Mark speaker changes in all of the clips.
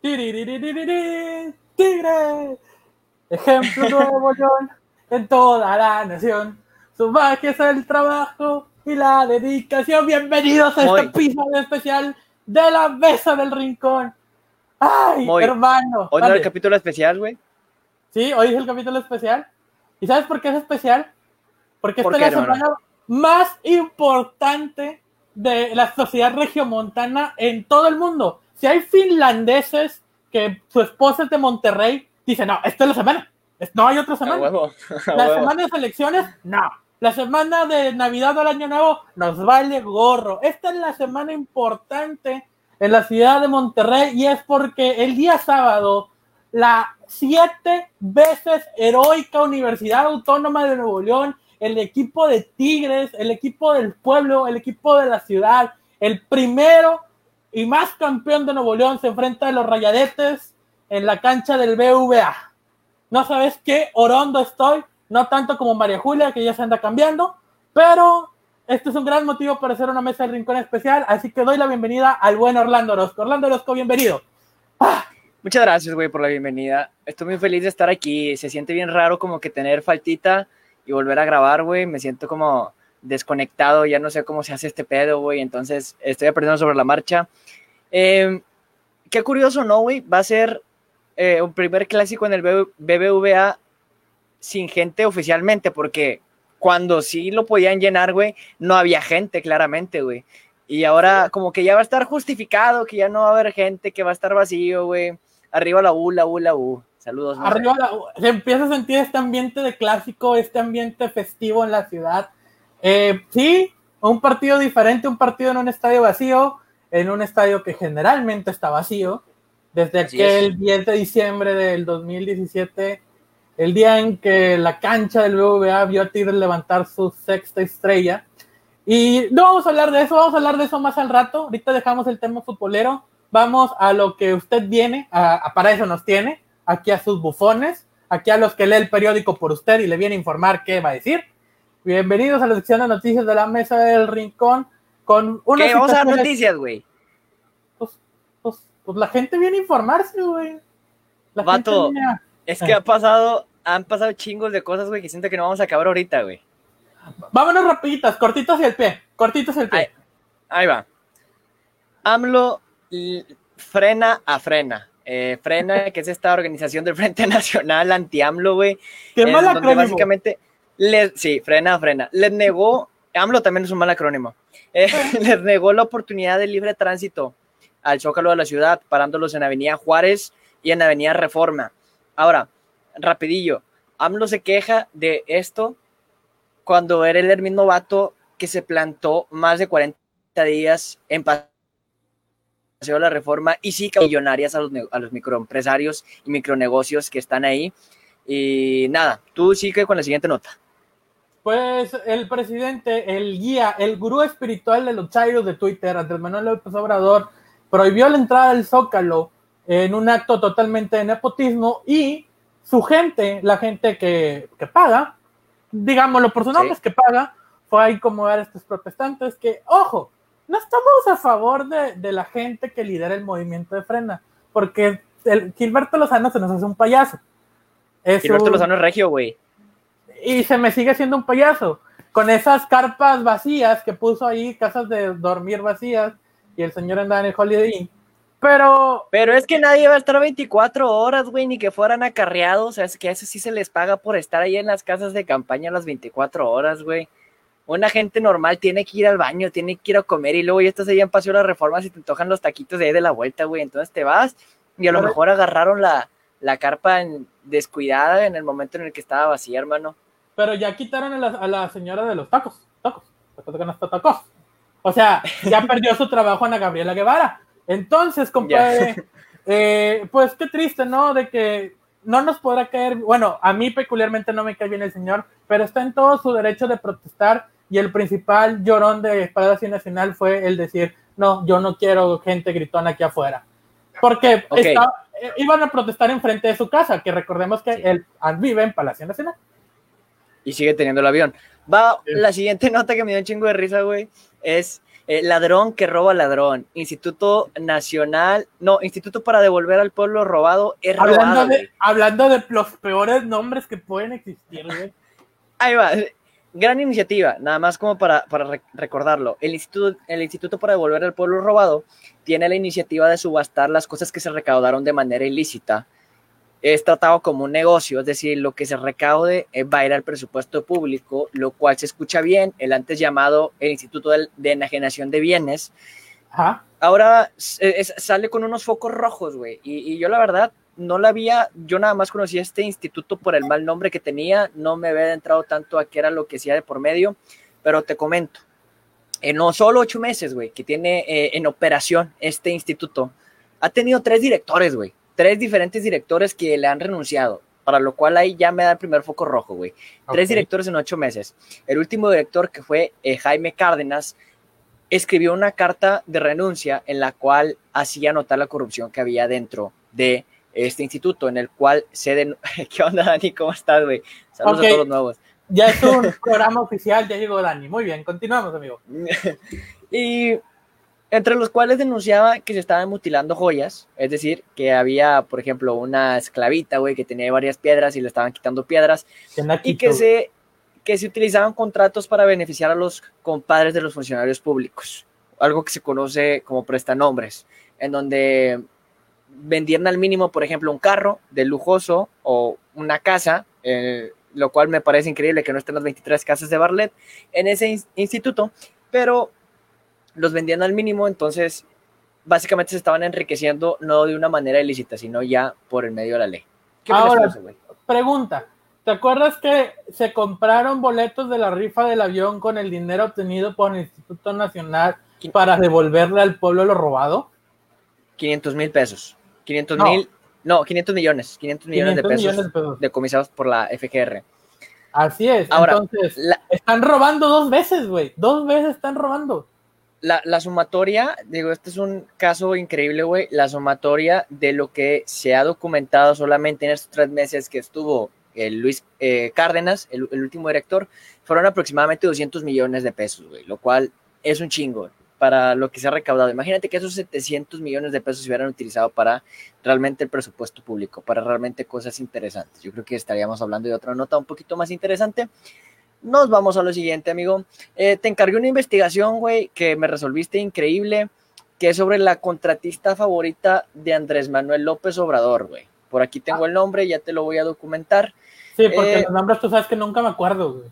Speaker 1: Tigre. Ejemplo de Nuevo León en toda la nación. Su magia es el trabajo y la dedicación. Bienvenidos a este episodio especial de la Mesa del Rincón. Ay, hermano.
Speaker 2: Hoy no el capítulo especial, güey.
Speaker 1: Sí, hoy es el capítulo especial. ¿Y sabes por qué es especial? Porque esta es la semana más importante de la sociedad regiomontana en todo el mundo. Si hay finlandeses que su esposa es de Monterrey, dice, no, esta es la semana. No hay otra semana. la semana de elecciones, no. La semana de Navidad o el Año Nuevo nos vale gorro. Esta es la semana importante en la ciudad de Monterrey y es porque el día sábado la siete veces heroica Universidad Autónoma de Nuevo León, el equipo de Tigres, el equipo del pueblo, el equipo de la ciudad, el primero y más campeón de Nuevo León se enfrenta a los Rayadetes en la cancha del BVA. No sabes qué orondo estoy, no tanto como María Julia, que ya se anda cambiando, pero este es un gran motivo para hacer una mesa de rincón especial, así que doy la bienvenida al buen Orlando Orozco. Orlando Orozco, bienvenido.
Speaker 2: Ah. Muchas gracias, güey, por la bienvenida. Estoy muy feliz de estar aquí. Se siente bien raro como que tener faltita y volver a grabar, güey. Me siento como desconectado, ya no sé cómo se hace este pedo, güey. Entonces estoy aprendiendo sobre la marcha. Em, qué curioso, ¿no, güey? Va a ser eh, un primer clásico en el BBVA sin gente oficialmente, porque cuando sí lo podían llenar, güey, no había gente, claramente, güey. Y ahora como que ya va a estar justificado, que ya no va a haber gente, que va a estar vacío, güey. Arriba la U, la U, la U. Saludos.
Speaker 1: Arriba la U. Se empieza a sentir este ambiente de clásico, este ambiente festivo en la ciudad. Eh, sí, un partido diferente, un partido en un estadio vacío, en un estadio que generalmente está vacío. Desde aquel 10 de diciembre del 2017, el día en que la cancha del BBVA vio a Tigres levantar su sexta estrella. Y no vamos a hablar de eso, vamos a hablar de eso más al rato. Ahorita dejamos el tema futbolero. Vamos a lo que usted viene, a, para eso nos tiene, aquí a sus bufones, aquí a los que lee el periódico por usted y le viene a informar qué va a decir. Bienvenidos a la sección de noticias de la Mesa del Rincón con
Speaker 2: una. ¿Qué? Vamos a dar noticias, güey.
Speaker 1: Pues, pues, pues, la gente viene a informarse, güey.
Speaker 2: Vato, es que ha pasado, han pasado chingos de cosas, güey, que siento que no vamos a acabar ahorita, güey.
Speaker 1: Vámonos rapiditas, cortitos hacia el pie, cortitos el pie.
Speaker 2: Ahí, va. AMLO frena a frena. Eh, frena, que es esta organización del Frente Nacional Anti-AMLO, güey.
Speaker 1: Qué mal acrónimo.
Speaker 2: Básicamente, sí, frena frena. Les negó, AMLO también es un mal acrónimo, eh, les negó la oportunidad de libre tránsito al Zócalo de la ciudad, parándolos en Avenida Juárez y en Avenida Reforma. Ahora, rapidillo, AMLO se queja de esto cuando era el mismo vato que se plantó más de 40 días en Paseo de la Reforma y sí millonarias a los, a los microempresarios y micronegocios que están ahí. Y nada, tú sigue con la siguiente nota.
Speaker 1: Pues el presidente, el guía, el gurú espiritual de los chairos de Twitter, Andrés Manuel López Obrador, prohibió la entrada del Zócalo en un acto totalmente de nepotismo y su gente, la gente que, que paga, digámoslo por su nombre, es que paga, fue a incomodar a estos protestantes que, ojo, no estamos a favor de, de la gente que lidera el movimiento de frena, porque el, Gilberto Lozano se nos hace un payaso.
Speaker 2: Gilberto Lozano es regio, güey
Speaker 1: y se me sigue siendo un payaso. Con esas carpas vacías que puso ahí, casas de dormir vacías, y el señor andaba en el Holiday Inn. Pero.
Speaker 2: Pero es que nadie va a estar 24 horas, güey, ni que fueran acarreados. O sea, es que a eso sí se les paga por estar ahí en las casas de campaña las 24 horas, güey. Una gente normal tiene que ir al baño, tiene que ir a comer y luego ya estás ahí en Paseo de las Reformas y te tocan los taquitos de ahí de la vuelta, güey. Entonces te vas y a lo mejor agarraron la, la carpa descuidada en el momento en el que estaba vacía, hermano.
Speaker 1: Pero ya quitaron a la, señora de los tacos. Tacos. Tacos O sea, ya perdió su trabajo Ana Gabriela Guevara. Entonces, compadre, eh, pues qué triste, ¿no? De que no nos podrá caer, bueno, a mí peculiarmente no me cae bien el señor, pero está en todo su derecho de protestar y el principal llorón de Palacio Nacional fue el decir, no, yo no quiero gente gritona aquí afuera. Porque eh, iban a protestar enfrente de su casa, que recordemos que él vive en Palacio Nacional
Speaker 2: y sigue teniendo el avión. Va, la siguiente nota que me dio un chingo de risa, güey, es Eh, ladrón que roba ladrón. Instituto Nacional, no, Instituto para devolver al pueblo robado es
Speaker 1: hablando
Speaker 2: robado.
Speaker 1: De, hablando de los peores nombres que pueden existir, güey.
Speaker 2: Ahí va. Gran iniciativa, nada más como para, para recordarlo. El instituto, el instituto para devolver al pueblo robado tiene la iniciativa de subastar las cosas que se recaudaron de manera ilícita es tratado como un negocio, es decir, lo que se recaude eh, va a ir al presupuesto público, lo cual se escucha bien, el antes llamado el Instituto de, Enajenación de Bienes. Ajá. Ahora sale con unos focos rojos, güey, y, yo la verdad no la había, yo nada más conocía este instituto por el mal nombre que tenía, no me había entrado tanto a qué era lo que hacía de por medio, pero te comento, en no solo ocho meses, güey, que tiene eh, en operación este instituto, ha tenido tres directores, güey tres diferentes directores que le han renunciado, para lo cual ahí ya me da el primer foco rojo, güey. Tres directores en ocho meses. El último director, que fue eh, Jaime Cárdenas, escribió una carta de renuncia en la cual hacía notar la corrupción que había dentro de este instituto, en el cual se... Den... ¿Qué onda, Dani? ¿Cómo estás, güey? Saludos a todos los nuevos.
Speaker 1: Ya es un programa oficial, ya llegó Dani. Muy bien, continuamos, amigo.
Speaker 2: y entre los cuales denunciaba que se estaban mutilando joyas, es decir, que había, por ejemplo, una esclavita, güey, que tenía varias piedras y le estaban quitando piedras, y que se, que se utilizaban contratos para beneficiar a los compadres de los funcionarios públicos, algo que se conoce como prestanombres, en donde vendían al mínimo, por ejemplo, un carro de lujoso o una casa, eh, lo cual me parece increíble que no estén las 23 casas de Barlet en ese instituto, pero los vendían al mínimo, entonces básicamente se estaban enriqueciendo no de una manera ilícita, sino ya por el medio de la ley.
Speaker 1: ¿Qué Ahora, pregunta, ¿te acuerdas que se compraron boletos de la rifa del avión con el dinero obtenido por el Instituto Nacional para devolverle al pueblo lo robado?
Speaker 2: 500 mil pesos. 500 mil, no. 500 millones, 500 millones, de, pesos decomisados por la FGR.
Speaker 1: Así es, Ahora, entonces, están robando dos veces, güey, dos veces están robando
Speaker 2: la, sumatoria, digo, este es un caso increíble, güey, la sumatoria de lo que se ha documentado solamente en estos tres meses que estuvo el Luis eh, Cárdenas, el, último director, fueron aproximadamente 200 millones de pesos, güey, lo cual es un chingo para lo que se ha recaudado. Imagínate que esos 700 millones de pesos se hubieran utilizado para realmente el presupuesto público, para realmente cosas interesantes. Yo creo que estaríamos hablando de otra nota un poquito más interesante. Nos vamos a lo siguiente, amigo. Eh, te encargué una investigación, güey, que me resolviste increíble, que es sobre la contratista favorita de Andrés Manuel López Obrador, güey. Por aquí tengo ah. el nombre, ya te lo voy a documentar.
Speaker 1: Sí, porque eh, los nombres tú sabes que nunca me acuerdo, güey.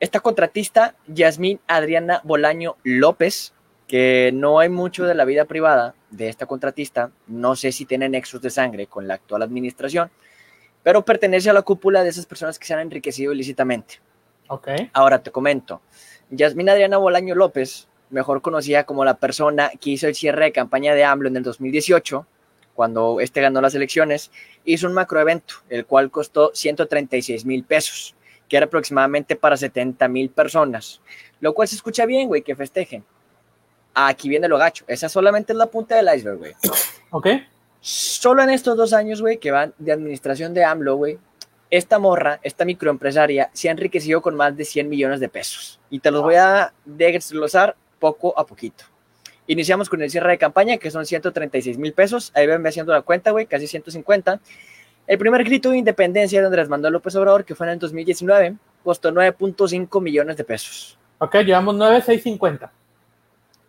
Speaker 2: Esta contratista, Yasmín Adriana Bolaño López, que no hay mucho de la vida privada de esta contratista, no sé si tiene nexos de sangre con la actual administración, pero pertenece a la cúpula de esas personas que se han enriquecido ilícitamente. Ahora te comento. Yasmín Adriana Bolaño López, mejor conocida como la persona que hizo el cierre de campaña de AMLO en el 2018, cuando este ganó las elecciones, hizo un macroevento, el cual costó 136 mil pesos, que era aproximadamente para 70 mil personas, lo cual se escucha bien, güey, que festejen. Aquí viene lo gacho, esa solamente es la punta del iceberg, güey.
Speaker 1: Ok.
Speaker 2: Solo en estos dos años, güey, que van de administración de AMLO, güey, esta morra, esta microempresaria, se ha enriquecido con más de 100 millones de pesos. Y te los voy a desglosar poco a poquito. Iniciamos con el cierre de campaña, que son 136 mil pesos. Ahí ven haciendo la cuenta, güey, casi 150. El primer grito de independencia de Andrés Manuel López Obrador, que fue en el 2019, costó 9.5 millones de pesos.
Speaker 1: Ok, llevamos 9,650.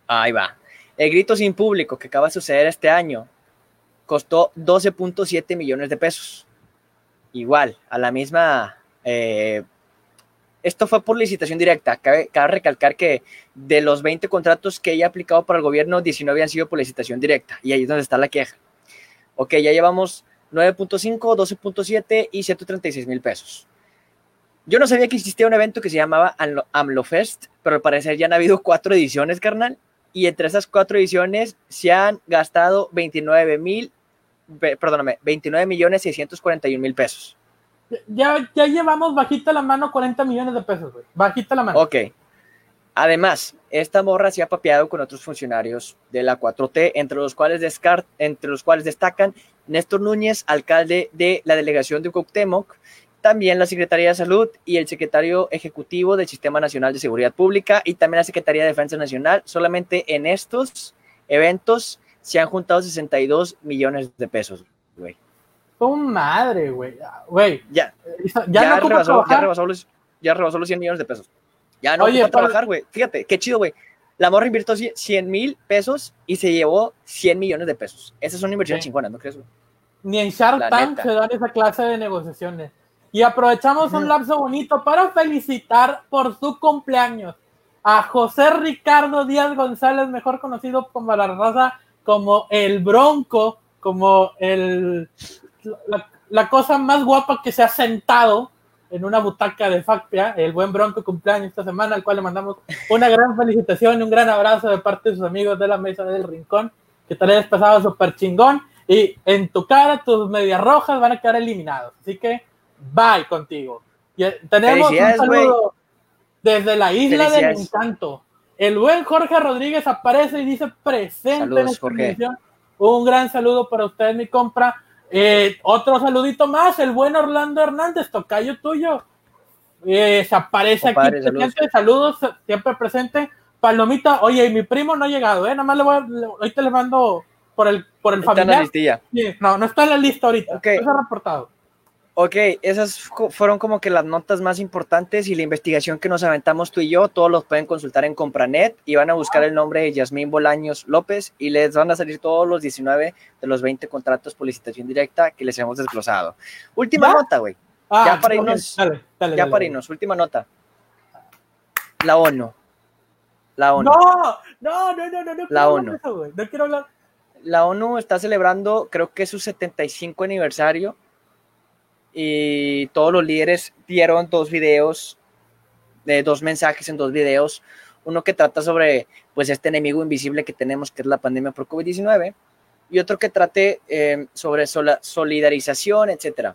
Speaker 2: Ahí va. El grito sin público, que acaba de suceder este año, costó 12.7 millones de pesos igual, a la misma... Eh, esto fue por licitación directa. Cabe, recalcar que de los 20 contratos que ella ha aplicado para el gobierno, 19 han sido por licitación directa. Y ahí es donde está la queja. Ok, ya llevamos 9.5, 12.7 y 136 mil pesos. Yo no sabía que existía un evento que se llamaba AMLOFest, pero al parecer ya han habido cuatro ediciones, carnal. Y entre esas cuatro ediciones se han gastado 29 mil perdóname, 29 millones 641 mil pesos.
Speaker 1: Ya, ya llevamos bajita la mano 40 millones de pesos, güey. Bajita la mano.
Speaker 2: Ok. Además, esta morra se ha papeado con otros funcionarios de la 4T, entre los cuales, entre los cuales destacan Néstor Núñez, alcalde de la delegación de Cuauhtémoc, también la Secretaría de Salud y el secretario ejecutivo del Sistema Nacional de Seguridad Pública y también la Secretaría de Defensa Nacional. Solamente en estos eventos se han juntado 62 millones de pesos, güey.
Speaker 1: Tu madre, güey. Güey.
Speaker 2: Ya, ya, ya, no rebasó, ya, rebasó los, ya rebasó los 100 millones de pesos. Ya no Oye, trabajar, güey. Fíjate, qué chido, güey. La morra invirtió 100 mil pesos y se llevó 100 millones de pesos. Esa es una inversión chingona, ¿no crees, güey?
Speaker 1: Ni en Shark Tank se dan esa clase de negociaciones. Y aprovechamos un lapso bonito para felicitar por su cumpleaños a José Ricardo Díaz González, mejor conocido como la raza como el Bronco, como el la, cosa más guapa que se ha sentado en una butaca de Facpia, el buen Bronco cumpleaños esta semana, al cual le mandamos una gran felicitación y un gran abrazo de parte de sus amigos de la mesa del rincón, que te hayas pasado súper chingón y en tu cara tus medias rojas van a quedar eliminados. Así que bye contigo. Y eh, tenemos un saludo desde la isla del encanto. El buen Jorge Rodríguez aparece y dice presente en esta emisión. Un gran saludo para usted, mi compra. Eh, otro saludito más, el buen Orlando Hernández, tocayo tuyo. Eh, se aparece aquí presente, saludos. siempre presente. Palomita, oye, mi primo no ha llegado, ¿eh? Nada más le voy a, ahorita le mando por el, por el familiar. no, no está en la lista ahorita. Okay. Está reportado.
Speaker 2: Ok, esas fueron como que las notas más importantes y la investigación que nos aventamos tú y yo, todos los pueden consultar en Compranet y van a buscar el nombre de Yasmín Bolaños López y les van a salir todos los 19 de los 20 contratos por licitación directa que les hemos desglosado. Última nota, güey. Ah, ya para irnos, ya para irnos, última nota. La ONU. La ONU.
Speaker 1: No, no, no, no, no, no
Speaker 2: la ONU.
Speaker 1: no quiero hablar.
Speaker 2: La ONU está celebrando, creo que es su 75 aniversario y todos los líderes dieron dos videos, de dos mensajes en dos videos, uno que trata sobre pues este enemigo invisible que tenemos que es la pandemia por COVID-19 y otro que trate eh, sobre solidarización, etcétera.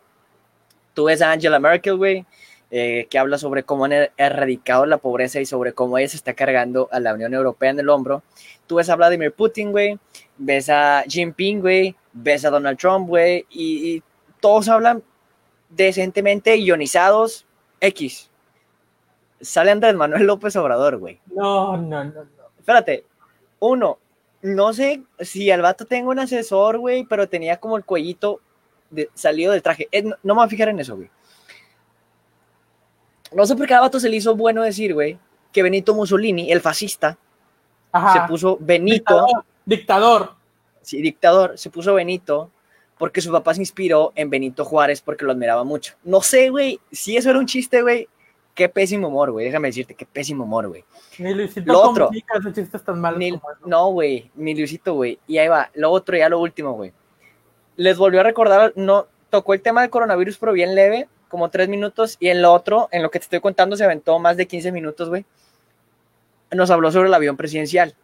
Speaker 2: Tú ves a Angela Merkel, güey, eh, que habla sobre cómo han er-, erradicado la pobreza y sobre cómo ella se está cargando a la Unión Europea en el hombro. Tú ves a Vladimir Putin, güey, ves a Jinping, güey, ves a Donald Trump, güey, y todos hablan decentemente ionizados X. Sale Andrés Manuel López Obrador, güey.
Speaker 1: No, no, no, no.
Speaker 2: Espérate. Uno, no sé si el vato tenga un asesor, güey, pero tenía como el cuellito de, salido del traje. no, me voy a fijar en eso, güey. No sé por qué al vato se le hizo bueno decir, güey, que Benito Mussolini, el fascista, se puso Benito.
Speaker 1: dictador.
Speaker 2: Sí, dictador, se puso Benito porque su papá se inspiró en Benito Juárez porque lo admiraba mucho. No sé, güey, si eso era un chiste, güey, qué pésimo humor, güey. Déjame decirte, qué pésimo humor, güey.
Speaker 1: Ni Luisito lo otro, esos chistes tan malos
Speaker 2: No, güey, ni Luisito, güey. Y ahí va, lo otro, ya lo último, güey. Les volvió a recordar, no, tocó el tema del coronavirus, pero bien leve, como tres minutos, y en lo otro, en lo que te estoy contando, se aventó más de 15 minutos, güey. Nos habló sobre el avión presidencial.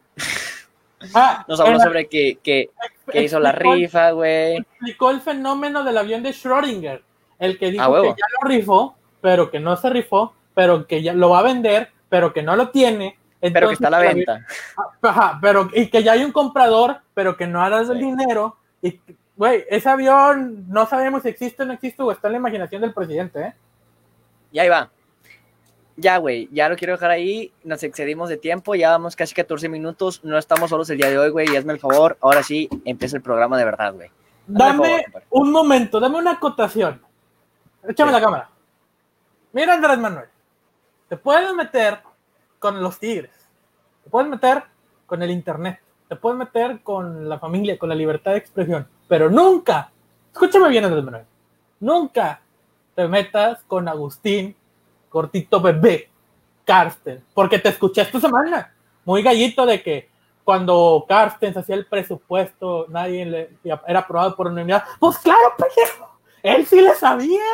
Speaker 2: Ah, Nos habló sobre que, que, que hizo la rifa, güey.
Speaker 1: Explicó el fenómeno del avión de Schrödinger. El que dijo que ya lo rifó, pero que no se rifó, pero que ya lo va a vender, pero que no lo tiene.
Speaker 2: pero que está a la venta.
Speaker 1: Ajá, pero y que ya hay un comprador, pero que no hará el dinero. Y, güey, ese avión no sabemos si existe o no existe o está en la imaginación del presidente, ¿eh?
Speaker 2: Y ahí va. Ya, güey, ya lo quiero dejar ahí. Nos excedimos de tiempo, ya vamos casi 14 minutos. No estamos solos el día de hoy, güey. Y hazme el favor. Ahora sí, empieza el programa de verdad, güey.
Speaker 1: Dame un momento, dame una acotación. Échame la cámara. Mira, Andrés Manuel. Te puedes meter con los tigres. Te puedes meter con el internet. Te puedes meter con la familia, con la libertad de expresión. Pero nunca, escúchame bien, Andrés Manuel. Nunca te metas con Agustín cortito bebé, Carsten, porque te escuché esta semana, muy gallito de que cuando Carsten hacía el presupuesto, nadie le, era aprobado por unanimidad. Pues claro, pendejo, él sí le sabía.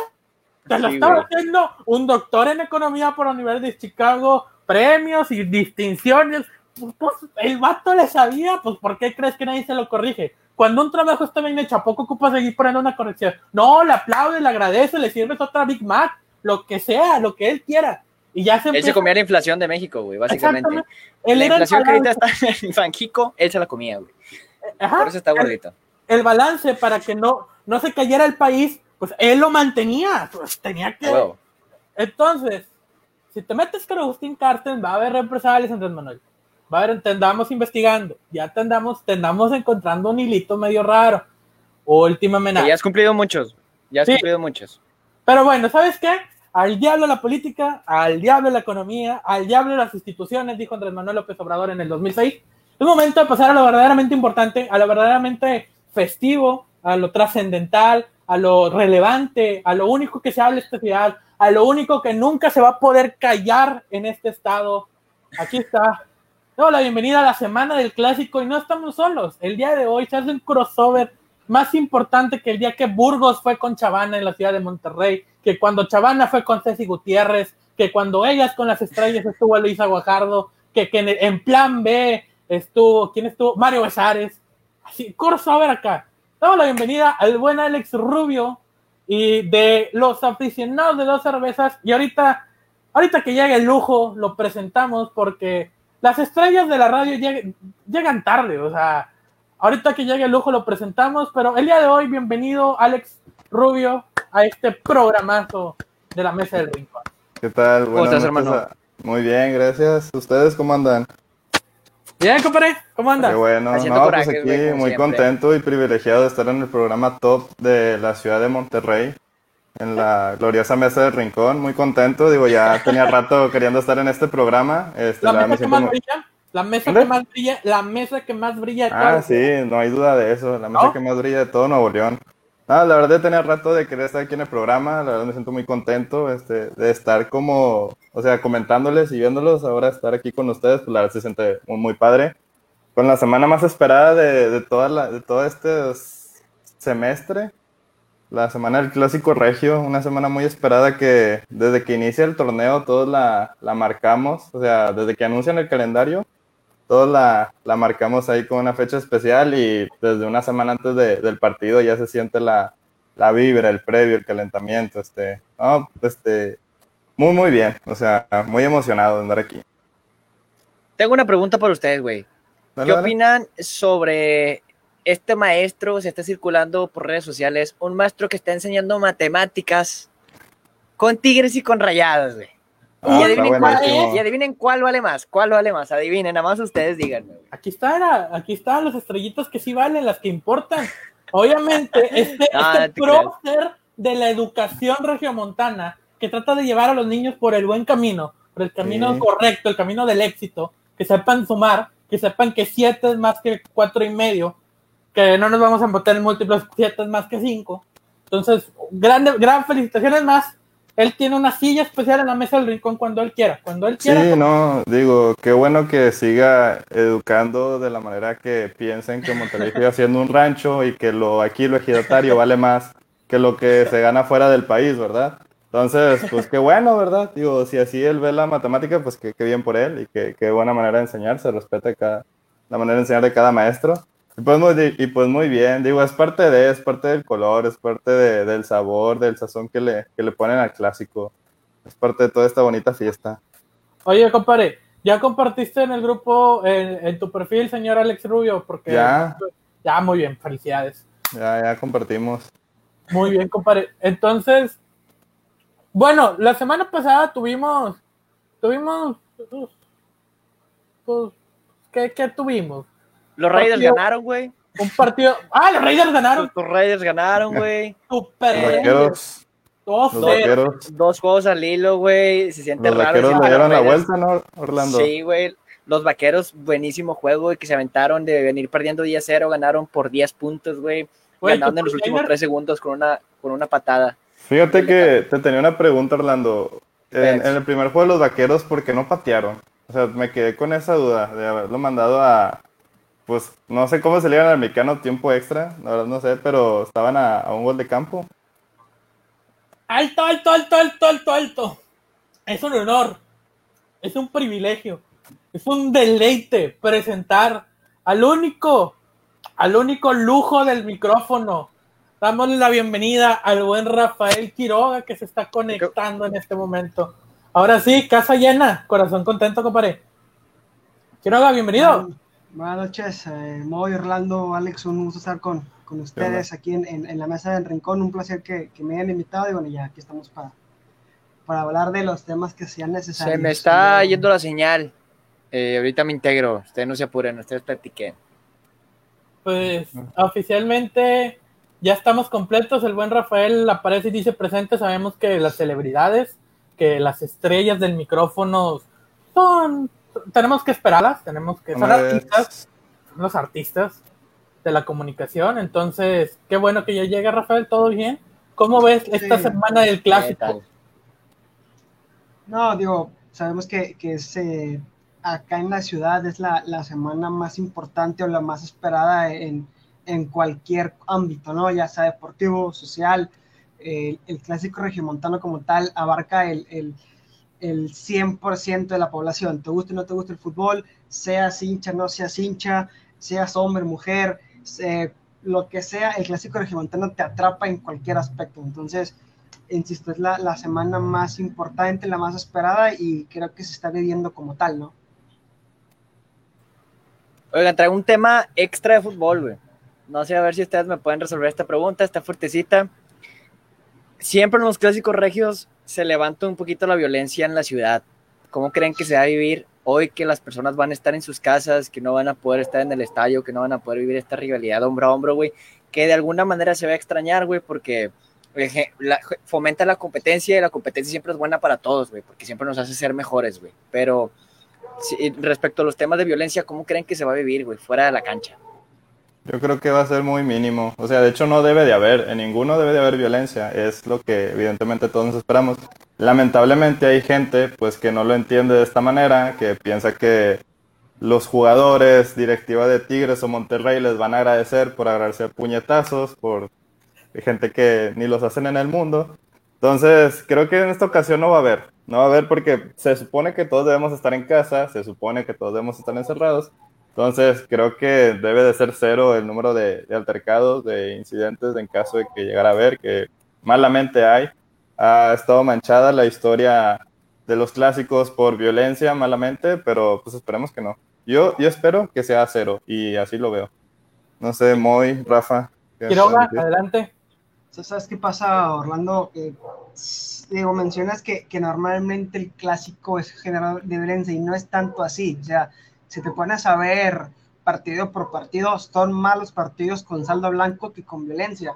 Speaker 1: Te lo estaba haciendo un doctor en economía por la Universidad de Chicago, premios y distinciones. Pues, pues, el vato le sabía, pues ¿por qué crees que nadie se lo corrige? Cuando un trabajo está bien hecho, ¿a poco ocupa seguir poniendo una corrección? No, le aplaude, le agradece, le sirves otra Big Mac lo que sea, lo que él quiera. Y ya se
Speaker 2: él se comía la inflación de México, güey, básicamente. la inflación que ahorita está en Fanjico, él se la comía, güey. Por eso está gordito.
Speaker 1: El, balance para que no, no se cayera el país pues él lo mantenía, pues tenía que... Entonces, si te metes con Agustín Carsten, va a haber represalias, Andrés Manuel. Va a haber, te andamos investigando, ya te andamos, te andamos encontrando un hilito medio raro. Última amenaza.
Speaker 2: Ya has cumplido muchos, ya has cumplido muchos.
Speaker 1: Pero bueno, ¿sabes qué? Al diablo la política, al diablo la economía, al diablo las instituciones, dijo Andrés Manuel López Obrador en el 2006. Es momento de pasar a lo verdaderamente importante, a lo verdaderamente festivo, a lo trascendental, a lo relevante, a lo único que se habla esta ciudad, a lo único que nunca se va a poder callar en este estado. Aquí está. No, la bienvenida a la semana del clásico y no estamos solos. El día de hoy se hace un crossover más importante que el día que Burgos fue con Chavana en la ciudad de Monterrey, que cuando Chavana fue con Ceci Gutiérrez, que cuando ellas con las estrellas estuvo Luisa Guajardo, que, que en, plan B estuvo, ¿quién estuvo? Mario Besares. Así, crossover acá damos la bienvenida al buen Alex Rubio y de los aficionados de dos cervezas. Y ahorita, ahorita que llegue el lujo, lo presentamos porque las estrellas de la radio llegan, tarde. O sea, ahorita que llegue el lujo lo presentamos, pero el día de hoy, bienvenido Alex Rubio a este programazo de la Mesa del Rincón.
Speaker 3: ¿Qué tal? ¿Cómo estás, hermano? Muy bien, gracias. ¿Ustedes cómo andan?
Speaker 1: Bien, compadre, ¿cómo andas?
Speaker 3: Qué bueno, no, pues aquí muy contento y privilegiado de estar en el programa top de la ciudad de Monterrey, en la gloriosa mesa del Rincón, muy contento, digo, ya tenía rato queriendo estar en este programa. Este,
Speaker 1: la, mesa que más brilla, la mesa que más brilla, la mesa que más brilla de
Speaker 3: Ah, sí, no hay duda de eso, la mesa que más brilla de todo Nuevo León. Ah, la verdad tenía rato de querer estar aquí en el programa, la verdad me siento muy contento este, de estar como, o sea, comentándoles y viéndolos, ahora estar aquí con ustedes, pues la verdad se siente muy, muy padre. Con la semana más esperada de, de, toda la, de todo este semestre, la semana del Clásico Regio, una semana muy esperada que desde que inicia el torneo todos la, la marcamos, o sea, desde que anuncian el calendario, todos la, la, marcamos ahí con una fecha especial y desde una semana antes de, del partido ya se siente la, la, vibra, el previo, el calentamiento, este, no, este, muy, muy bien, o sea, muy emocionado de andar aquí.
Speaker 2: Tengo una pregunta para ustedes, güey. ¿Qué opinan sobre este maestro, se está circulando por redes sociales, un maestro que está enseñando matemáticas con tigres y con rayadas, güey? Ah, y, adivinen cuál, vale más, cuál vale más, adivinen, nada más ustedes díganme.
Speaker 1: Aquí está, aquí están las estrellitas que sí valen, las que importan. Obviamente, este, este prócer de la educación regiomontana que trata de llevar a los niños por el buen camino, por el camino correcto, el camino del éxito, que sepan sumar, que sepan que siete es más que cuatro y medio, que no nos vamos a meter en múltiplos, siete es más que cinco. Entonces, grande, gran felicitaciones más él tiene una silla especial en la mesa del rincón cuando él quiera. Cuando él quiera.
Speaker 3: Sí, no, digo, qué bueno que siga educando de la manera que piensen que Monterrey sigue haciendo un rancho y que lo aquí lo ejidatario vale más que lo que se gana fuera del país, ¿verdad? Entonces, pues qué bueno, ¿verdad? Digo, si así él ve la matemática, pues qué, bien por él y qué, buena manera de enseñar, se respeta cada, la manera de enseñar de cada maestro. Y pues, muy, y pues muy bien, digo, es parte de, es parte del color, es parte de, del sabor, del sazón que le, que le ponen al clásico. Es parte de toda esta bonita fiesta.
Speaker 1: Oye, compadre, ¿ya compartiste en el grupo, en, tu perfil, señor Alex Rubio? Porque
Speaker 3: ya.
Speaker 1: Ya, muy bien, felicidades.
Speaker 3: Ya, ya compartimos.
Speaker 1: Muy bien, compadre. Entonces, bueno, la semana pasada tuvimos, tuvimos, pues, ¿qué, qué tuvimos?
Speaker 2: Los Raiders ganaron, güey.
Speaker 1: Un partido. Ah, los Raiders ganaron.
Speaker 2: Los, Raiders ganaron, güey.
Speaker 1: Super.
Speaker 3: Los
Speaker 2: Dos, dos juegos al hilo, güey. Se siente
Speaker 3: los
Speaker 2: raro.
Speaker 3: Los vaqueros le dieron la vuelta, ¿no, Orlando?
Speaker 2: Sí, güey. Los vaqueros, buenísimo juego, güey, que se aventaron de venir perdiendo 10-0, ganaron por 10 puntos, güey. Ganando en los últimos 3 segundos con una, con una patada.
Speaker 3: Fíjate que te tenía una pregunta, Orlando. En, en, el primer juego de los vaqueros, ¿por qué no patearon? O sea, me quedé con esa duda de haberlo mandado a, pues no sé cómo se le al mexicano tiempo extra, la verdad no sé, pero estaban a, un gol de campo.
Speaker 1: Alto, alto, alto, alto, alto, alto. Es un honor, es un privilegio, es un deleite presentar al único, al único lujo del micrófono. Damos la bienvenida al buen Rafael Quiroga que se está conectando en este momento. Ahora sí, casa llena, corazón contento, compadre. Quiroga, bienvenido.
Speaker 4: Buenas noches, eh, Moy, Orlando, Alex, un gusto estar con, con ustedes aquí en, la mesa del rincón. Un placer que, me hayan invitado y bueno, ya aquí estamos para, para hablar de los temas que sean necesarios.
Speaker 2: Se me está yendo la señal. Eh, ahorita me integro. Ustedes no se apuren, ustedes platiquen.
Speaker 1: Pues oficialmente ya estamos completos. El buen Rafael aparece y dice presente. Sabemos que las celebridades, que las estrellas del micrófono son. Tenemos que esperarlas, tenemos que. Son artistas, los artistas de la comunicación. Entonces, qué bueno que ya llega Rafael, todo bien. ¿Cómo ves esta semana del clásico?
Speaker 4: No, digo, sabemos que, que se, acá en la ciudad es la, la, semana más importante o la más esperada en, en cualquier ámbito, ¿no? Ya sea deportivo, social, el clásico regiomontano como tal abarca el, el, el 100% de la población. Te gusta o no te gusta el fútbol, seas hincha, no seas hincha, seas hombre, mujer, lo que sea, el clásico regiomontano te atrapa en cualquier aspecto. Entonces, insisto, es la, la, semana más importante, la más esperada y creo que se está viviendo como tal, ¿no?
Speaker 2: Oigan, traigo un tema extra de fútbol, güey. No sé a ver si ustedes me pueden resolver esta pregunta, está fuertecita. Siempre en los clásicos regios se levanta un poquito la violencia en la ciudad. ¿Cómo creen que se va a vivir hoy que las personas van a estar en sus casas, que no van a poder estar en el estadio, que no van a poder vivir esta rivalidad hombro a hombro, güey? Que de alguna manera se va a extrañar, güey, porque fomenta la competencia y la competencia siempre es buena para todos, güey, porque siempre nos hace ser mejores, güey. Pero respecto a los temas de violencia, ¿cómo creen que se va a vivir, güey, fuera de la cancha?
Speaker 3: Yo creo que va a ser muy mínimo. O sea, de hecho no debe de haber, en ninguno debe de haber violencia. Es lo que evidentemente todos nos esperamos. Lamentablemente hay gente pues que no lo entiende de esta manera, que piensa que los jugadores, directiva de Tigres o Monterrey les van a agradecer por agradecer puñetazos, por gente que ni los hacen en el mundo. Entonces, creo que en esta ocasión no va a haber. No va a haber porque se supone que todos debemos estar en casa, se supone que todos debemos estar encerrados. Entonces, creo que debe de ser cero el número de, altercados, de incidentes, en caso de que llegara a haber, que malamente hay. Ha estado manchada la historia de los clásicos por violencia, malamente, pero pues esperemos que no. Yo, yo espero que sea cero y así lo veo. No sé, Moy, Rafa.
Speaker 1: Quiroga, adelante.
Speaker 4: ¿Sabes qué pasa, Orlando? Eh, digo, mencionas que, que, normalmente el clásico es generador de violencia y no es tanto así. O sea, si te pones a ver partido por partido, son malos partidos con saldo blanco que con violencia.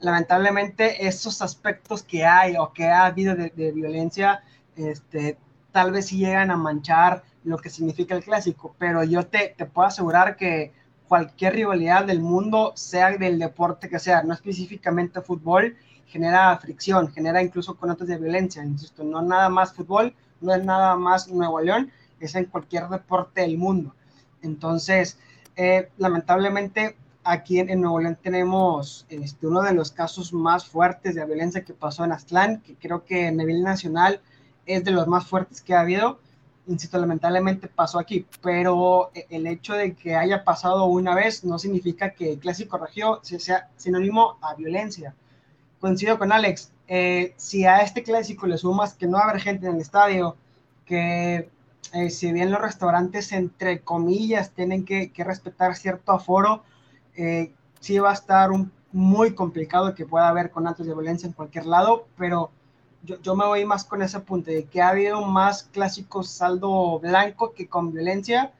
Speaker 4: Lamentablemente, esos aspectos que hay o que ha habido de, de violencia, este, tal vez sí llegan a manchar lo que significa el clásico, pero yo te, te puedo asegurar que cualquier rivalidad del mundo, sea del deporte que sea, no específicamente fútbol, genera fricción, genera incluso conotas de violencia. Insisto, no nada más fútbol, no es nada más Nuevo León, es en cualquier deporte del mundo. Entonces, eh, lamentablemente, aquí en, Nuevo León tenemos este, uno de los casos más fuertes de violencia que pasó en Aztlán, que creo que en nivel nacional es de los más fuertes que ha habido insisto, lamentablemente pasó aquí, pero eh, el hecho de que haya pasado una vez no significa que el clásico regio sea sinónimo a violencia. Coincido con Alex, eh, si a este clásico le sumas que no va a haber gente en el estadio, que eh, si bien los restaurantes, entre comillas, tienen que, respetar cierto aforo, sí va a estar un, muy complicado que pueda haber con actos de violencia en cualquier lado, pero yo, me voy más con ese punto de que ha habido más clásicos saldo blanco que con violencia.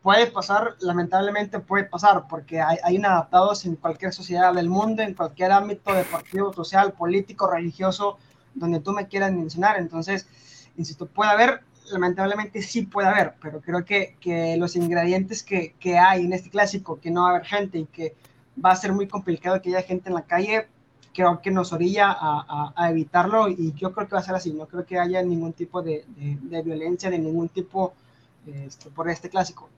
Speaker 4: Puede pasar, lamentablemente puede pasar, porque hay, hay inadaptados en cualquier sociedad del mundo, en cualquier ámbito deportivo, social, político, religioso, donde tú me quieras mencionar. Entonces, insisto, puede haber, lamentablemente sí puede haber, pero creo que, que los ingredientes que, que hay en este clásico, que no va a haber gente y que va a ser muy complicado que haya gente en la calle, creo que nos orilla a, a, evitarlo y yo creo que va a ser así, no creo que haya ningún tipo de, de, violencia, de ningún tipo este, por este clásico.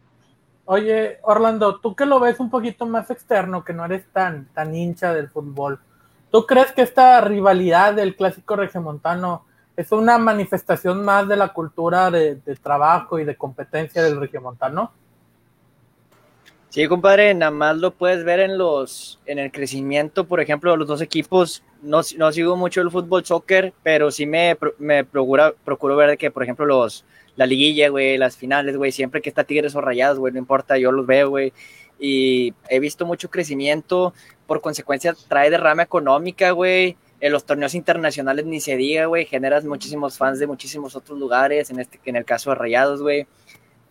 Speaker 1: Oye, Orlando, tú que lo ves un poquito más externo, que no eres tan, tan hincha del fútbol, ¿tú crees que esta rivalidad del clásico regiomontano es una manifestación más de la cultura de, de trabajo y de competencia del regiomontano?
Speaker 2: Sí, compadre, nada más lo puedes ver en los en el crecimiento, por ejemplo, de los dos equipos. No, no sigo mucho el fútbol soccer, pero sí me, me procura, procuro ver que, por ejemplo, los la liguilla, güey, las finales, güey, siempre que está Tigres o Rayados, güey, no importa, yo los veo, güey. y he visto mucho crecimiento, por consecuencia trae derrama económica, güey, en los torneos internacionales ni se diga, güey, generas muchísimos fans de muchísimos otros lugares, en, este, en el caso de Rayados, güey.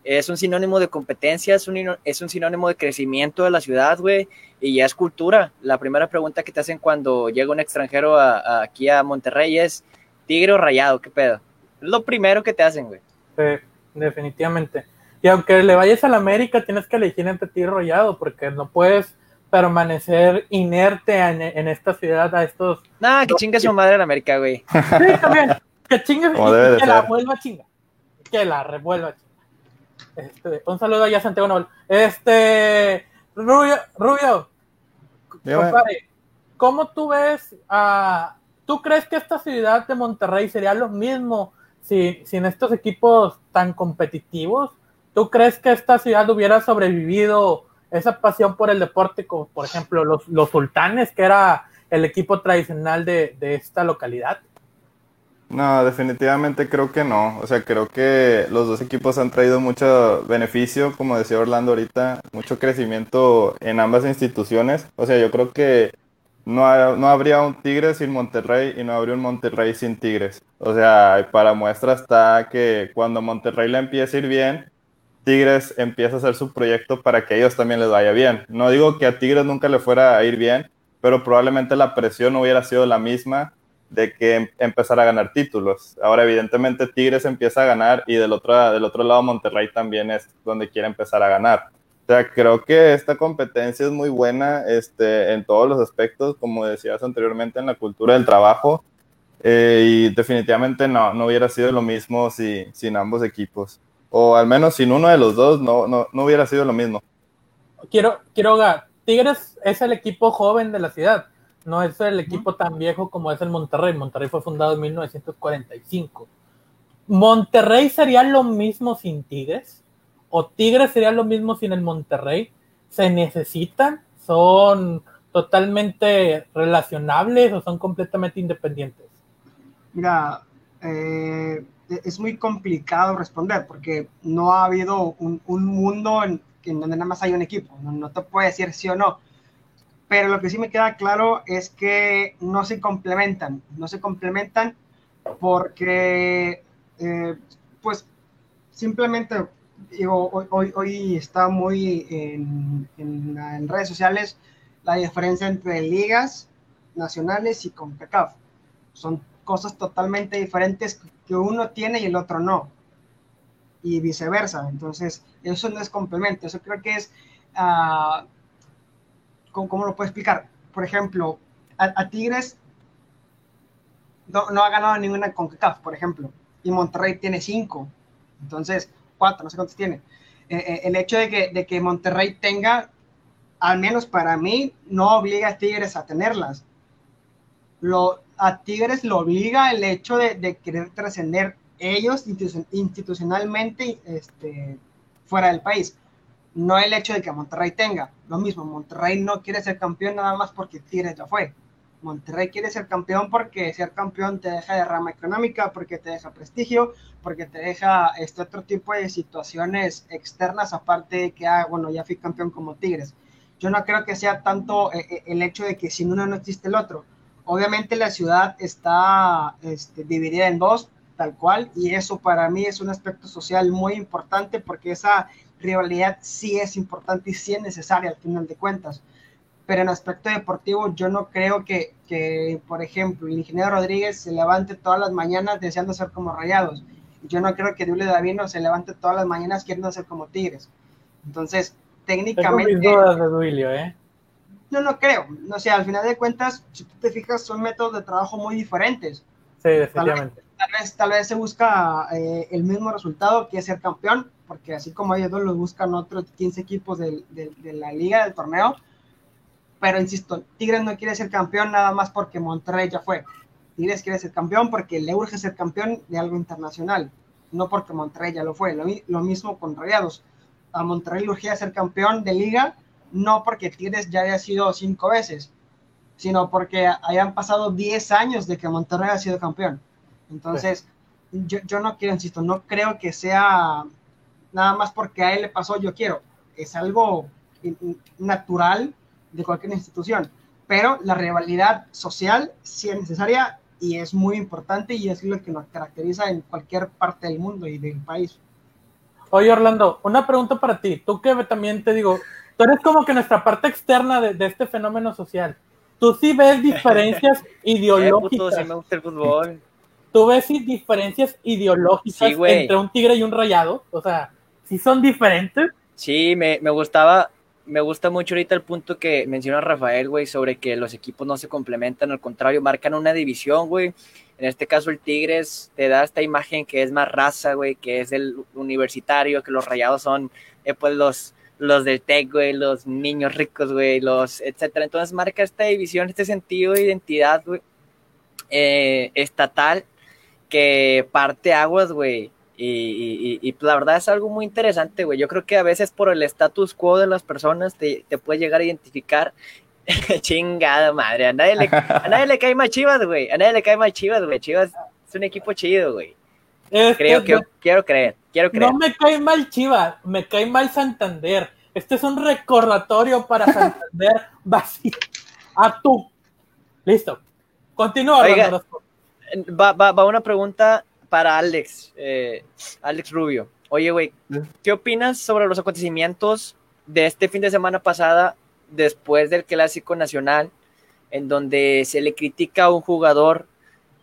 Speaker 2: Es un sinónimo de competencia, es un, es un sinónimo de crecimiento de la ciudad, güey, y ya es cultura. La primera pregunta que te hacen cuando llega un extranjero aquí a Monterrey es, ¿tigre o rayado? ¿Qué pedo? Es lo primero que te hacen, güey.
Speaker 1: Sí, definitivamente. Y aunque le vayas a la América, tienes que elegir entre tigre o rayado, porque no puedes permanecer inerte en, esta ciudad a estos.
Speaker 2: Nah, que chingue su madre en América, güey.
Speaker 1: Sí, también. Que chingue que la vuelva chinga. Que la revuelva chinga. Este, un saludo allá a Santiago Noel. Este. Rubio, Rubio compadre, ¿cómo tú ves a. ¿Tú crees que esta ciudad de Monterrey sería lo mismo si, sin estos equipos tan competitivos? ¿Tú crees que esta ciudad hubiera sobrevivido esa pasión por el deporte, como por ejemplo los, los sultanes, que era el equipo tradicional de, de esta localidad?
Speaker 3: No, definitivamente creo que no. O sea, creo que los dos equipos han traído mucho beneficio, como decía Orlando ahorita, mucho crecimiento en ambas instituciones. O sea, yo creo que no, no habría un Tigre sin Monterrey y no habría un Monterrey sin Tigres. O sea, para muestra está que cuando Monterrey le empieza a ir bien, Tigres empieza a hacer su proyecto para que ellos también les vaya bien. No digo que a Tigres nunca le fuera a ir bien, pero probablemente la presión hubiera sido la misma de que em, empezara a ganar títulos. Ahora, evidentemente, Tigres empieza a ganar y del otro, del otro lado Monterrey también es donde quiere empezar a ganar. O sea, creo que esta competencia es muy buena este, en todos los aspectos, como decías anteriormente, en la cultura del trabajo. Eh, y definitivamente no, no hubiera sido lo mismo si, sin ambos equipos o al menos sin uno de los dos no, no, no hubiera sido lo mismo.
Speaker 1: Quiero, quiero, Tigres es el equipo joven de la ciudad, no es el equipo tan viejo como es el Monterrey. Monterrey fue fundado en 1945. ¿Monterrey sería lo mismo sin Tigres? ¿O Tigres sería lo mismo sin el Monterrey? ¿Se necesitan? ¿Son totalmente relacionables o son completamente independientes?
Speaker 4: Mira, eh, es muy complicado responder porque no ha habido un, mundo en, donde nada más hay un equipo, no, te puedo decir sí o no. Pero lo que sí me queda claro es que no se complementan, no se complementan porque, eh, pues, simplemente, digo, hoy, hoy, está muy en, en, redes sociales la diferencia entre ligas nacionales y CONCACAF. Son cosas totalmente diferentes que uno tiene y el otro no. Y viceversa. Entonces, eso no es complemento. Eso creo que es, uh, ¿cómo, lo puedo explicar? Por ejemplo, a, Tigres no, ha ganado ninguna con CAF, por ejemplo. Y Monterrey tiene cinco. Entonces, cuatro, no sé cuántos tiene. Eh, eh, el hecho de que, de que Monterrey tenga, al menos para mí, no obliga a Tigres a tenerlas. Lo, a Tigres lo obliga el hecho de, querer trascender ellos institucionalmente este, fuera del país. No el hecho de que Monterrey tenga. Lo mismo, Monterrey no quiere ser campeón nada más porque Tigres ya fue. Monterrey quiere ser campeón porque ser campeón te deja de rama económica, porque te deja prestigio, porque te deja este otro tipo de situaciones externas, aparte de que, ah, bueno, ya fui campeón como Tigres. Yo no creo que sea tanto eh, eh, el hecho de que sin uno no existe el otro. Obviamente la ciudad está este, dividida en dos, tal cual, y eso para mí es un aspecto social muy importante porque esa rivalidad sí es importante y sí es necesaria al final de cuentas. Pero en aspecto deportivo yo no creo que, que por ejemplo, el ingeniero Rodríguez se levante todas las mañanas deseando ser como Rayados. Yo no creo que Dule Davino se levante todas las mañanas queriendo ser como Tigres. Entonces, técnicamente...
Speaker 1: Tengo mis de Duilio, ¿eh?
Speaker 4: No, no creo. No sé, al final de cuentas, si tú te fijas, son métodos de trabajo muy diferentes.
Speaker 1: Sí, definitivamente.
Speaker 4: Tal vez, tal vez, se busca eh, el mismo resultado que es ser campeón, porque así como ellos dos lo buscan otros 15 equipos de, la liga, del torneo. Pero insisto, Tigres no quiere ser campeón nada más porque Monterrey ya fue. Tigres quiere ser campeón porque le urge ser campeón de algo internacional, no porque Monterrey ya lo fue. Lo, lo mismo con Rayados. A Monterrey le urgía ser campeón de liga no porque Tigres ya haya sido cinco veces, sino porque hayan pasado 10 años de que Monterrey ha sido campeón. Entonces, yo, yo, no quiero, insisto, no creo que sea nada más porque a él le pasó, yo quiero. Es algo natural de cualquier institución. Pero la rivalidad social sí es necesaria y es muy importante y es lo que nos caracteriza en cualquier parte del mundo y del país.
Speaker 1: Oye, Orlando, una pregunta para ti. Tú que también te digo, tú eres como que nuestra parte externa de, de este fenómeno social. Tú sí ves diferencias ideológicas.
Speaker 2: sí me gusta el fútbol.
Speaker 1: Tú ves diferencias ideológicas entre un tigre y un rayado. O sea, sí son diferentes.
Speaker 2: Sí, me, me gustaba, me gusta mucho ahorita el punto que menciona Rafael, güey, sobre que los equipos no se complementan, al contrario, marcan una división, güey. En este caso, el Tigres te da esta imagen que es más raza, güey, que es el universitario, que los rayados son, eh, pues, los, los del TEC, güey, los niños ricos, güey, los, etcétera. Entonces, marca esta división, este sentido de identidad, güey, eh, estatal, que parte aguas, güey y, y, pues, la verdad es algo muy interesante, güey. Yo creo que a veces por el status quo de las personas te, te puedes llegar a identificar. Chingada madre, a nadie, le, a nadie le cae más chivas, güey. A nadie le cae más chivas, güey. Chivas es un equipo chido, güey. Creo, que, quiero creer, quiero creer.
Speaker 1: No me cae mal Chivas, me cae mal Santander. Este es un recordatorio para Santander vacío. A tú. Listo. Continúa.
Speaker 2: Oiga, va, va, va una pregunta para Alex, eh, Alex Rubio. Oye, güey, ¿qué opinas sobre los acontecimientos de este fin de semana pasada después del Clásico Nacional, en donde se le critica a un jugador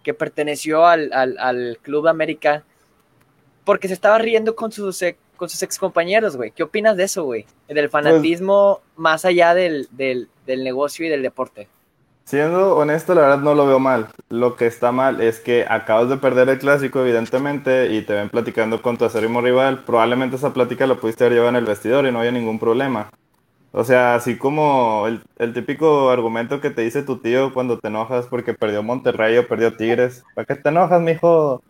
Speaker 2: que perteneció al, al, Club América porque se estaba riendo con sus, con sus excompañeros, güey? ¿Qué opinas de eso, güey? Del pues fanatismo más allá del, del, del negocio y del deporte.
Speaker 3: Siendo honesto, la verdad no lo veo mal. Lo que está mal es que acabas de perder el clásico, evidentemente, y te ven platicando con tu acérrimo rival. Probablemente esa plática la pudiste haber llevado en el vestidor y no había ningún problema. O sea, así como el, típico argumento que te dice tu tío cuando te enojas porque perdió Monterrey o perdió Tigres. ¿Para qué te enojas, mijo?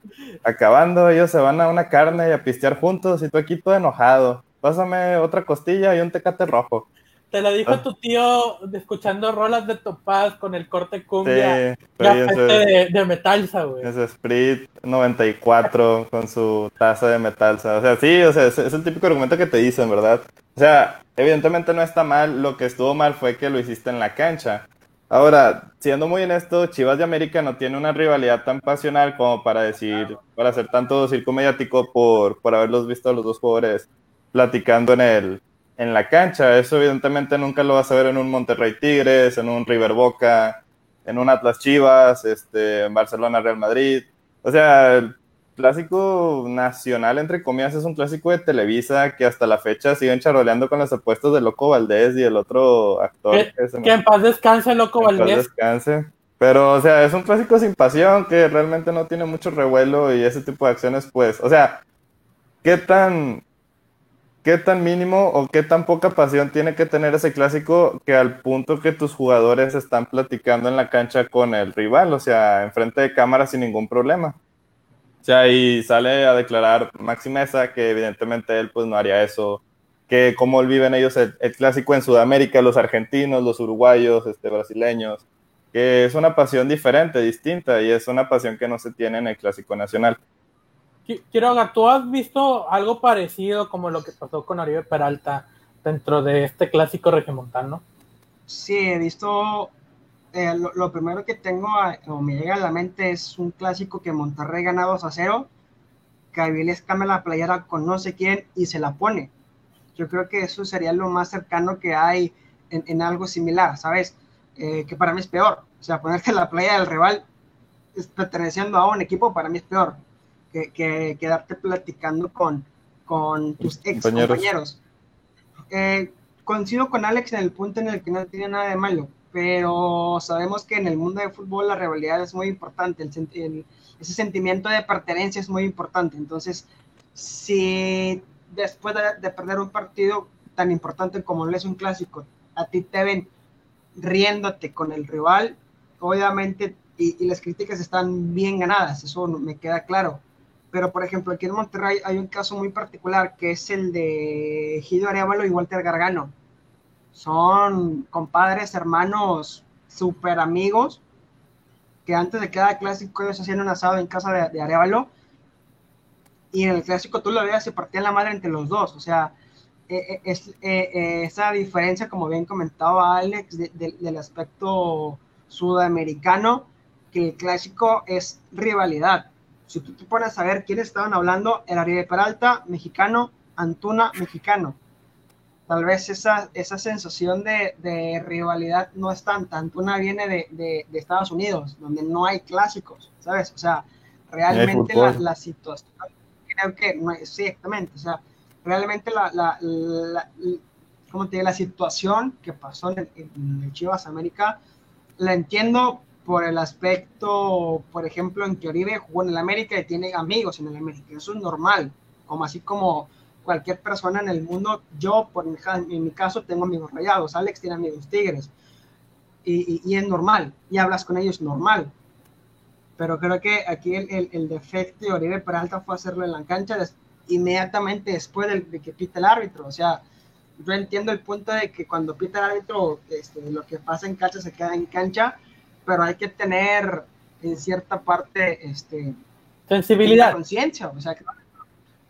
Speaker 3: Acabando, ellos se van a una carne y a pistear juntos y tú aquí todo enojado. Pásame otra costilla y un tecate rojo.
Speaker 1: Te lo dijo ah. tu tío escuchando rolas de Topaz con el corte cumbia sí, de, de, Metalsa, güey.
Speaker 3: Ese Sprit 94 con su taza de Metalsa. O sea, sí, o sea, es, el típico argumento que te dicen, ¿verdad? O sea, evidentemente no está mal. Lo que estuvo mal fue que lo hiciste en la cancha. Ahora, siendo muy honesto, Chivas de América no tiene una rivalidad tan pasional como para decir, para hacer tanto circo mediático por, por haberlos visto a los dos jugadores platicando en el, en la cancha. Eso evidentemente nunca lo vas a ver en un Monterrey Tigres, en un River Boca, en un Atlas Chivas, este, en Barcelona Real Madrid. O sea, el clásico nacional, entre comillas, es un clásico de Televisa que hasta la fecha siguen charoleando con las apuestas de Loco Valdés y el otro actor.
Speaker 1: Que, en paz descanse, Loco Valdés. En paz
Speaker 3: descanse. Pero, o sea, es un clásico sin pasión que realmente no tiene mucho revuelo y ese tipo de acciones, pues, o sea, ¿qué tan, ¿Qué tan mínimo o qué tan poca pasión tiene que tener ese clásico que al punto que tus jugadores están platicando en la cancha con el rival, o sea, enfrente de cámara sin ningún problema? O sea, y sale a declarar Maxi Mesa que evidentemente él pues no haría eso, que cómo viven ellos el, clásico en Sudamérica, los argentinos, los uruguayos, este, brasileños, que es una pasión diferente, distinta, y es una pasión que no se tiene en el clásico nacional.
Speaker 1: Quiroga, ¿tú has visto algo parecido como lo que pasó con Oribe Peralta dentro de este clásico regiomontano?
Speaker 4: Sí, he visto. Eh, lo, primero que tengo o me llega a la mente es un clásico que Monterrey gana 2 a 0. Que les cambia la playera con no sé quién y se la pone. Yo creo que eso sería lo más cercano que hay en, algo similar, ¿sabes? Eh, que para mí es peor. O sea, ponerte la playa del rival perteneciendo a un equipo para mí es peor que, quedarte platicando con, con tus ex compañeros. Eh, coincido con Alex en el punto en el que no tiene nada de malo, pero sabemos que en el mundo de fútbol la rivalidad es muy importante, el, ese sentimiento de pertenencia es muy importante. Entonces, si después de, perder un partido tan importante como lo es un clásico, a ti te ven riéndote con el rival, obviamente, y, y las críticas están bien ganadas, eso me queda claro pero por ejemplo aquí en Monterrey hay un caso muy particular que es el de Gido Arevalo y Walter Gargano. Son compadres, hermanos, súper amigos, que antes de cada clásico ellos hacían un asado en casa de, de y en el clásico tú lo veías, se partían la madre entre los dos, o sea, eh, es, esa diferencia, como bien comentaba Alex, del aspecto sudamericano, que el clásico es rivalidad. Si tú te pones a ver quiénes estaban hablando, el Ariel Peralta, mexicano, Antuna, mexicano. Tal vez esa, esa sensación de, de rivalidad no es tanta. Antuna viene de, de, de, Estados Unidos, donde no hay clásicos, ¿sabes? O sea, realmente la, la, situación, creo que, no, sí, exactamente, o sea, realmente la, la, la ¿cómo te digo? La situación que pasó en en Chivas América, la entiendo por el aspecto, por ejemplo, en que Oribe jugó en el América y tiene amigos en el América. Eso es normal, como así como cualquier persona en el mundo. Yo, por en mi caso, tengo amigos rayados, Alex tiene amigos tigres. Y, y, es normal, y hablas con ellos normal. Pero creo que aquí el, el, defecto de Oribe Peralta fue hacerlo en la cancha inmediatamente después de, de, que pita el árbitro. O sea, yo entiendo el punto de que cuando pita el árbitro, este, lo que pasa en cancha se queda en cancha, pero hay que tener en cierta parte este,
Speaker 1: sensibilidad.
Speaker 4: Conciencia, o sea,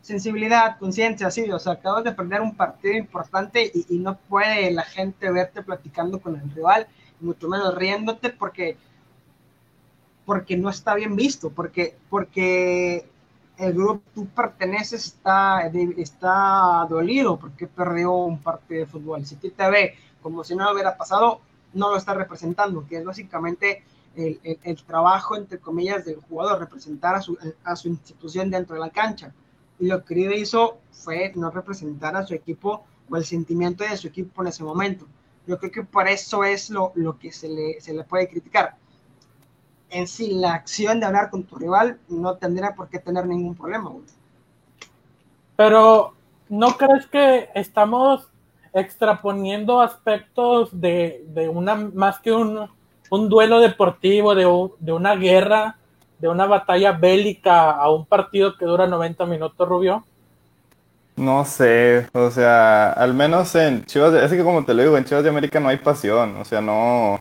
Speaker 4: sensibilidad, conciencia, sí, o sea, acabas de perder un partido importante y, y, no puede la gente verte platicando con el rival, mucho menos riéndote porque porque no está bien visto, porque, porque el grupo tú perteneces está, está dolido porque perdió un partido de fútbol. Si tú te ve como si no hubiera pasado, no lo está representando, que es básicamente el, el, trabajo, entre comillas, del jugador, representar a su, a su institución dentro de la cancha. Y lo que Uribe hizo fue no representar a su equipo o el sentimiento de su equipo en ese momento. Yo creo que por eso es lo, lo que se le, se le puede criticar. En sí, la acción de hablar con tu rival no tendría por qué tener ningún problema. Güey.
Speaker 1: Pero, ¿no crees que estamos extraponiendo aspectos de, de una más que un, un duelo deportivo, de, de, una guerra, de una batalla bélica a un partido que dura 90 minutos, Rubio?
Speaker 3: No sé, o sea, al menos en Chivas, es que como te lo digo, en Chivas de América no hay pasión, o sea, no,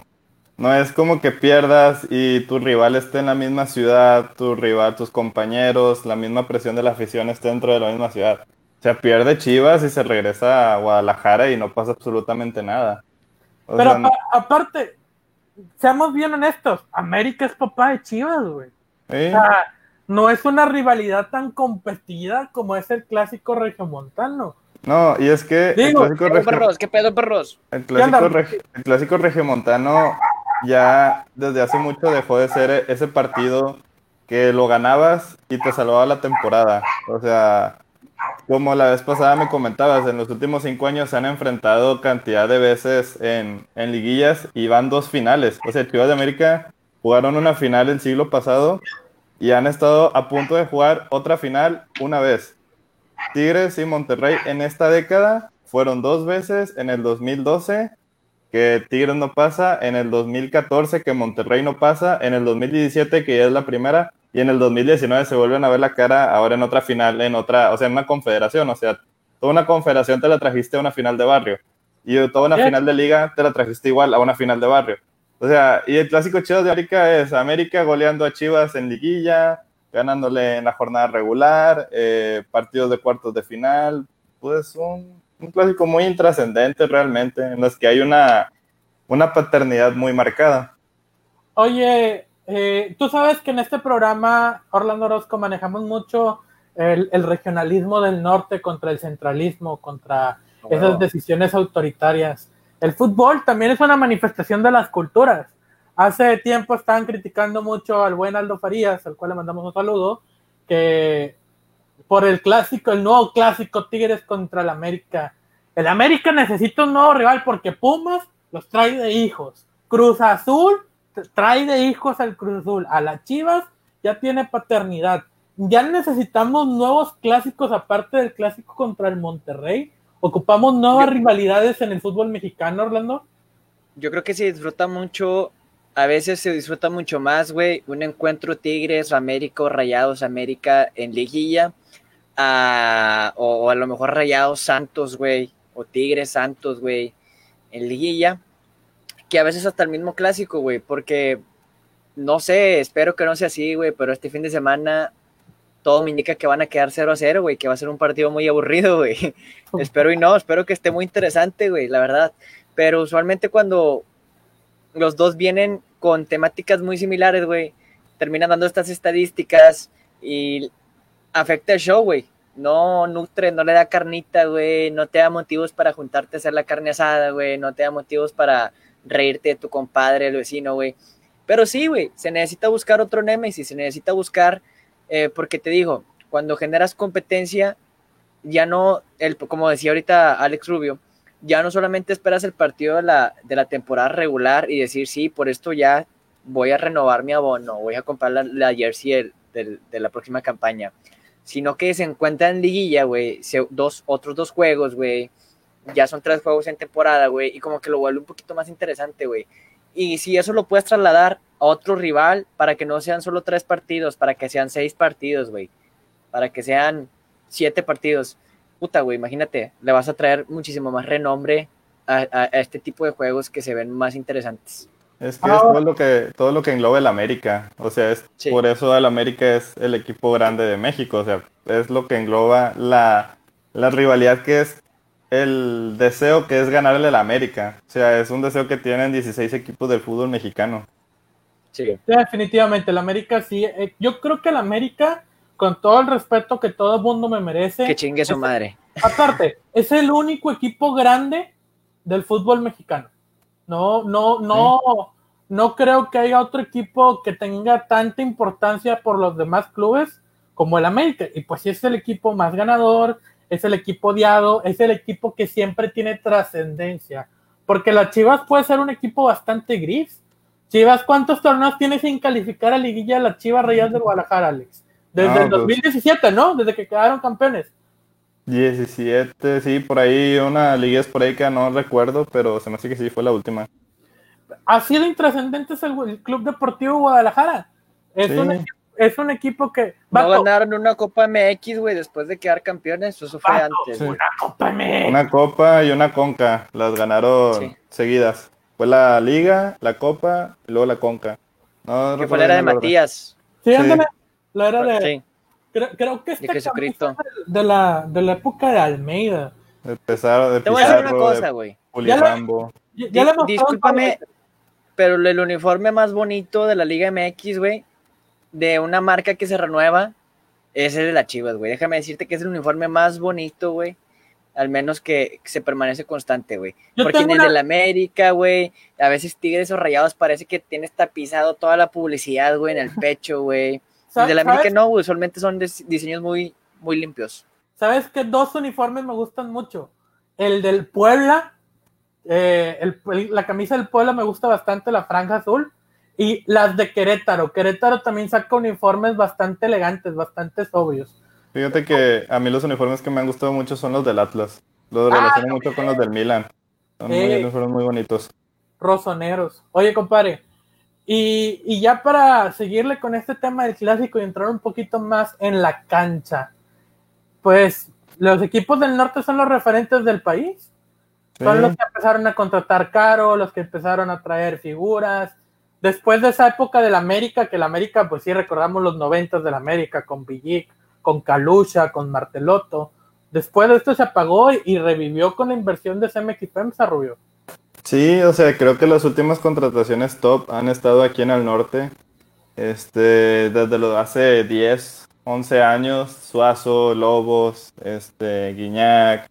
Speaker 3: no es como que pierdas y tu rival esté en la misma ciudad, tu rival, tus compañeros, la misma presión de la afición esté dentro de la misma ciudad. O sea, pierde Chivas y se regresa a Guadalajara y no pasa absolutamente nada.
Speaker 1: O Pero sea, aparte, seamos bien honestos, América es papá de Chivas, güey. ¿Sí? O sea, no es una rivalidad tan competida como es el clásico regiomontano.
Speaker 3: No, y es que
Speaker 2: Digo, el clásico ¿qué, regio... perros, ¿qué pedo, perros?
Speaker 3: El clásico, reg... el clásico regiomontano ya desde hace mucho dejó de ser ese partido que lo ganabas y te salvaba la temporada. O sea, como la vez pasada me comentabas, en los últimos cinco años se han enfrentado cantidad de veces en, en liguillas y van dos finales. O sea, Chivas de América jugaron una final el siglo pasado y han estado a punto de jugar otra final una vez. Tigres y Monterrey en esta década fueron dos veces en el 2012 que Tigres no pasa, en el 2014 que Monterrey no pasa, en el 2017 que ya es la primera y en el 2019 se vuelven a ver la cara ahora en otra final, en otra, o sea, en una confederación, o sea, toda una confederación te la trajiste a una final de barrio y toda una final de liga te la trajiste igual a una final de barrio. O sea, y el clásico Chivas de América es América goleando a Chivas en liguilla, ganándole en la jornada regular, eh, partidos de cuartos de final, pues un, un clásico muy intrascendente realmente, en los que hay una, una paternidad muy marcada.
Speaker 1: Oye, eh, tú sabes que en este programa, Orlando Orozco, manejamos mucho el, el regionalismo del norte contra el centralismo, contra oh. esas decisiones autoritarias. El fútbol también es una manifestación de las culturas. Hace tiempo estaban criticando mucho al buen Aldo Farías, al cual le mandamos un saludo, que por el clásico, el nuevo clásico Tigres contra el América. El América necesita un nuevo rival porque Pumas los trae de hijos. Cruz Azul trae de hijos al Cruz Azul. A las Chivas ya tiene paternidad. Ya necesitamos nuevos clásicos aparte del clásico contra el Monterrey. Ocupamos nuevas yo, rivalidades en el fútbol mexicano, Orlando.
Speaker 2: Yo creo que se disfruta mucho, a veces se disfruta mucho más, güey, un encuentro Tigres, América, Rayados, América en liguilla, a, o, o, a lo mejor Rayados Santos, güey, o Tigres Santos, güey, en liguilla, que a veces hasta el mismo clásico, güey, porque no sé, espero que no sea así, güey, pero este fin de semana todo me indica que van a quedar 0 a 0, güey, que va a ser un partido muy aburrido, güey. espero y no, espero que esté muy interesante, güey, la verdad. Pero usualmente cuando los dos vienen con temáticas muy similares, güey, terminan dando estas estadísticas y afecta el show, güey. No nutre, no le da carnita, güey, no te da motivos para juntarte a hacer la carne asada, güey, no te da motivos para reírte de tu compadre, el vecino, güey. Pero sí, güey, se necesita buscar otro Nemesis, se necesita buscar, eh, porque te digo, cuando generas competencia, ya no, el, como decía ahorita Alex Rubio, ya no solamente esperas el partido de la, de la temporada regular y decir, sí, por esto ya voy a renovar mi abono, voy a comprar la, jersey de la próxima campaña, sino que se encuentra en liguilla, güey, dos, otros dos juegos, güey, ya son tres juegos en temporada, güey, y como que lo vuelve un poquito más interesante, güey. Y si eso lo puedes trasladar a otro rival para que no sean solo tres partidos, para que sean seis partidos, güey, para que sean siete partidos puta, güey, imagínate, le vas a traer muchísimo más renombre a, este tipo de juegos que se ven más interesantes.
Speaker 3: Es que es todo lo que, todo lo que engloba el América. O sea, es por eso el América es el equipo grande de México. O sea, es lo que engloba la, la rivalidad que es el deseo que es ganarle al América. O sea, es un deseo que tienen 16 equipos del fútbol mexicano.
Speaker 1: Sí. Definitivamente, el América sí. Eh, yo creo que el América con todo el respeto que todo el mundo me merece.
Speaker 2: Que chingue su madre.
Speaker 1: Aparte, es el único equipo grande del fútbol mexicano. No, no, no, no creo que haya otro equipo que tenga tanta importancia por los demás clubes como el América. Y pues sí es el equipo más ganador, es el equipo odiado, es el equipo que siempre tiene trascendencia. Porque las Chivas puede ser un equipo bastante gris. Chivas, ¿cuántos torneos tiene sin calificar a liguilla la Chivas Reyes de Guadalajara, Alex? Desde el 2017, pues. ¿no? Desde que quedaron campeones.
Speaker 3: 17, sí, por ahí, una ahí que no recuerdo, pero se me hace que sí fue la última.
Speaker 1: Ha sido intrascendente el, Club Deportivo Guadalajara. Es, un, equipo que.
Speaker 2: No ganaron una Copa MX, güey, después de quedar campeones. Eso fue antes.
Speaker 1: Una Copa MX.
Speaker 3: Una Copa y una Conca. Las ganaron seguidas. Fue la Liga, la Copa y luego la Conca.
Speaker 2: que fue la era de Matías.
Speaker 1: Sí, ándale. La era de. Creo, que esta
Speaker 2: Jesucristo.
Speaker 1: De la, de la época de Almeida.
Speaker 3: De Pesaro, de
Speaker 2: Te voy a decir una cosa, güey.
Speaker 1: Ya,
Speaker 2: Discúlpame, pero el uniforme más bonito de la Liga MX, güey, de una marca que se renueva, es el de la Chivas, güey. Déjame decirte que es el uniforme más bonito, güey. Al menos que, se permanece constante, güey. Porque en el de la América, güey, a veces Tigres o Rayados parece que tienes tapizado toda la publicidad, güey, en el pecho, güey. De la América no, usualmente son diseños muy, muy limpios.
Speaker 1: ¿Sabes qué dos uniformes me gustan mucho? El del Puebla, eh, la camisa del Puebla me gusta bastante, la franja azul, y las de Querétaro. Querétaro también saca uniformes bastante elegantes, bastante sobrios.
Speaker 3: Fíjate que a mí los uniformes que me han gustado mucho son los del Atlas. Los ah, relaciono mucho con los del Milan. Son muy, uniformes muy bonitos.
Speaker 1: Rosoneros. Oye, compadre, y, ya para seguirle con este tema del clásico y entrar un poquito más en la cancha, pues los equipos del norte son los referentes del país. Son los que empezaron a contratar caro, los que empezaron a traer figuras. Después de esa época del América, que el América, pues sí recordamos los noventas del América, con Villic, con Calucha, con Martelotto. Después de esto se apagó y, revivió con la inversión de CMX FEMSA, Rubio.
Speaker 3: Sí, o sea, creo que las últimas contrataciones top han estado aquí en el norte. Este, desde hace 10, 11 años, Suazo, Lobos, este, Guiñac,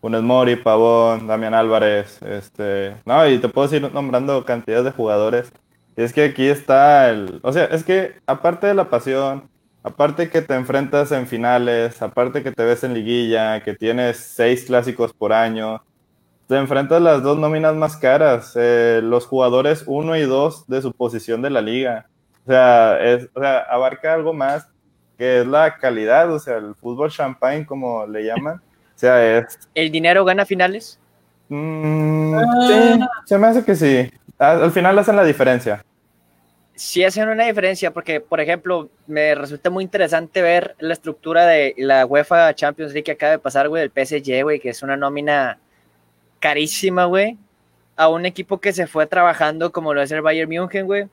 Speaker 3: Funes Mori, Pavón, Damián Álvarez, este, no, y te puedo seguir nombrando cantidades de jugadores. Y es que aquí está el, o sea, es que aparte de la pasión, aparte que te enfrentas en finales, aparte que te ves en liguilla, que tienes seis clásicos por año, te enfrentas las dos nóminas más caras, eh, los jugadores 1 y 2 de su posición de la liga. O sea, es, o sea, abarca algo más que es la calidad, o sea, el fútbol champagne, como le llaman. O sea, es...
Speaker 2: ¿El dinero gana finales?
Speaker 3: Mm, sí, se me hace que sí. Al final hacen la diferencia.
Speaker 2: Sí hacen una diferencia porque, por ejemplo, me resulta muy interesante ver la estructura de la UEFA Champions League que acaba de pasar, güey, del PSG, güey, que es una nómina carísima, güey, a un equipo que se fue trabajando como lo es el Bayern München, güey,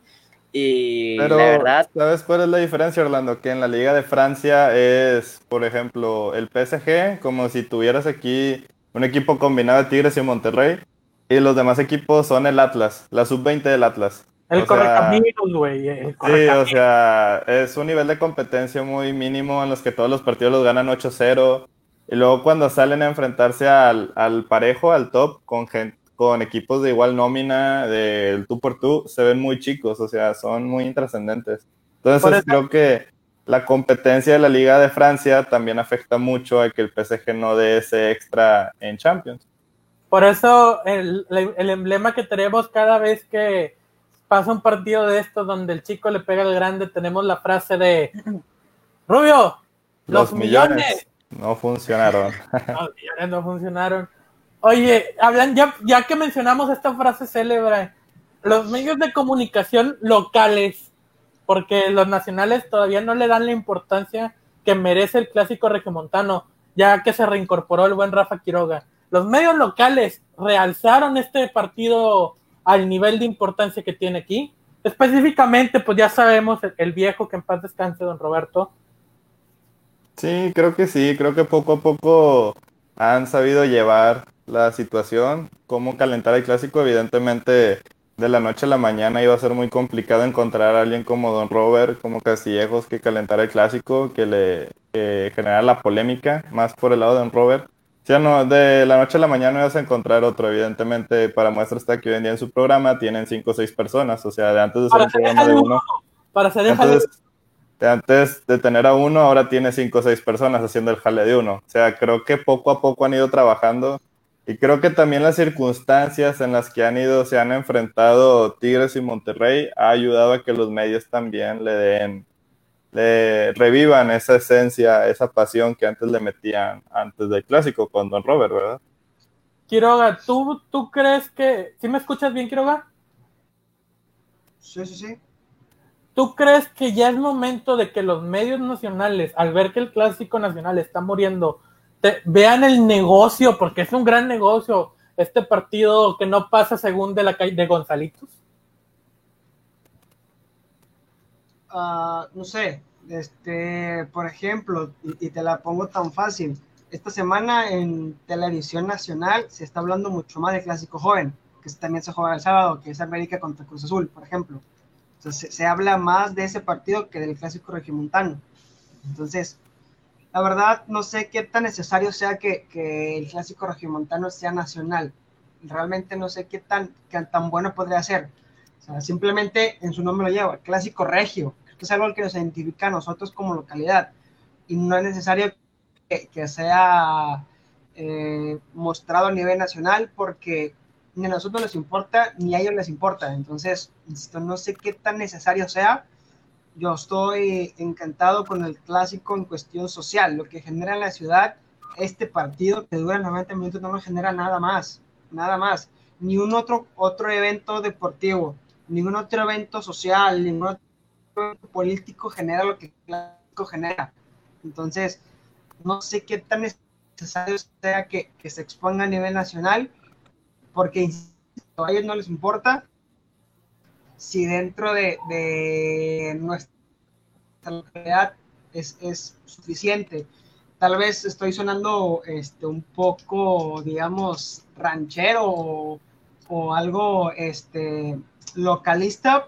Speaker 2: Y
Speaker 3: Pero,
Speaker 2: la verdad,
Speaker 3: ¿sabes cuál es la diferencia, Orlando? Que en la Liga de Francia es, por ejemplo, el PSG, como si tuvieras aquí un equipo combinado de Tigres y Monterrey, y los demás equipos son el Atlas, la sub-20 del Atlas.
Speaker 1: El correcaminos, güey.
Speaker 3: Sí, o sea, es un nivel de competencia muy mínimo en los que todos los partidos los ganan 8-0. Y luego cuando salen a enfrentarse al, al parejo, al top, con, con equipos de igual nómina, del tú por tú, se ven muy chicos, o sea, son muy intrascendentes. Entonces creo que la competencia de la Liga de Francia también afecta mucho a que el PSG no dé ese extra en Champions.
Speaker 1: Por eso el, el emblema que tenemos cada vez que pasa un partido de estos donde el chico le pega al grande, tenemos la frase de Rubio, los, millones.
Speaker 3: no funcionaron.
Speaker 1: Los millones no funcionaron. Oye, hablan ya, ya que mencionamos esta frase célebre, los medios de comunicación locales, porque los nacionales todavía no le dan la importancia que merece el clásico regiomontano, ya que se reincorporó el buen Rafa Quiroga. Los medios locales realzaron este partido al nivel de importancia que tiene aquí. Específicamente, pues ya sabemos, el, viejo que en paz descanse, don Roberto,
Speaker 3: Sí, creo que sí, creo que poco a poco han sabido llevar la situación, cómo calentar el clásico. Evidentemente, de la noche a la mañana iba a ser muy complicado encontrar a alguien como Don Robert, como Castillejos, que calentara el clásico, que le generara la polémica, más por el lado de Don Robert. No, de la noche a la mañana ibas a encontrar otro, evidentemente, para muestra está que hoy en día en su programa tienen cinco o seis personas, o sea, de antes de ser un programa de uno.
Speaker 1: para hacer el
Speaker 3: Entonces, antes de tener a uno, ahora tiene cinco o seis personas haciendo el jale de uno. O sea, creo que poco a poco han ido trabajando y creo que también las circunstancias en las que han ido, se han enfrentado Tigres y Monterrey, ha ayudado a que los medios también le den, le revivan esa esencia, esa pasión que antes le metían antes del clásico con Don Robert, ¿verdad?
Speaker 1: Quiroga, ¿tú, ¿tú crees que... ¿Sí me escuchas bien, Quiroga?
Speaker 4: Sí, sí, sí.
Speaker 1: ¿Tú crees que ya es momento de que los medios nacionales, al ver que el clásico nacional está muriendo, te- vean el negocio, porque es un gran negocio, este partido que no pasa según de la calle de Gonzalitos?
Speaker 4: Ah, no sé, este, por ejemplo, y, te la pongo tan fácil. Esta semana en televisión nacional se está hablando mucho más de clásico joven, que también se juega el sábado, que es América contra Cruz Azul, por ejemplo. Entonces, se, se habla más de ese partido que del clásico regiomontano. Entonces, la verdad, no sé qué tan necesario sea que, que el clásico regiomontano sea nacional. Realmente no sé qué tan, qué tan bueno podría ser. Simplemente en su nombre lo lleva, clásico regio. Esto es algo que nos identifica a nosotros como localidad. Y no es necesario que, que sea eh, mostrado a nivel nacional porque ni a nosotros les importa ni a ellos les importa. Entonces, no sé qué tan necesario sea. Yo estoy encantado con el clásico en cuestión social. Lo que genera en la ciudad este partido que dura 90 minutos no lo genera nada más. Nada más. Ni un otro, otro evento deportivo, ningún otro evento social, ningún otro evento político genera lo que el clásico genera. Entonces, no sé qué tan necesario sea que, se exponga a nivel nacional, porque insisto, a ellos no les importa si dentro de, nuestra localidad es, es, suficiente. Tal vez estoy sonando este, un poco, digamos, ranchero o, o algo este, localista,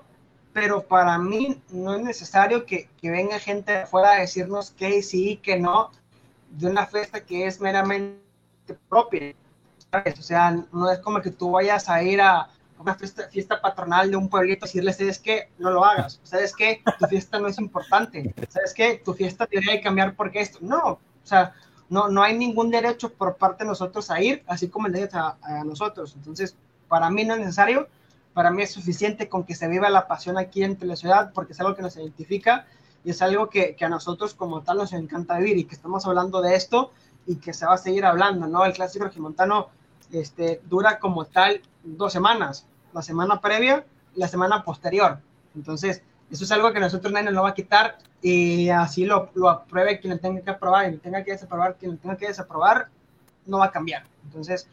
Speaker 4: pero para mí no es necesario que, que venga gente de afuera a decirnos que sí, que no, de una fiesta que es meramente propia. O sea, no es como que tú vayas a ir a una fiesta, patronal de un pueblito y decirles, ¿sabes qué? No lo hagas. ¿Sabes qué? Tu fiesta no es importante. ¿Sabes qué? Tu fiesta debería de cambiar porque esto. No, o sea, no, no hay ningún derecho por parte de nosotros a ir, así como el derecho a, a nosotros. Entonces, para mí no es necesario para mí es suficiente con que se viva la pasión aquí entre la ciudad, porque es algo que nos identifica y es algo que, a nosotros como tal nos encanta vivir y que estamos hablando de esto y que se va a seguir hablando, ¿no? El clásico regimontano este, dura como tal dos semanas, la semana previa y la semana posterior. Entonces, eso es algo que nosotros nadie nos va a quitar y así lo, lo apruebe quien lo tenga que aprobar y lo tenga que desaprobar quien lo tenga que desaprobar, no va a cambiar. Entonces,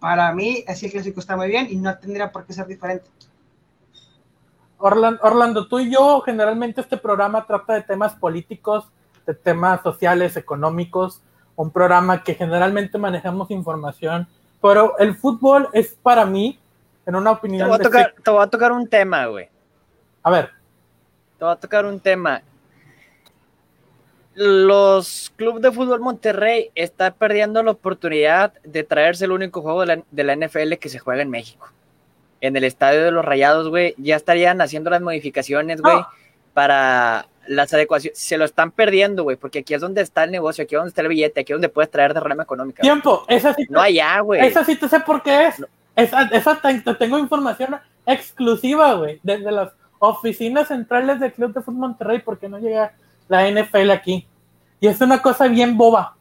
Speaker 4: para mí, así el clásico está muy bien y no tendría por qué ser diferente.
Speaker 1: Orlando, Orlando, tú y yo, generalmente este programa trata de temas políticos, de temas sociales, económicos, un programa que generalmente manejamos información, pero el fútbol es para mí, en una opinión...
Speaker 2: Te voy a tocar, te voy a tocar un tema, güey.
Speaker 1: A ver.
Speaker 2: Te voy a tocar un tema. Los clubes de fútbol Monterrey están perdiendo la oportunidad de traerse el único juego de la, de la NFL que se juega en México en el estadio de los Rayados, güey, ya estarían haciendo las modificaciones, güey, para las adecuaciones. Se lo están perdiendo, güey, porque aquí es donde está el negocio, aquí es donde está el billete, aquí es donde puedes traer derrama económica.
Speaker 1: Tiempo, esa sí.
Speaker 2: no allá, güey.
Speaker 1: Esa sí te sé por qué es. Esa, esa tengo información exclusiva, güey, desde las oficinas centrales del Club de Fútbol Monterrey, porque no llega la NFL aquí. Y es una cosa bien boba.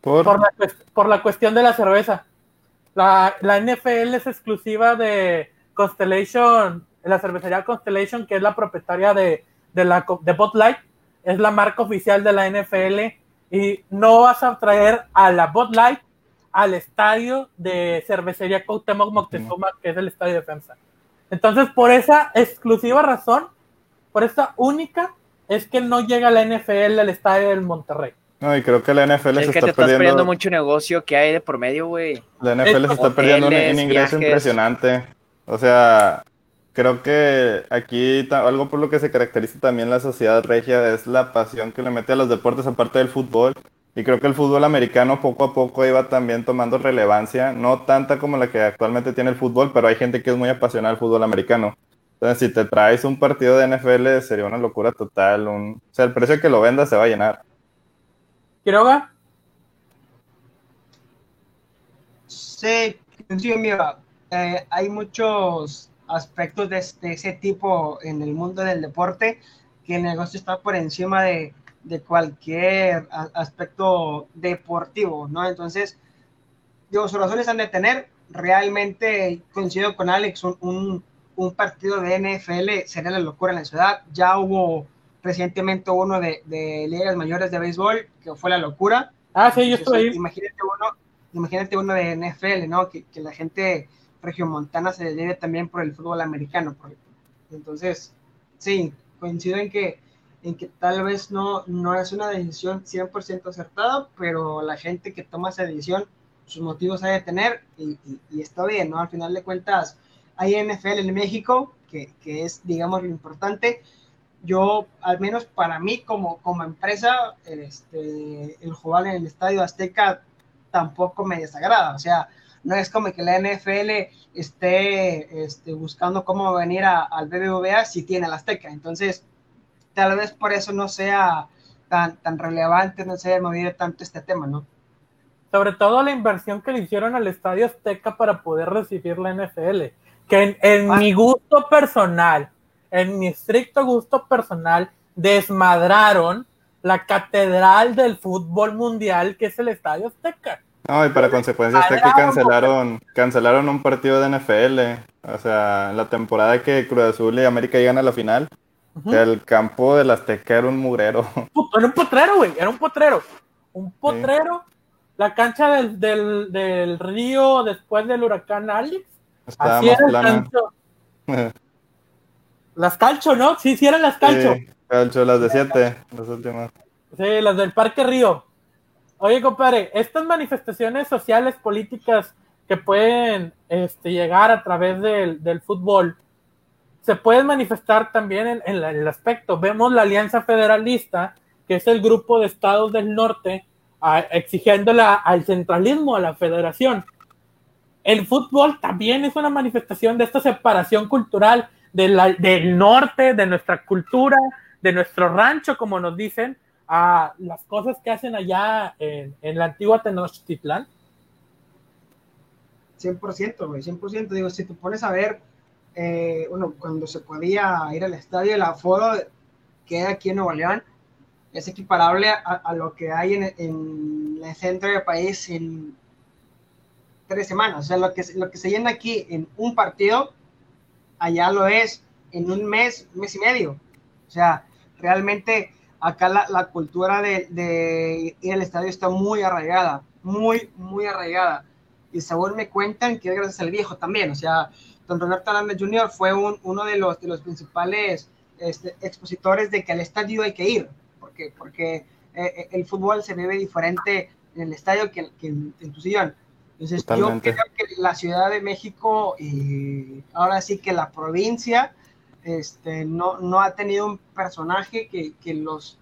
Speaker 1: ¿Por? Por, la, por la cuestión de la cerveza. La, la, NFL es exclusiva de Constellation, la cervecería Constellation, que es la propietaria de, de, la, de Bud Light, es la marca oficial de la NFL y no vas a traer a la Bud Light al estadio de cervecería Cuauhtémoc Moctezuma, que es el estadio de defensa. Entonces, por esa exclusiva razón, por esta única, es que no llega la NFL al estadio del Monterrey.
Speaker 3: No, y creo que la NFL
Speaker 2: es
Speaker 3: se
Speaker 2: que
Speaker 3: está
Speaker 2: te
Speaker 3: perdiendo.
Speaker 2: estás perdiendo mucho negocio que hay de por medio, güey.
Speaker 3: La NFL se está perdiendo un, un ingreso viajes. impresionante. O sea, creo que aquí algo por lo que se caracteriza también la sociedad regia es la pasión que le mete a los deportes aparte del fútbol. Y creo que el fútbol americano poco a poco iba también tomando relevancia, no tanta como la que actualmente tiene el fútbol, pero hay gente que es muy apasionada al fútbol americano. Entonces, si te traes un partido de NFL, sería una locura total. Un... O sea, el precio que lo vendas se va a llenar.
Speaker 1: Quiroga.
Speaker 4: Sí, sí mira, eh, hay muchos aspectos de, de, ese tipo en el mundo del deporte que el negocio está por encima de, de cualquier aspecto deportivo, ¿no? Entonces, digo, sus razones han de tener. Realmente coincido con Alex, un, un, un partido de NFL sería la locura en la ciudad. Ya hubo recientemente uno de, de, ligas mayores de béisbol, que fue la locura.
Speaker 1: Ah, sí, yo estoy ahí.
Speaker 4: Imagínate uno, imagínate uno de NFL, ¿no? Que, que la gente regiomontana se debe también por el fútbol americano. Por, entonces, sí, coincido en que, en que tal vez no, no es una decisión 100% acertada, pero la gente que toma esa decisión, sus motivos hay de tener y, y, y está bien, ¿no? Al final de cuentas, hay NFL en México, que, es, digamos, lo importante yo, al menos para mí como, empresa, este, el jugar en el Estadio Azteca tampoco me desagrada. O sea, no es como que la NFL esté este, buscando cómo venir a, al BBVA si tiene el Azteca. Entonces, tal vez por eso no sea tan, tan relevante, no se haya movido tanto este tema, ¿no?
Speaker 1: Sobre todo la inversión que le hicieron al Estadio Azteca para poder recibir la NFL. Que en, en ah. mi gusto personal, en mi estricto gusto personal, desmadraron la catedral del fútbol mundial que es el Estadio Azteca.
Speaker 3: No, y para consecuencias de que cancelaron, cancelaron un partido de NFL. O sea, en la temporada que Cruz Azul y América llegan a la final, uh -huh. el campo del Azteca era un mugrero.
Speaker 1: Era un potrero, güey, era un potrero. Un potrero. Sí. La cancha del, del, del, río después del huracán Alex.
Speaker 3: Estaba Así más era plana.
Speaker 1: Las calcho, ¿no? Sí, sí eran las calcho.
Speaker 3: Sí, calcho, las de siete, las últimas.
Speaker 1: Sí, las del Parque Río. Oye, compadre, estas manifestaciones sociales, políticas que pueden este, llegar a través del, del, fútbol, se pueden manifestar también en, en, la, en, el aspecto. Vemos la Alianza Federalista, que es el grupo de estados del norte, a, exigiéndole al centralismo, a la federación. El fútbol también es una manifestación de esta separación cultural de del norte, de nuestra cultura, de nuestro rancho, como nos dicen, a las cosas que hacen allá en, en la antigua Tenochtitlán?
Speaker 4: 100%, güey, 100%. Digo, si te pones a ver, eh, bueno, cuando se podía ir al estadio, el aforo que hay aquí en Nuevo León es equiparable a, a lo que hay en, en, el centro del país en tres semanas. O sea, lo que, lo que se llena aquí en un partido, allá lo es en un mes, un mes y medio. O sea, realmente acá la, la cultura de, de, ir al estadio está muy arraigada, muy, muy arraigada. Y según me cuentan que gracias al viejo también, o sea, don Roberto Hernández Jr. fue uno de los, de los principales este, expositores de que al estadio hay que ir, porque, porque eh, eh, el fútbol se vive diferente en el estadio que, en, tu sillón. Entonces, yo creo que la Ciudad de México y ahora sí que la provincia este, no, no ha tenido un personaje que, que los,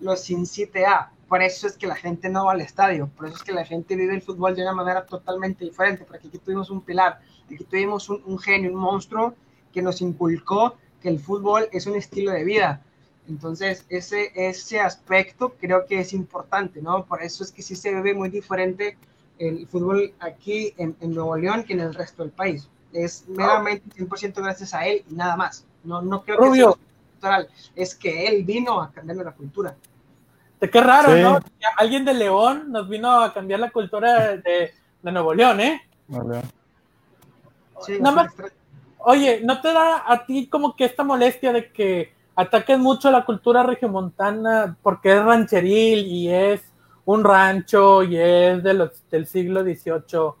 Speaker 4: los incite a. Por eso es que la gente no va al estadio, por eso es que la gente vive el fútbol de una manera totalmente diferente, porque aquí tuvimos un pilar, aquí tuvimos un, un genio, un monstruo que nos inculcó que el fútbol es un estilo de vida. Entonces, ese, ese aspecto creo que es importante, ¿no? Por eso es que sí se ve muy diferente el fútbol aquí en, en Nuevo León que en el resto del país. Es meramente 100% gracias a él y nada más. No, no creo que sea es que él vino a cambiar la cultura.
Speaker 1: Qué raro, ¿no? Alguien de León nos vino a cambiar la cultura de, de Nuevo León, ¿eh? Sí, Nada más, oye, ¿no te da a ti como que esta molestia de que ataquen mucho la cultura regiomontana porque es rancheril y es un rancho y es de los, del siglo XVIII?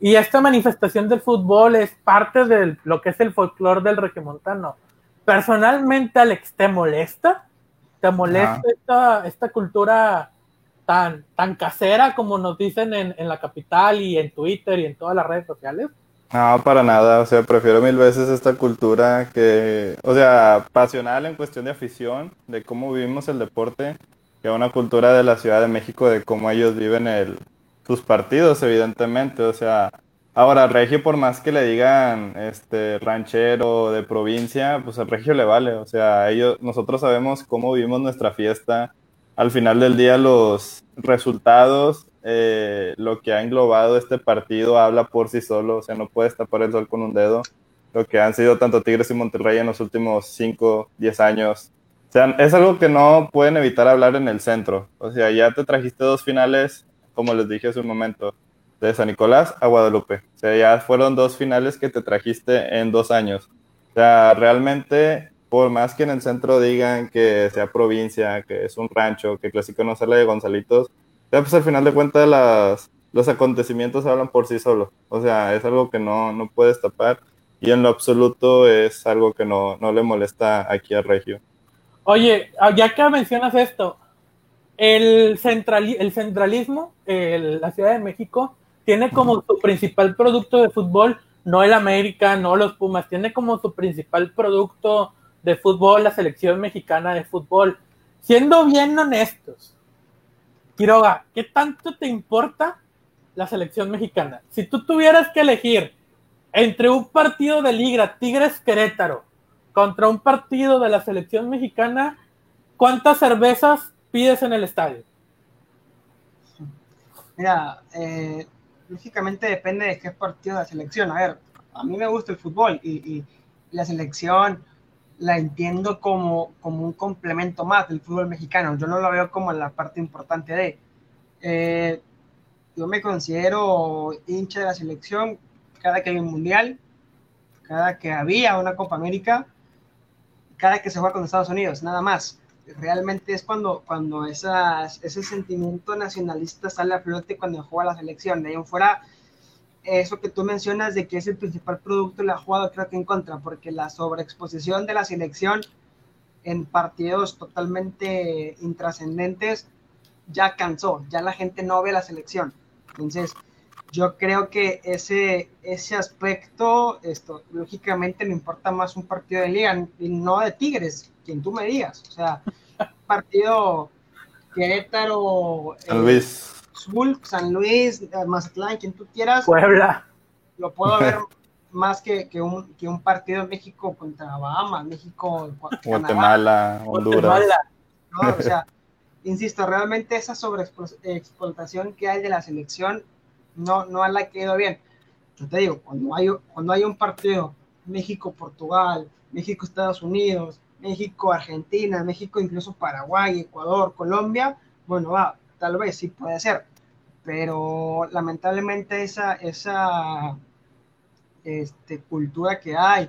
Speaker 1: Y esta manifestación del fútbol es parte de lo que es el folclore del regiomontano. Personalmente, Alex, ¿te molesta? ¿Te molesta esta, esta, cultura tan, tan casera como nos dicen en, en, la capital y en Twitter y en todas las redes sociales?
Speaker 3: No, para nada. O sea, prefiero mil veces esta cultura que, o sea, pasional en cuestión de afición, de cómo vivimos el deporte, que una cultura de la Ciudad de México, de cómo ellos viven sus partidos, evidentemente. O sea, Ahora, Regio, por más que le digan este ranchero de provincia, pues al Regio le vale. O sea, ellos, nosotros sabemos cómo vivimos nuestra fiesta. Al final del día, los resultados, eh, lo que ha englobado este partido habla por sí solo. O sea, no puedes tapar el sol con un dedo. Lo que han sido tanto Tigres y Monterrey en los últimos 5, 10 años. O sea, es algo que no pueden evitar hablar en el centro. O sea, ya te trajiste dos finales, como les dije hace un momento de San Nicolás a Guadalupe. O sea, ya fueron dos finales que te trajiste en dos años. O sea, realmente, por más que en el centro digan que sea provincia, que es un rancho, que Clásico no sale de Gonzalitos, ya pues al final de cuentas las, los acontecimientos hablan por sí solos. O sea, es algo que no, no puedes tapar y en lo absoluto es algo que no, no le molesta aquí a Regio.
Speaker 1: Oye, ah, ya que mencionas esto, el, el centralismo, la Ciudad de México, tiene como su principal producto de fútbol no el América, no los Pumas, tiene como su principal producto de fútbol la selección mexicana de fútbol. Siendo bien honestos, Quiroga, ¿qué tanto te importa la selección mexicana? Si tú tuvieras que elegir entre un partido de Liga Tigres Querétaro contra un partido de la selección mexicana, ¿cuántas cervezas pides en el estadio?
Speaker 4: Mira, eh, lógicamente depende de qué partido de la selección. A ver, a mí me gusta el fútbol y, la selección la entiendo como, como un complemento más del fútbol mexicano. Yo no lo veo como la parte importante de. Eh, yo me considero hincha de la selección cada que hay un mundial, cada que había una Copa América, cada que se juega con Estados Unidos, nada más realmente es cuando, cuando esas, ese sentimiento nacionalista sale a flote cuando juega la selección. De ahí en fuera, eso que tú mencionas de que es el principal producto la jugada, creo que en contra, porque la sobreexposición de la selección en partidos totalmente intrascendentes ya cansó, ya la gente no ve la selección. Entonces, yo creo que ese, ese aspecto, esto, lógicamente me importa más un partido de liga y no de Tigres, quien tú me digas. O sea, partido Querétaro,
Speaker 3: San Luis,
Speaker 4: eh, San Luis, eh, Mazatlán, quien tú quieras.
Speaker 1: Puebla.
Speaker 4: Lo puedo ver más que, que, un, que un partido de México contra Bahamas, México,
Speaker 3: Guatemala, Honduras.
Speaker 4: o sea, insisto, realmente esa sobreexplotación que hay de la selección no, no la quedado bien. Yo te digo, cuando hay, cuando hay un partido México-Portugal, México-Estados Unidos, México-Argentina, México incluso Paraguay, Ecuador, Colombia, bueno, va, tal vez sí puede ser, pero lamentablemente esa, esa este, cultura que hay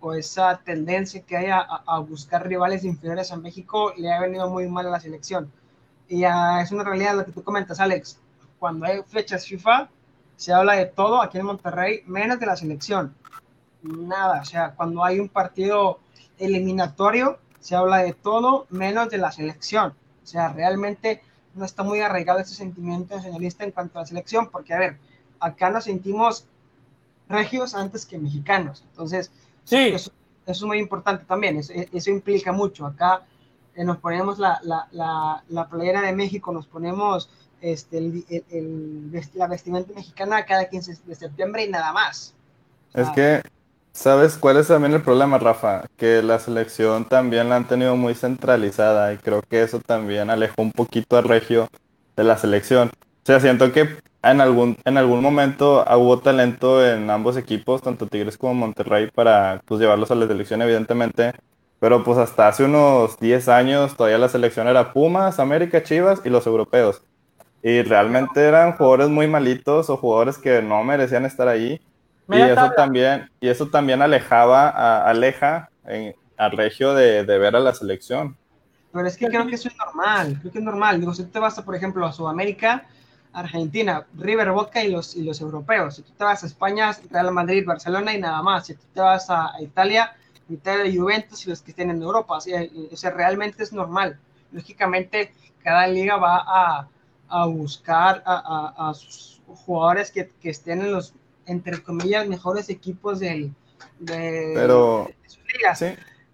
Speaker 4: o esa tendencia que hay a, buscar rivales inferiores a México le ha venido muy mal a la selección. Y es una realidad lo que tú comentas, Alex. Cuando hay fechas FIFA, se habla de todo aquí en Monterrey, menos de la selección. nada. O sea, cuando hay un partido eliminatorio, se habla de todo menos de la selección. O sea, realmente no está muy arraigado ese sentimiento nacionalista en cuanto a la selección, porque, a ver, acá nos sentimos regios antes que mexicanos. Entonces,
Speaker 1: sí.
Speaker 4: eso, es muy importante también. Eso, eso implica mucho. Acá eh, nos ponemos la, la, la, la, playera de México, nos ponemos este, el, la vestimenta mexicana cada 15 de septiembre y nada más.
Speaker 3: Es que, ¿sabes cuál es también el problema, Rafa? Que la selección también la han tenido muy centralizada y creo que eso también alejó un poquito a Regio de la selección. O sea, siento que en algún, en algún momento hubo talento en ambos equipos, tanto Tigres como Monterrey, para pues, llevarlos a la selección, evidentemente pero pues hasta hace unos 10 años todavía la selección era Pumas, América, Chivas y los europeos. Y realmente eran jugadores muy malitos o jugadores que no merecían estar ahí. y eso, también, y eso también alejaba, a, aleja en, a Regio de, de, ver a la selección.
Speaker 4: Pero es que creo que eso es normal, creo que es normal. Digo, si tú te vas, a, por ejemplo, a Sudamérica, Argentina, River Boca y los, y los europeos. Si tú te vas a España, Real Madrid, Barcelona y nada más. Si tú te vas a, a Italia, de Juventus y los que estén en Europa. Sea, o sea, realmente es normal. Lógicamente, cada liga va a, a buscar a, a, a sus jugadores que, que, estén en los, entre comillas, mejores equipos del, de,
Speaker 3: Pero,
Speaker 4: de sus ligas. ¿sí?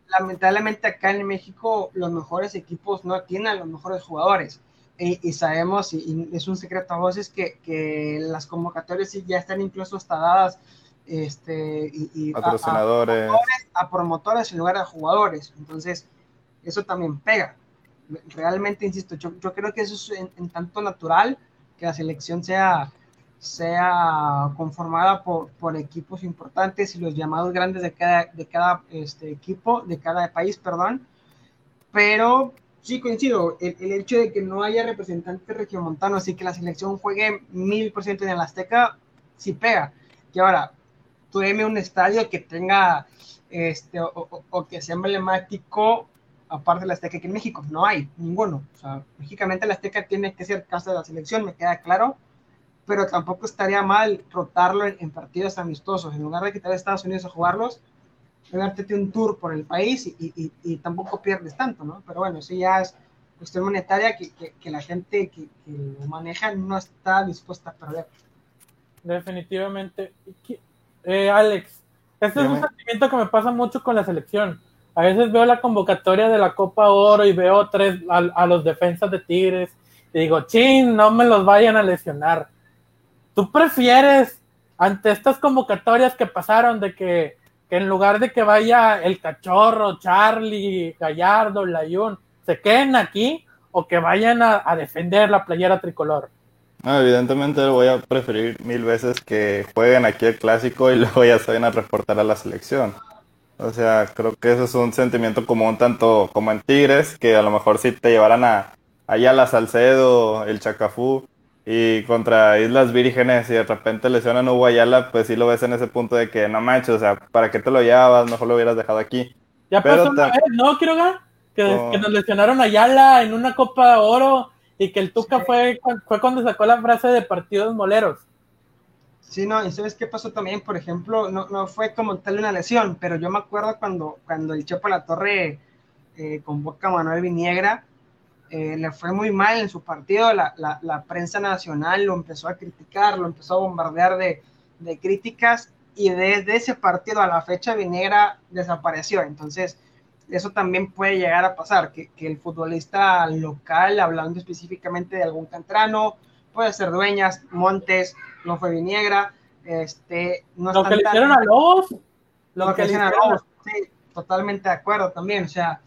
Speaker 4: Lamentablemente acá en México los mejores equipos no tienen a los mejores jugadores. Y, y sabemos, y, y, es un secreto a voces, que, que las convocatorias ya están incluso hasta dadas este, y, y
Speaker 3: patrocinadores.
Speaker 4: A, a, promotores, a, promotores, en lugar de jugadores. Entonces, eso también pega. Realmente, insisto, yo, yo creo que eso es en, en, tanto natural que la selección sea, sea conformada por, por, equipos importantes y los llamados grandes de cada, de cada este, equipo, de cada país, perdón. Pero sí coincido, el, el, hecho de que no haya representantes regiomontanos y que la selección juegue mil por ciento en el Azteca, sí pega. Y ahora, tú dime un estadio que tenga, este, o, o, o, que sea emblemático, aparte de la Azteca aquí en México, no hay ninguno. O sea, lógicamente la Azteca tiene que ser casa de la selección, me queda claro, pero tampoco estaría mal rotarlo en, en partidos amistosos. En lugar de quitar a Estados Unidos a jugarlos, darte un tour por el país y, y, y, tampoco pierdes tanto, ¿no? Pero bueno, eso ya es cuestión monetaria que, que, que la gente que, que, lo maneja no está dispuesta a perder.
Speaker 1: Definitivamente. Eh, Alex, este Dime. es un sentimiento que me pasa mucho con la selección. A veces veo la convocatoria de la Copa Oro y veo tres a, los defensas de Tigres y digo, chin, no me los vayan a lesionar. ¿Tú prefieres ante estas convocatorias que pasaron de que en lugar de que vaya el cachorro, Charlie, Gallardo, Layún, se queden aquí o que vayan a, defender la playera tricolor.
Speaker 3: Evidentemente voy a preferir mil veces que jueguen aquí el clásico y luego ya se vayan a reportar a la selección. O sea, creo que eso es un sentimiento común tanto como en Tigres, que a lo mejor si te llevaran a allá la Salcedo, el Chacafú, y contra Islas Vírgenes y de repente lesionan a Guayala, pues sí lo ves en ese punto de que no manches, o sea, ¿para qué te lo llevabas? Mejor lo hubieras dejado aquí.
Speaker 1: Ya Pero pasó una vez, ¿no, Quiroga? Que, oh. que, nos lesionaron a Ayala en una Copa de Oro y que el Tuca sí. fue, fue cuando sacó la frase de partidos moleros.
Speaker 4: Sí, no, y sabes qué pasó también, por ejemplo, no, no fue como tal una lesión, pero yo me acuerdo cuando, cuando el Chepo La Torre eh, convoca a Manuel Viniegra, eh, le fue muy mal en su partido, la, la, la, prensa nacional lo empezó a criticar, lo empezó a bombardear de, de, críticas y desde ese partido a la fecha Vinegra desapareció. Entonces, eso también puede llegar a pasar, que, que el futbolista local, hablando específicamente de algún cantrano, puede ser Dueñas, Montes, no fue Viniegra, este, no
Speaker 1: lo que le hicieron a Lobos,
Speaker 4: lo, lo que, que le hicieron a Lobos, sí, totalmente de acuerdo también, o sea,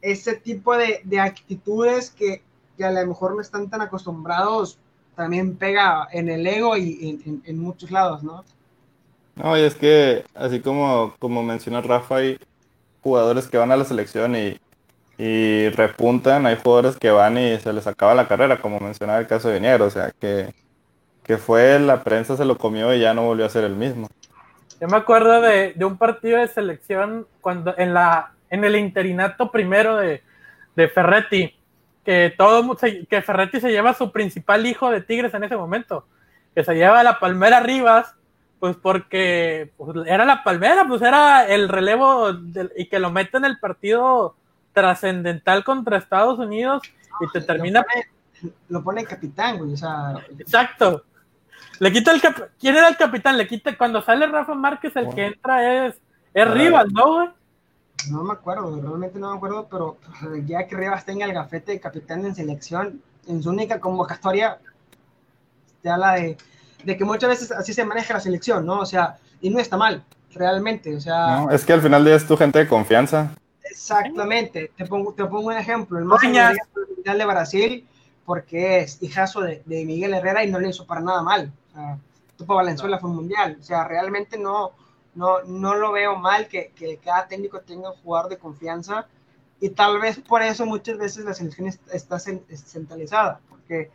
Speaker 4: ese tipo de, de actitudes que, que, a lo mejor no están tan acostumbrados también pega en el ego y en, en, en, muchos lados, ¿no?
Speaker 3: No, y es que así como, como menciona Rafa, hay jugadores que van a la selección y, y repuntan, hay jugadores que van y se les acaba la carrera, como mencionaba el caso de Viniero, o sea, que, que fue la prensa se lo comió y ya no volvió a ser el mismo.
Speaker 1: Yo me acuerdo de, de un partido de selección cuando en la en el interinato primero de, de Ferretti, que todo que Ferretti se lleva a su principal hijo de Tigres en ese momento, que se lleva a la Palmera Rivas Pues porque pues, era la palmera, pues era el relevo y que lo mete en el partido trascendental contra Estados Unidos y te termina.
Speaker 4: Lo pone, capitán, güey, o sea.
Speaker 1: Exacto. Le quita el cap... ¿Quién era el capitán? Le quita cuando sale Rafa Márquez, el que entra es, es Rivas, ¿no, güey?
Speaker 4: No me acuerdo, realmente no me acuerdo, pero ya que Rivas tenga el gafete de capitán en selección, en su única convocatoria, te habla de, de, que muchas veces así se maneja la selección, ¿no? O sea, y no está mal, realmente, o sea...
Speaker 3: No, es que al final de es tu gente de confianza.
Speaker 4: Exactamente, te pongo, te pongo un ejemplo, el más mundial de Brasil, porque es hijazo de, de, Miguel Herrera y no le hizo para nada mal. Sea, Valenzuela fue un mundial, o sea, realmente no no, no lo veo mal que, que cada técnico tenga un jugador de confianza. Y tal vez por eso muchas veces la selección está centralizada, porque,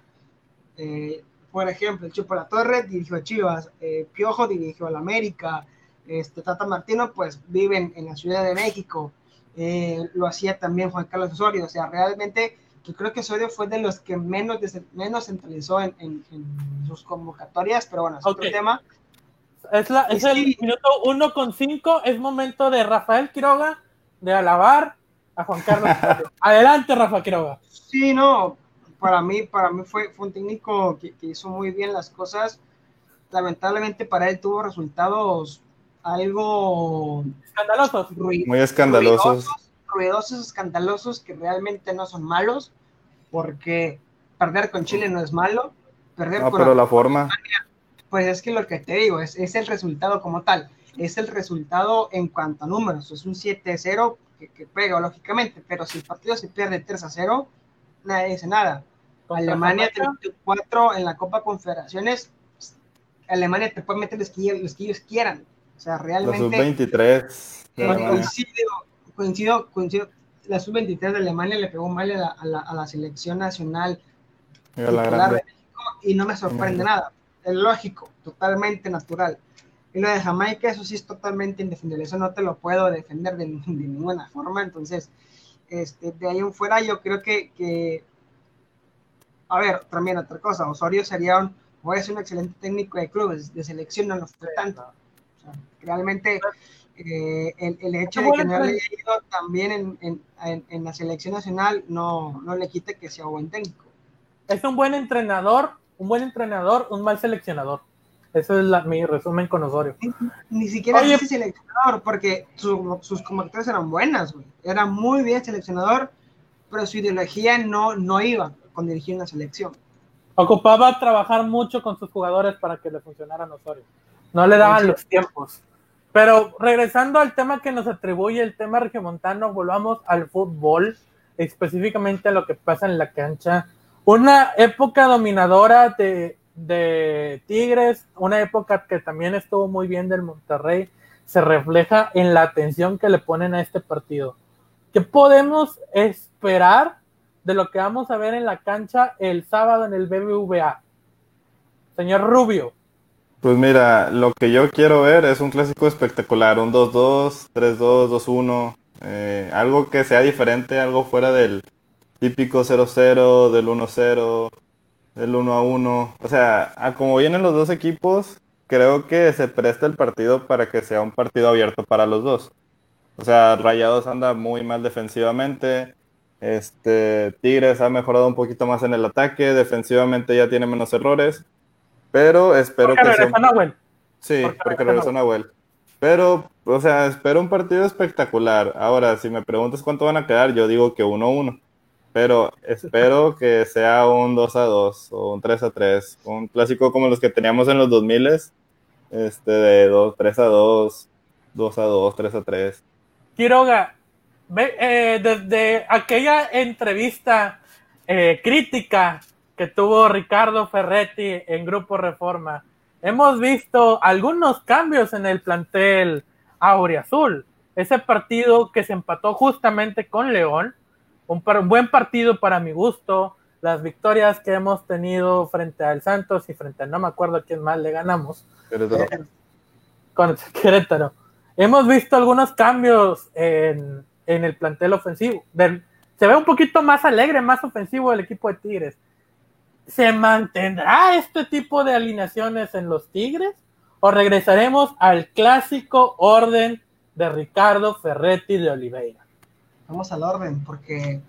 Speaker 4: eh, por ejemplo, el Chupo La Torre dirigió a Chivas, eh, Piojo dirigió a la América, este, Tata Martino pues vive en, la Ciudad de México, eh, lo hacía también Juan Carlos Osorio, o sea, realmente yo creo que Osorio fue de los que menos, menos centralizó en, en, sus convocatorias, pero bueno, es otro tema.
Speaker 1: Es, la, es el minuto 1 con 5. Es momento de Rafael Quiroga de alabar a Juan Carlos. Adelante, Rafa Quiroga.
Speaker 4: Sí, no. Para mí, para mí fue, fue un técnico que, hizo muy bien las cosas. Lamentablemente para él tuvo resultados algo
Speaker 1: escandalosos.
Speaker 3: muy escandalosos.
Speaker 4: Ruidosos, escandalosos que realmente no son malos, porque perder con Chile no es malo. Perder
Speaker 3: no, pero la forma.
Speaker 4: Pues es que lo que te digo, es, es el resultado como tal, es el resultado en cuanto a números, es un 7-0 que, que, pega lógicamente, pero si el partido se pierde 3-0, nadie dice nada. Alemania 4 en la Copa Confederaciones, Alemania te puede meter los que, los que ellos quieran. O sea, realmente.
Speaker 3: Sub-23.
Speaker 4: coincido, coincido, coincido. La sub-23 de Alemania le pegó mal a la, a la, a la selección nacional de México y no me sorprende nada es lógico, totalmente natural. Y lo de Jamaica, eso sí es totalmente indefendible, eso no te lo puedo defender de, ninguna forma, entonces, este, de ahí en fuera yo creo que, que, a ver, también otra cosa, Osorio sería un, o es un excelente técnico de clubes, de selección no lo fue tanto. realmente eh, el, el, hecho de que no haya ido también en, en, en, la selección nacional no, no le quite que sea un buen técnico.
Speaker 1: Es un buen entrenador, un buen entrenador, un mal seleccionador. Ese es mi resumen con Osorio.
Speaker 4: Ni, siquiera es seleccionador, porque sus convocatorias eran buenas, Era muy bien seleccionador, pero su ideología no, no iba con dirigir una selección.
Speaker 1: Ocupaba trabajar mucho con sus jugadores para que le funcionaran Osorio. No le daban los tiempos. Pero regresando al tema que nos atribuye el tema regiomontano, volvamos al fútbol, específicamente a lo que pasa en la cancha una época dominadora de, de, Tigres, una época que también estuvo muy bien del Monterrey, se refleja en la atención que le ponen a este partido. ¿Qué podemos esperar de lo que vamos a ver en la cancha el sábado en el BBVA? Señor Rubio.
Speaker 3: Pues mira, lo que yo quiero ver es un clásico espectacular, un 2-2, 3-2, 2-1, algo que sea diferente, algo fuera del, típico 0-0, del 1-0, del 1-1. O sea, a como vienen los dos equipos, creo que se presta el partido para que sea un partido abierto para los dos. O sea, Rayados anda muy mal defensivamente. Este, Tigres ha mejorado un poquito más en el ataque, defensivamente ya tiene menos errores, pero espero
Speaker 1: porque que sea... Nahuel.
Speaker 3: Sí, porque, porque regresó Nahuel. Pero, o sea, espero un partido espectacular. Ahora, si me preguntas cuánto van a quedar, yo digo que 1-1 pero espero que sea un 2 a 2 o un 3 a 3, un clásico como los que teníamos en los 2000 este de 2, 3 a 2, 2 a 2, 3 a 3.
Speaker 1: Quiroga, eh, desde aquella entrevista eh, crítica que tuvo Ricardo Ferretti en Grupo Reforma, hemos visto algunos cambios en el plantel Azul. Ese partido que se empató justamente con León, un, buen partido para mi gusto. Las victorias que hemos tenido frente al Santos y frente a no me acuerdo a quién más le ganamos.
Speaker 3: Querétaro.
Speaker 1: Eh, con Querétaro. Hemos visto algunos cambios en, en el plantel ofensivo. se ve un poquito más alegre, más ofensivo el equipo de Tigres. ¿Se mantendrá este tipo de alineaciones en los Tigres? o regresaremos al clásico orden de Ricardo Ferretti de Oliveira?
Speaker 4: Vamos al orden, porque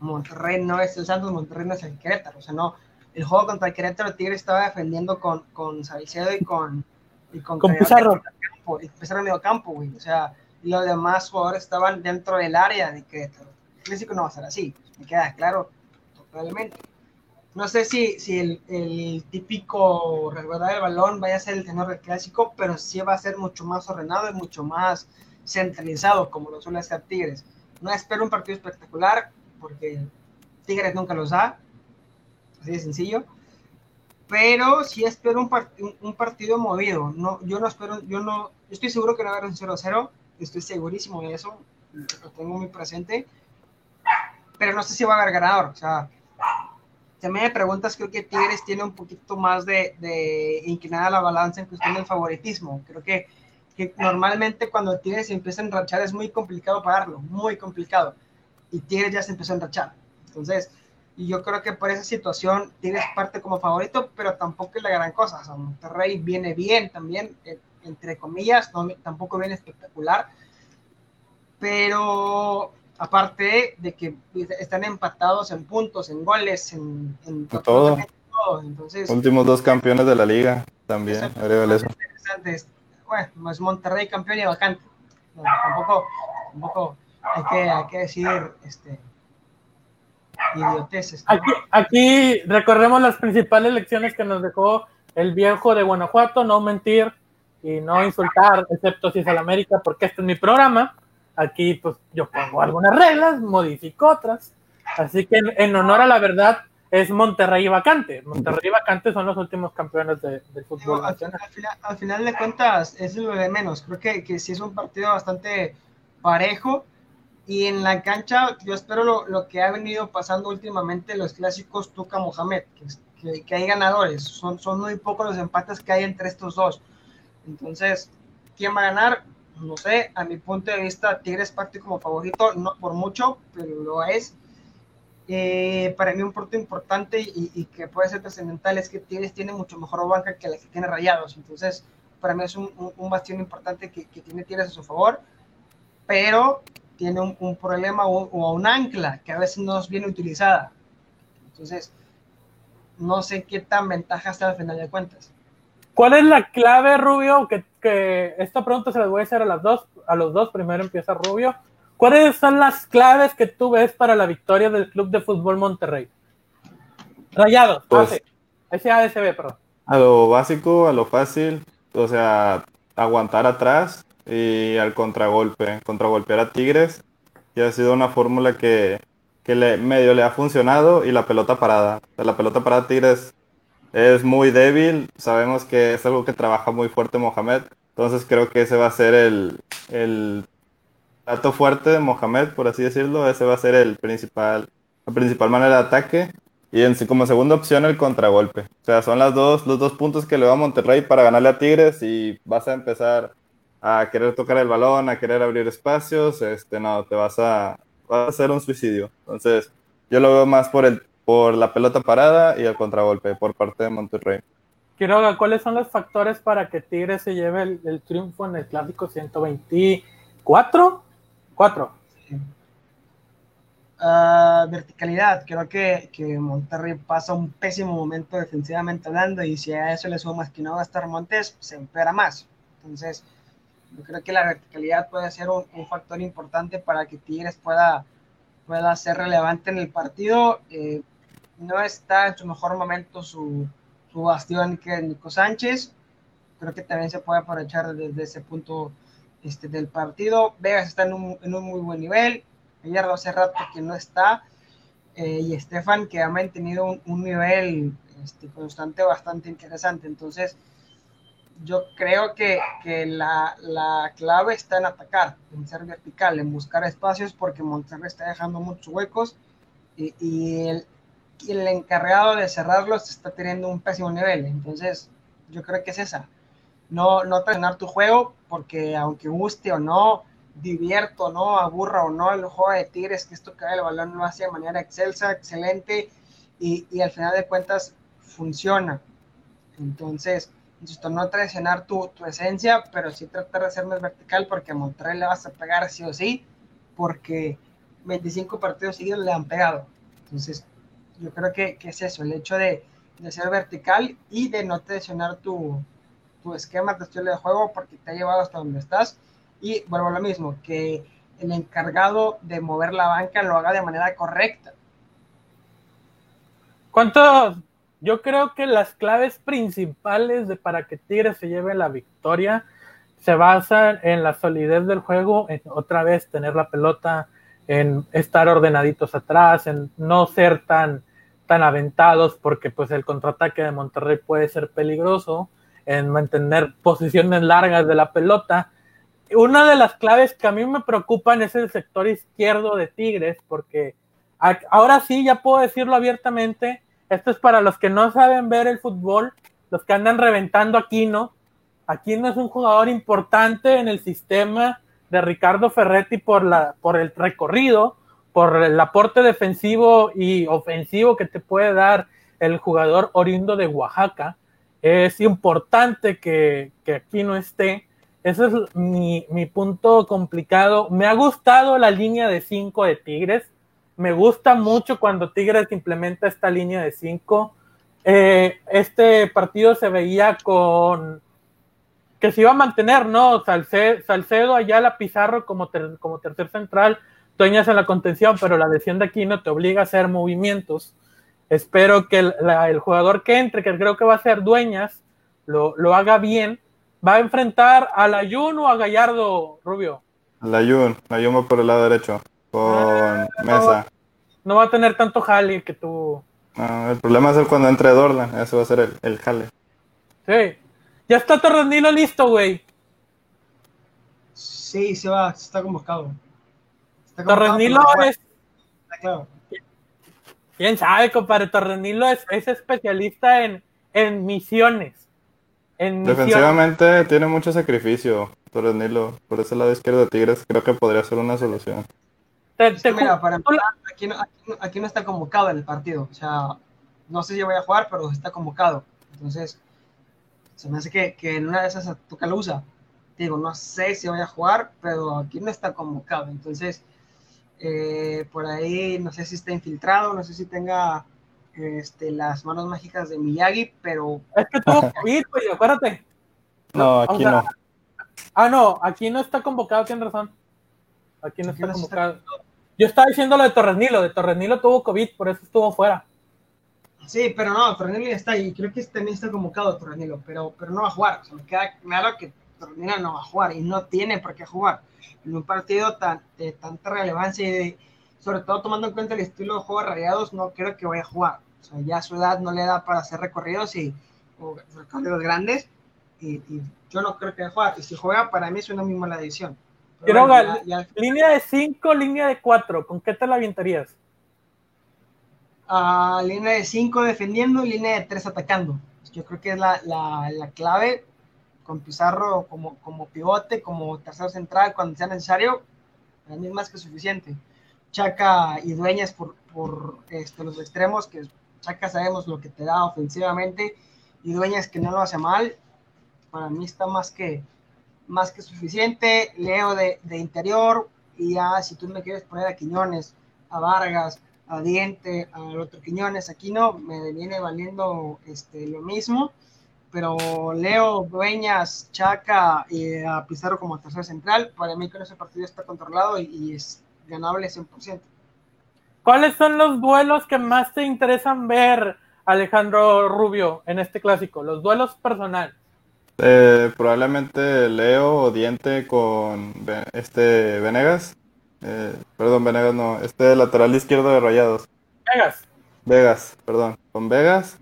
Speaker 4: Monterrey no es el Santos, Monterrey no es el Querétaro. O sea, no, el juego contra el Querétaro Tigre estaba defendiendo con, con Salcedo y con, y con,
Speaker 1: con Pizarro.
Speaker 4: Y Pizarro medio campo, güey. O sea, los demás jugadores estaban dentro del área de Querétaro. El clásico no va a ser así, me queda claro totalmente. No sé si, si el, el típico resguardar el balón vaya a ser el tenor del clásico, pero sí va a ser mucho más ordenado y mucho más centralizado, como lo suele hacer Tigres. No espero un partido espectacular, porque Tigres nunca los da, así de sencillo. Pero sí espero un, un, partido movido. No, yo no espero, yo no, estoy seguro que no va a haber un 0-0, estoy segurísimo de eso, lo tengo muy presente. Pero no sé si va a haber ganador. O sea, si me preguntas, creo que Tigres tiene un poquito más de, de inclinada la balanza en cuestión del favoritismo. Creo que, normalmente cuando Tigres empieza a enrachar es muy complicado pararlo, muy complicado. Y Tigres ya se empezó a enrachar. Entonces, y yo creo que por esa situación Tigres parte como favorito, pero tampoco es la gran cosa. Monterrey viene bien también, eh, entre comillas, tampoco viene espectacular. Pero aparte de que están empatados en puntos, en goles, en, en
Speaker 3: todo. Entonces, Últimos dos campeones de la liga también. Eso.
Speaker 4: Bueno, es Monterrey campeón y vacante. tampoco, tampoco hay que, hay que decir este, idioteces.
Speaker 1: Aquí, aquí recorremos las principales lecciones que nos dejó el viejo de Guanajuato, no mentir y no insultar, excepto si es al América, porque este es mi programa. Aquí pues yo pongo algunas reglas, modifico otras. Así que en, honor a la verdad es Monterrey y Vacante. Monterrey y Vacante son los últimos campeones de, del fútbol
Speaker 4: al, final, al, final, de cuentas es lo de menos. Creo que, que sí es un partido bastante parejo y en la cancha, yo espero lo, lo, que ha venido pasando últimamente los clásicos Tuca Mohamed, que, que, hay ganadores. Son, son muy pocos los empates que hay entre estos dos. Entonces, ¿quién va a ganar? No sé, a mi punto de vista, Tigres parte como favorito, no por mucho, pero lo es. Eh, para mí un punto importante y, que puede ser trascendental es que Tigres tiene mucho mejor banca que la que tiene Rayados. Entonces, para mí es un, un, bastión importante que, que tiene Tigres a su favor. Pero tiene un, problema o, un ancla que a veces no es bien utilizada. Entonces, no sé qué tan ventaja está al final de cuentas.
Speaker 1: ¿Cuál es la clave, Rubio? Que, que esta pregunta se las voy a hacer a las dos, a los dos. Primero empieza Rubio. ¿Cuáles son las claves que tú ves para la victoria del Club de Fútbol Monterrey? Rayados, pues, SASB, perdón.
Speaker 3: A lo básico, a lo fácil, o sea, aguantar atrás, y al contragolpe, contragolpear a Tigres. Y ha sido una fórmula que, que le, medio le ha funcionado y la pelota parada. la pelota parada a Tigres es muy débil. Sabemos que es algo que trabaja muy fuerte Mohamed. Entonces creo que ese va a ser el, el plato fuerte de Mohamed, por así decirlo. Ese va a ser el principal, la principal manera de ataque. Y en, como segunda opción el contragolpe. O sea, son las dos, los dos puntos que le va a Monterrey para ganarle a Tigres y vas a empezar a querer tocar el balón, a querer abrir espacios, este, no, te vas a, vas a hacer un suicidio. Entonces, yo lo veo más por, el, por la pelota parada y el contragolpe por parte de Monterrey.
Speaker 1: Quiroga, ¿cuáles son los factores para que Tigres se lleve el, triunfo en el clásico 124? ¿Cuatro?
Speaker 4: Uh, verticalidad, creo que, que, Monterrey pasa un pésimo momento defensivamente hablando y si a eso le sumas que no va a estar Montes, se empeora más. Entonces, yo creo que la verticalidad puede ser un, factor importante para que Tigres pueda, pueda ser relevante en el partido. Eh, no está en su mejor momento su, su bastión que es Nico Sánchez. Creo que también se puede aprovechar desde ese punto este, del partido. Vegas está en un, en un muy buen nivel. Gallardo hace rato que no está. Eh, y Estefan que ha mantenido un, un nivel este, constante bastante interesante. Entonces, yo creo que, que la, la, clave está en atacar, en ser vertical, en buscar espacios, porque Monterrey está dejando muchos huecos y, y, el, el, encargado de cerrarlos está teniendo un pésimo nivel. Entonces, yo creo que es esa. No, no terminar tu juego, porque aunque guste o no, divierto o no, aburra o no, el juego de Tigres, que esto cae el balón lo hace de manera excelsa, excelente, y, y al final de cuentas funciona. Entonces, Insisto, no traicionar tu, tu esencia, pero sí tratar de ser más vertical porque a Monterrey le vas a pegar sí o sí, porque 25 partidos seguidos le han pegado. Entonces, yo creo que, que es eso, el hecho de, de, ser vertical y de no traicionar tu, tu esquema, tu estilo de juego, porque te ha llevado hasta donde estás. Y vuelvo a lo mismo, que el encargado de mover la banca lo haga de manera correcta.
Speaker 1: ¿Cuántos? Yo creo que las claves principales de para que Tigres se lleve la victoria se basan en la solidez del juego, en otra vez tener la pelota, en estar ordenaditos atrás, en no ser tan, tan aventados, porque pues el contraataque de Monterrey puede ser peligroso, en mantener posiciones largas de la pelota. Una de las claves que a mí me preocupan es el sector izquierdo de Tigres, porque ahora sí, ya puedo decirlo abiertamente, esto es para los que no saben ver el fútbol, los que andan reventando aquí no Aquino es un jugador importante en el sistema de Ricardo Ferretti por, la, por el recorrido, por el aporte defensivo y ofensivo que te puede dar el jugador oriundo de Oaxaca. Es importante que, que aquí no esté. Ese es mi, mi, punto complicado. Me ha gustado la línea de 5 de Tigres. Me gusta mucho cuando Tigres implementa esta línea de 5. Eh, este partido se veía con que se iba a mantener, ¿no? Salcedo, Salcedo Ayala, Pizarro como, como tercer central, Dueñas en la contención, pero la lesión de aquí no te obliga a hacer movimientos. Espero que el, jugador que entre, que creo que va a ser Dueñas, lo, lo haga bien. Va a enfrentar al Ayun o a Gallardo, Rubio.
Speaker 3: Al Ayun, Ayun va por el lado derecho, con ah, Mesa.
Speaker 1: No, va a tener tanto jale que tú.
Speaker 3: el problema es el cuando entre Dorlan, eso va a ser el, el jale.
Speaker 1: Sí, ya está Torrenilo listo, güey.
Speaker 4: Sí, se va, está convocado.
Speaker 1: Está Torrenilo es. Claro. Quién sabe, compadre. Torrenilo es, es especialista en, en misiones.
Speaker 3: En Defensivamente tiene mucho sacrificio, Torrenilo. Por ese lado izquierdo de Tigres creo que podría ser una solución.
Speaker 4: mira, para aquí no, aquí no está convocado en el partido. O sea, no sé si voy a jugar, pero está convocado. Entonces, se me hace que, que en una de esas toca usa. Digo, no sé si voy a jugar, pero aquí no está convocado. Entonces, eh, por ahí no sé si está infiltrado, no sé si tenga este, las manos mágicas de Miyagi, pero.
Speaker 1: Es que tuvo COVID, güey, acuérdate.
Speaker 3: No, aquí no.
Speaker 1: Ah, no, aquí no está convocado, tienes razón. Aquí no está convocado. Yo estaba diciendo lo de Torrenilo, de Torrenilo tuvo COVID, por eso estuvo fuera.
Speaker 4: Sí, pero no, Torrenilo ya está ahí. Creo que también está convocado Torrenilo, pero, pero no va a jugar. O sea, me queda claro que Torrenilo no va a jugar y no tiene por qué jugar. En un partido tan, de tanta relevancia y de, sobre todo tomando en cuenta el estilo de juego de rayados, no creo que vaya a jugar. O sea, ya su edad no le da para hacer recorridos y o recorridos grandes. Y, yo no creo que vaya a jugar. Y si juega, para mí es una muy mala decisión.
Speaker 1: Línea de 5, línea de 4. ¿Con qué te la avientarías?
Speaker 4: Línea de 5 defendiendo línea de 3 atacando. Yo creo que es la, la, la clave con Pizarro como, como pivote, como tercer central cuando sea necesario. Para mí es más que suficiente. Chaca y Dueñas por, por este, los extremos, que Chaca sabemos lo que te da ofensivamente y Dueñas que no lo hace mal. Para mí está más que, más que suficiente. Leo de, de interior y ya si tú me quieres poner a Quiñones, a Vargas, a Diente, al otro Quiñones, aquí no, me viene valiendo este, lo mismo, pero Leo, Dueñas, Chaca y a Pizarro como tercer central, para mí que ese partido está controlado y, es ganable 100%.
Speaker 1: ¿Cuáles son los duelos que más te interesan ver, Alejandro Rubio, en este clásico? Los duelos personales.
Speaker 3: Eh, probablemente Leo o Diente con este Venegas. Eh, perdón, Venegas no. Este lateral izquierdo de Rayados.
Speaker 1: Vegas.
Speaker 3: Vegas, perdón. Con Vegas.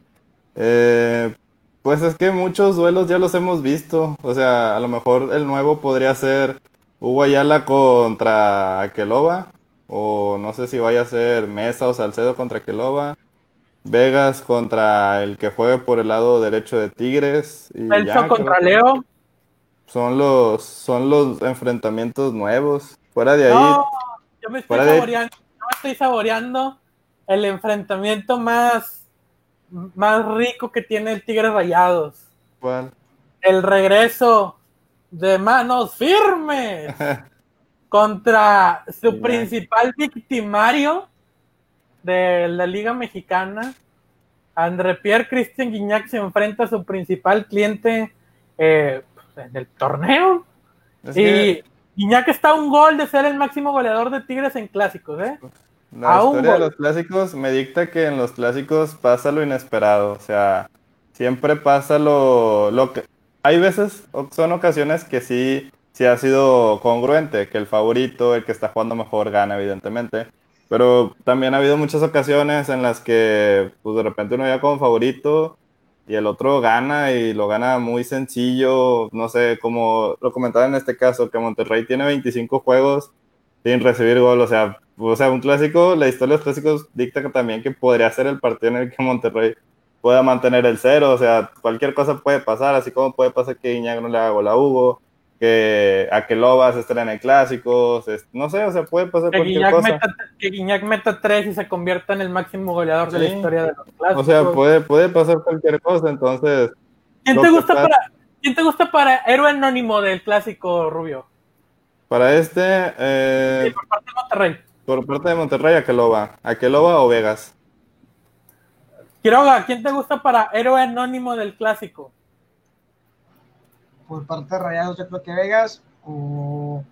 Speaker 3: Eh, pues es que muchos duelos ya los hemos visto. O sea, a lo mejor el nuevo podría ser Hugo Ayala contra Aqueloba. O no sé si vaya a ser Mesa o Salcedo contra Aqueloba. Vegas contra el que juegue por el lado derecho de Tigres.
Speaker 1: Y contra Leo.
Speaker 3: Son los, son los enfrentamientos nuevos. Fuera de ahí. No,
Speaker 1: yo me estoy saboreando, estoy saboreando el enfrentamiento más, más rico que tiene el Tigre Rayados.
Speaker 3: ¿Cuál?
Speaker 1: el regreso de manos firmes contra su principal victimario de la Liga Mexicana. André Pierre Christian Guignac se enfrenta a su principal cliente eh, del torneo. y Guignac está a un gol de ser el máximo goleador de Tigres en clásicos, ¿eh?
Speaker 3: La historia de los clásicos me dicta que en los clásicos pasa lo inesperado. O sea, siempre pasa lo, lo que. Hay veces, son ocasiones que sí, sí ha sido congruente, que el favorito, el que está jugando mejor, gana, evidentemente. Pero también ha habido muchas ocasiones en las que, pues de repente uno ya como favorito y el otro gana y lo gana muy sencillo. No sé, como lo comentaba en este caso, que Monterrey tiene 25 juegos sin recibir gol. O sea, o sea, un clásico, la historia de los clásicos dicta que también que podría ser el partido en el que Monterrey pueda mantener el cero. O sea, cualquier cosa puede pasar, así como puede pasar que Iñak no le haga gol a Hugo que a que Lobas esté en el clásico, no sé, o sea, puede pasar
Speaker 1: que cualquier cosa. Meta, que Guiñac meta tres y se convierta en el máximo goleador de la historia de los clásicos.
Speaker 3: O sea, puede, puede pasar cualquier cosa, entonces...
Speaker 1: ¿Quién te, gusta para, ¿Quién te gusta para héroe anónimo del clásico, Rubio?
Speaker 3: Para este... Eh,
Speaker 1: por parte de Monterrey.
Speaker 3: Por parte de Monterrey, ¿a qué Loba? ¿A Loba o Vegas?
Speaker 1: Quiroga, ¿quién te gusta para héroe anónimo del clásico?
Speaker 4: Por parte de Rayados, yo creo que Vegas o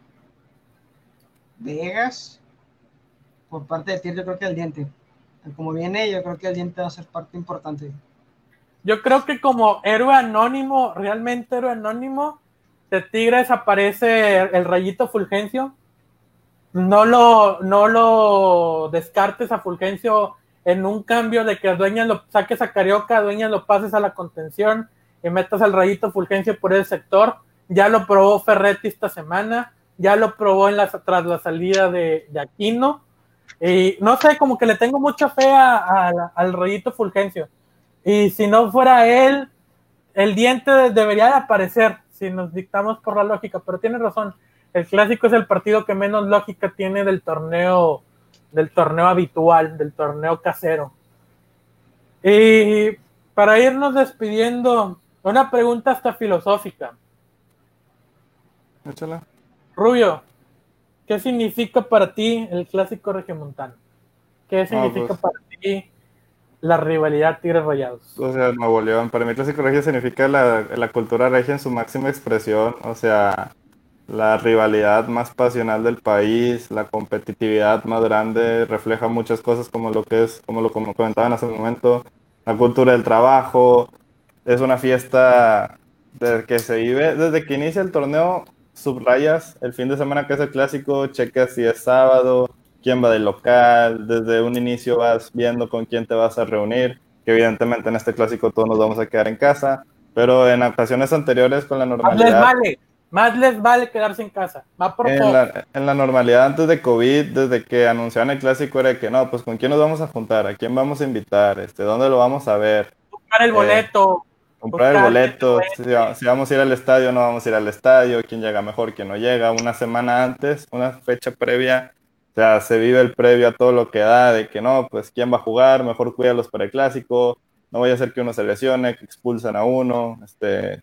Speaker 4: Vegas. Por parte de Tigres, yo creo que el diente. Como viene, yo creo que el diente va a ser parte importante.
Speaker 1: Yo creo que como héroe anónimo, realmente héroe anónimo, de Tigres aparece el rayito Fulgencio. No lo, no lo descartes a Fulgencio en un cambio de que Dueñas lo saques a Carioca, Dueñas lo pases a la contención y metas el rayito Fulgencio por el sector. Ya lo probó Ferretti esta semana, ya lo probó en la, tras la salida de, Aquino. Y no sé, como que le tengo mucha fe al rayito Fulgencio. Y si no fuera él, el diente debería de aparecer, si nos dictamos por la lógica, pero tiene razón. El clásico es el partido que menos lógica tiene del torneo, del torneo habitual, del torneo casero. Y para irnos despidiendo, una pregunta hasta filosófica.
Speaker 3: Échala.
Speaker 1: Rubio, ¿qué significa para ti el clásico regiomontano? ¿Qué significa pues. para ti la rivalidad Tigres Rayados?
Speaker 3: O sea, Nuevo León. Para mí el clásico regio significa la, la cultura regia en su máxima expresión. O sea, la rivalidad más pasional del país, la competitividad más grande, refleja muchas cosas como lo que es, como lo comentaban hace un momento, la cultura del trabajo, es una fiesta desde que se vive, desde que inicia el torneo, subrayas el fin de semana que es el clásico, checas si es sábado, quién va del local, desde un inicio vas viendo con quién te vas a reunir, que evidentemente en este clásico todos nos vamos a quedar en casa, pero en ocasiones anteriores con la normalidad...
Speaker 1: Más les vale, más les vale quedarse en casa,
Speaker 3: en, la, en la normalidad antes de COVID, desde que anunciaron el clásico era que no, pues con quién nos vamos a juntar, a quién vamos a invitar, este, dónde lo vamos a ver.
Speaker 1: Buscar el eh, boleto
Speaker 3: comprar el boleto, si, vamos a ir al estadio, no vamos a ir al estadio, quién llega mejor, quién no llega, una semana antes, una fecha previa, o sea, se vive el previo a todo lo que da, de que no, pues quién va a jugar, mejor cuídalos para el clásico, no vaya a ser que uno se lesione, que expulsan a uno, este...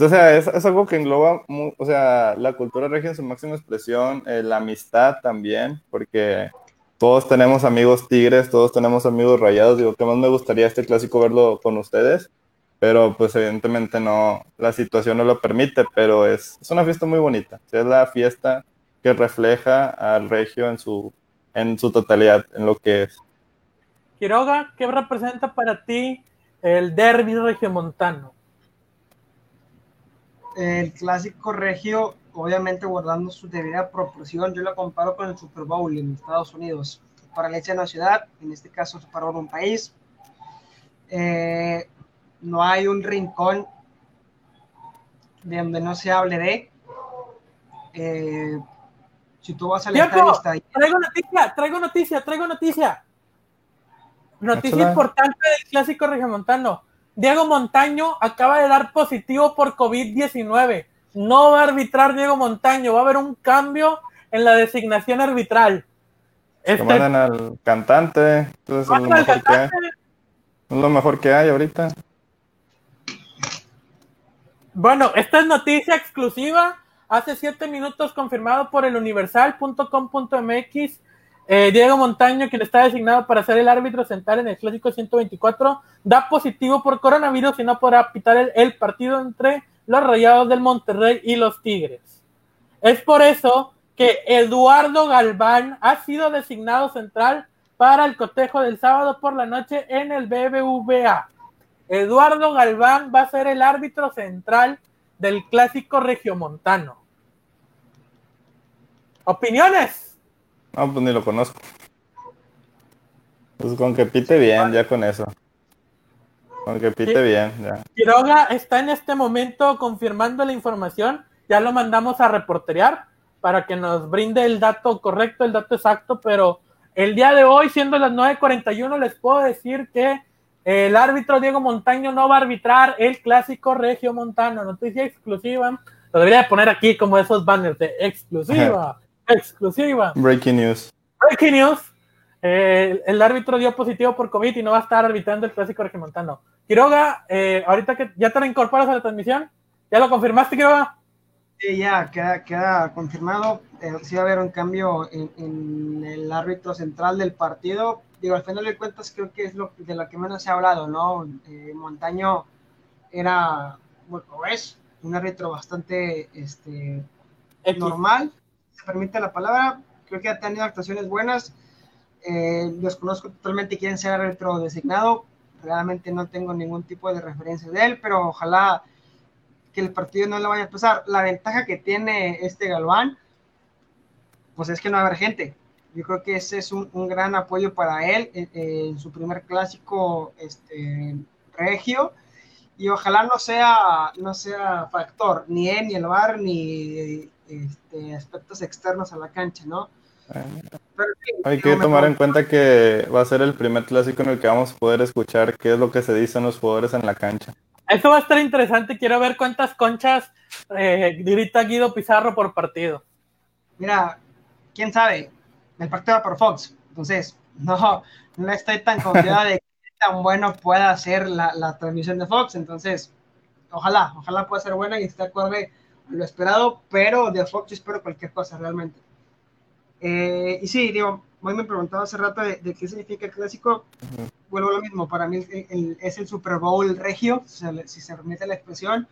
Speaker 3: O sea, es, algo que engloba, o sea, la cultura regia en su máxima expresión, eh, la amistad también, porque todos tenemos amigos tigres, todos tenemos amigos rayados, digo, que más me gustaría este clásico verlo con ustedes, pero pues evidentemente no, la situación no lo permite, pero es, es una fiesta muy bonita, es la fiesta que refleja al regio en su, en su totalidad, en lo que es.
Speaker 1: Quiroga, ¿qué representa para ti el derby regiomontano?
Speaker 4: El clásico regio, obviamente guardando su debida proporción, yo lo comparo con el Super Bowl en Estados Unidos. Para la una ciudad, en este caso para un país. Eh, no hay un rincón de donde no se hable de. Eh, si tú vas a
Speaker 1: está ahí. Traigo noticia, traigo noticia, traigo noticia. Noticia importante del clásico regiomontano. Diego Montaño acaba de dar positivo por COVID-19. No va a arbitrar Diego Montaño, va a haber un cambio en la designación arbitral.
Speaker 3: Este... mandan al cantante. Entonces es lo, mejor que es lo mejor que hay ahorita.
Speaker 1: Bueno, esta es noticia exclusiva. Hace siete minutos confirmado por el universal.com.mx. Eh, Diego Montaño, quien está designado para ser el árbitro central en el Clásico 124, da positivo por coronavirus y no podrá pitar el, el partido entre los Rayados del Monterrey y los Tigres. Es por eso que Eduardo Galván ha sido designado central para el cotejo del sábado por la noche en el BBVA. Eduardo Galván va a ser el árbitro central del clásico regiomontano. ¿Opiniones?
Speaker 3: No, pues ni lo conozco. Pues con que pite bien, ya con eso. Con que pite bien, ya.
Speaker 1: Quiroga está en este momento confirmando la información. Ya lo mandamos a reporterear para que nos brinde el dato correcto, el dato exacto, pero el día de hoy, siendo las 9.41, les puedo decir que el árbitro Diego Montaño no va a arbitrar el clásico Regio Montano. Noticia exclusiva. Lo debería poner aquí como esos banners de exclusiva, exclusiva.
Speaker 3: Breaking news.
Speaker 1: Breaking news. Eh, el árbitro dio positivo por COVID y no va a estar arbitrando el clásico regiomontano. Quiroga, eh, ahorita que ya te incorporas a la transmisión, ¿ya lo confirmaste, Quiroga?
Speaker 4: Sí, ya queda, queda confirmado. Eh, sí va a haber un cambio en, en, el árbitro central del partido. Digo, al final de cuentas creo que es lo de lo que menos se ha hablado, ¿no? Eh, Montaño era, bueno, es un árbitro bastante este, normal, se permite la palabra. Creo que ha tenido actuaciones buenas. Eh, desconozco totalmente quién sea el árbitro designado. Realmente no tengo ningún tipo de referencia de él, pero ojalá que el partido no le vaya a pasar. La ventaja que tiene este Galván, pues es que no va a haber gente. Yo creo que ese es un, un gran apoyo para él en, en, su primer clásico este, regio. Y ojalá no sea, no sea factor, ni él, ni el bar, ni este, aspectos externos a la cancha, ¿no?
Speaker 3: Pero, sí, Hay que tomar en cuenta que va a ser el primer clásico en el que vamos a poder escuchar qué es lo que se dicen los jugadores en la cancha.
Speaker 1: Eso va a estar interesante. Quiero ver cuántas conchas eh, grita Guido Pizarro por partido.
Speaker 4: Mira, quién sabe, el partido por Fox. Entonces, no, no estoy tan confiada de que tan bueno pueda ser la, la, transmisión de Fox. Entonces, ojalá, ojalá pueda ser buena y esté acorde a lo esperado, pero de Fox espero cualquier cosa realmente. Eh, y sí, digo, hoy me preguntaba hace rato de, de qué significa el clásico. Uh -huh. Vuelvo a lo mismo, para mí el, el, es el Super Bowl regio, si se, si se permite la expresión.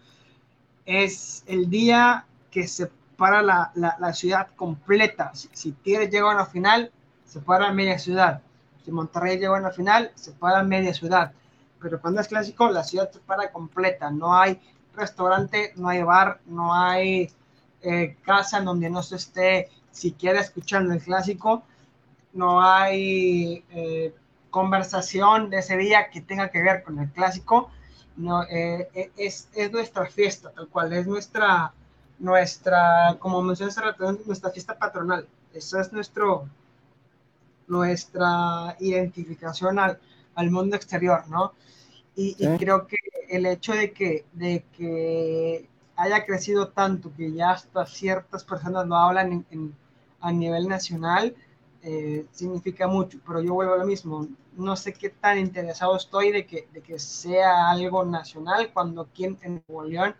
Speaker 4: Es el día que se para la, la, la ciudad completa. Si, si Tigres llega a una final, se para media ciudad. Si Monterrey llega a una final, se para media ciudad. Pero cuando es clásico, la ciudad se para completa. No hay restaurante, no hay bar, no hay eh, casa en donde no se esté siquiera escuchando el clásico. No hay eh, conversación de ese día que tenga que ver con el clásico. No, eh, es, es nuestra fiesta, tal cual, es nuestra, nuestra, como mencioné hace rato, nuestra fiesta patronal. Eso es nuestro, nuestra identificación al, al mundo exterior, ¿no? Y, ¿Sí? y, creo que el hecho de que, de que haya crecido tanto que ya hasta ciertas personas lo hablan en, en, a nivel nacional, eh, significa mucho, pero yo vuelvo a lo mismo, no sé qué tan interesado estoy de que, de que sea algo nacional cuando aquí en, Nuevo León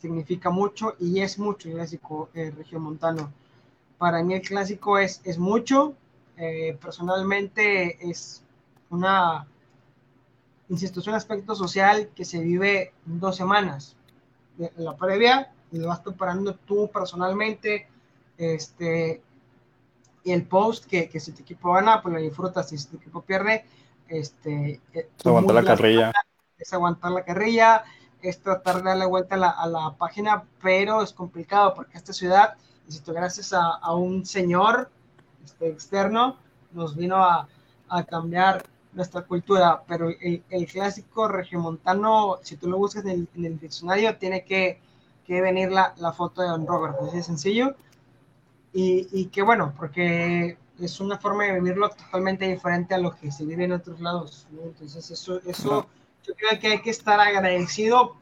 Speaker 4: significa mucho y es mucho el clásico eh, regiomontano. Para mí el clásico es, es mucho, eh, personalmente es una, insisto, es un aspecto social que se vive dos semanas. La previa, y lo vas preparando tú personalmente, este, y el post que, que si tu equipo gana, pues lo disfrutas, si tu equipo pierde, este,
Speaker 3: es aguantar la carrilla.
Speaker 4: Es aguantar la carrilla, es tratar de darle vuelta a la, a la, página, pero es complicado porque esta ciudad, insisto, gracias a, a un señor este, externo, nos vino a, a, cambiar nuestra cultura, pero el, el, clásico regiomontano, si tú lo buscas en el, en el diccionario, tiene que, que venir la, la, foto de Don Robert, así de sencillo, y, y que bueno, porque es una forma de vivirlo totalmente diferente a lo que se vive en otros lados, ¿no? entonces eso, eso yo creo que hay que estar agradecido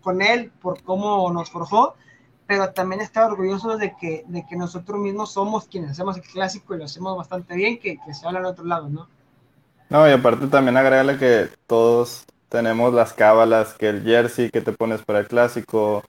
Speaker 4: con él por cómo nos forjó, pero también estar orgullosos de que, de que nosotros mismos somos quienes hacemos el clásico y lo hacemos bastante bien, que, que se habla en otro lado, ¿no?
Speaker 3: No, y aparte también agregarle que todos tenemos las cábalas, que el jersey que te pones para el clásico,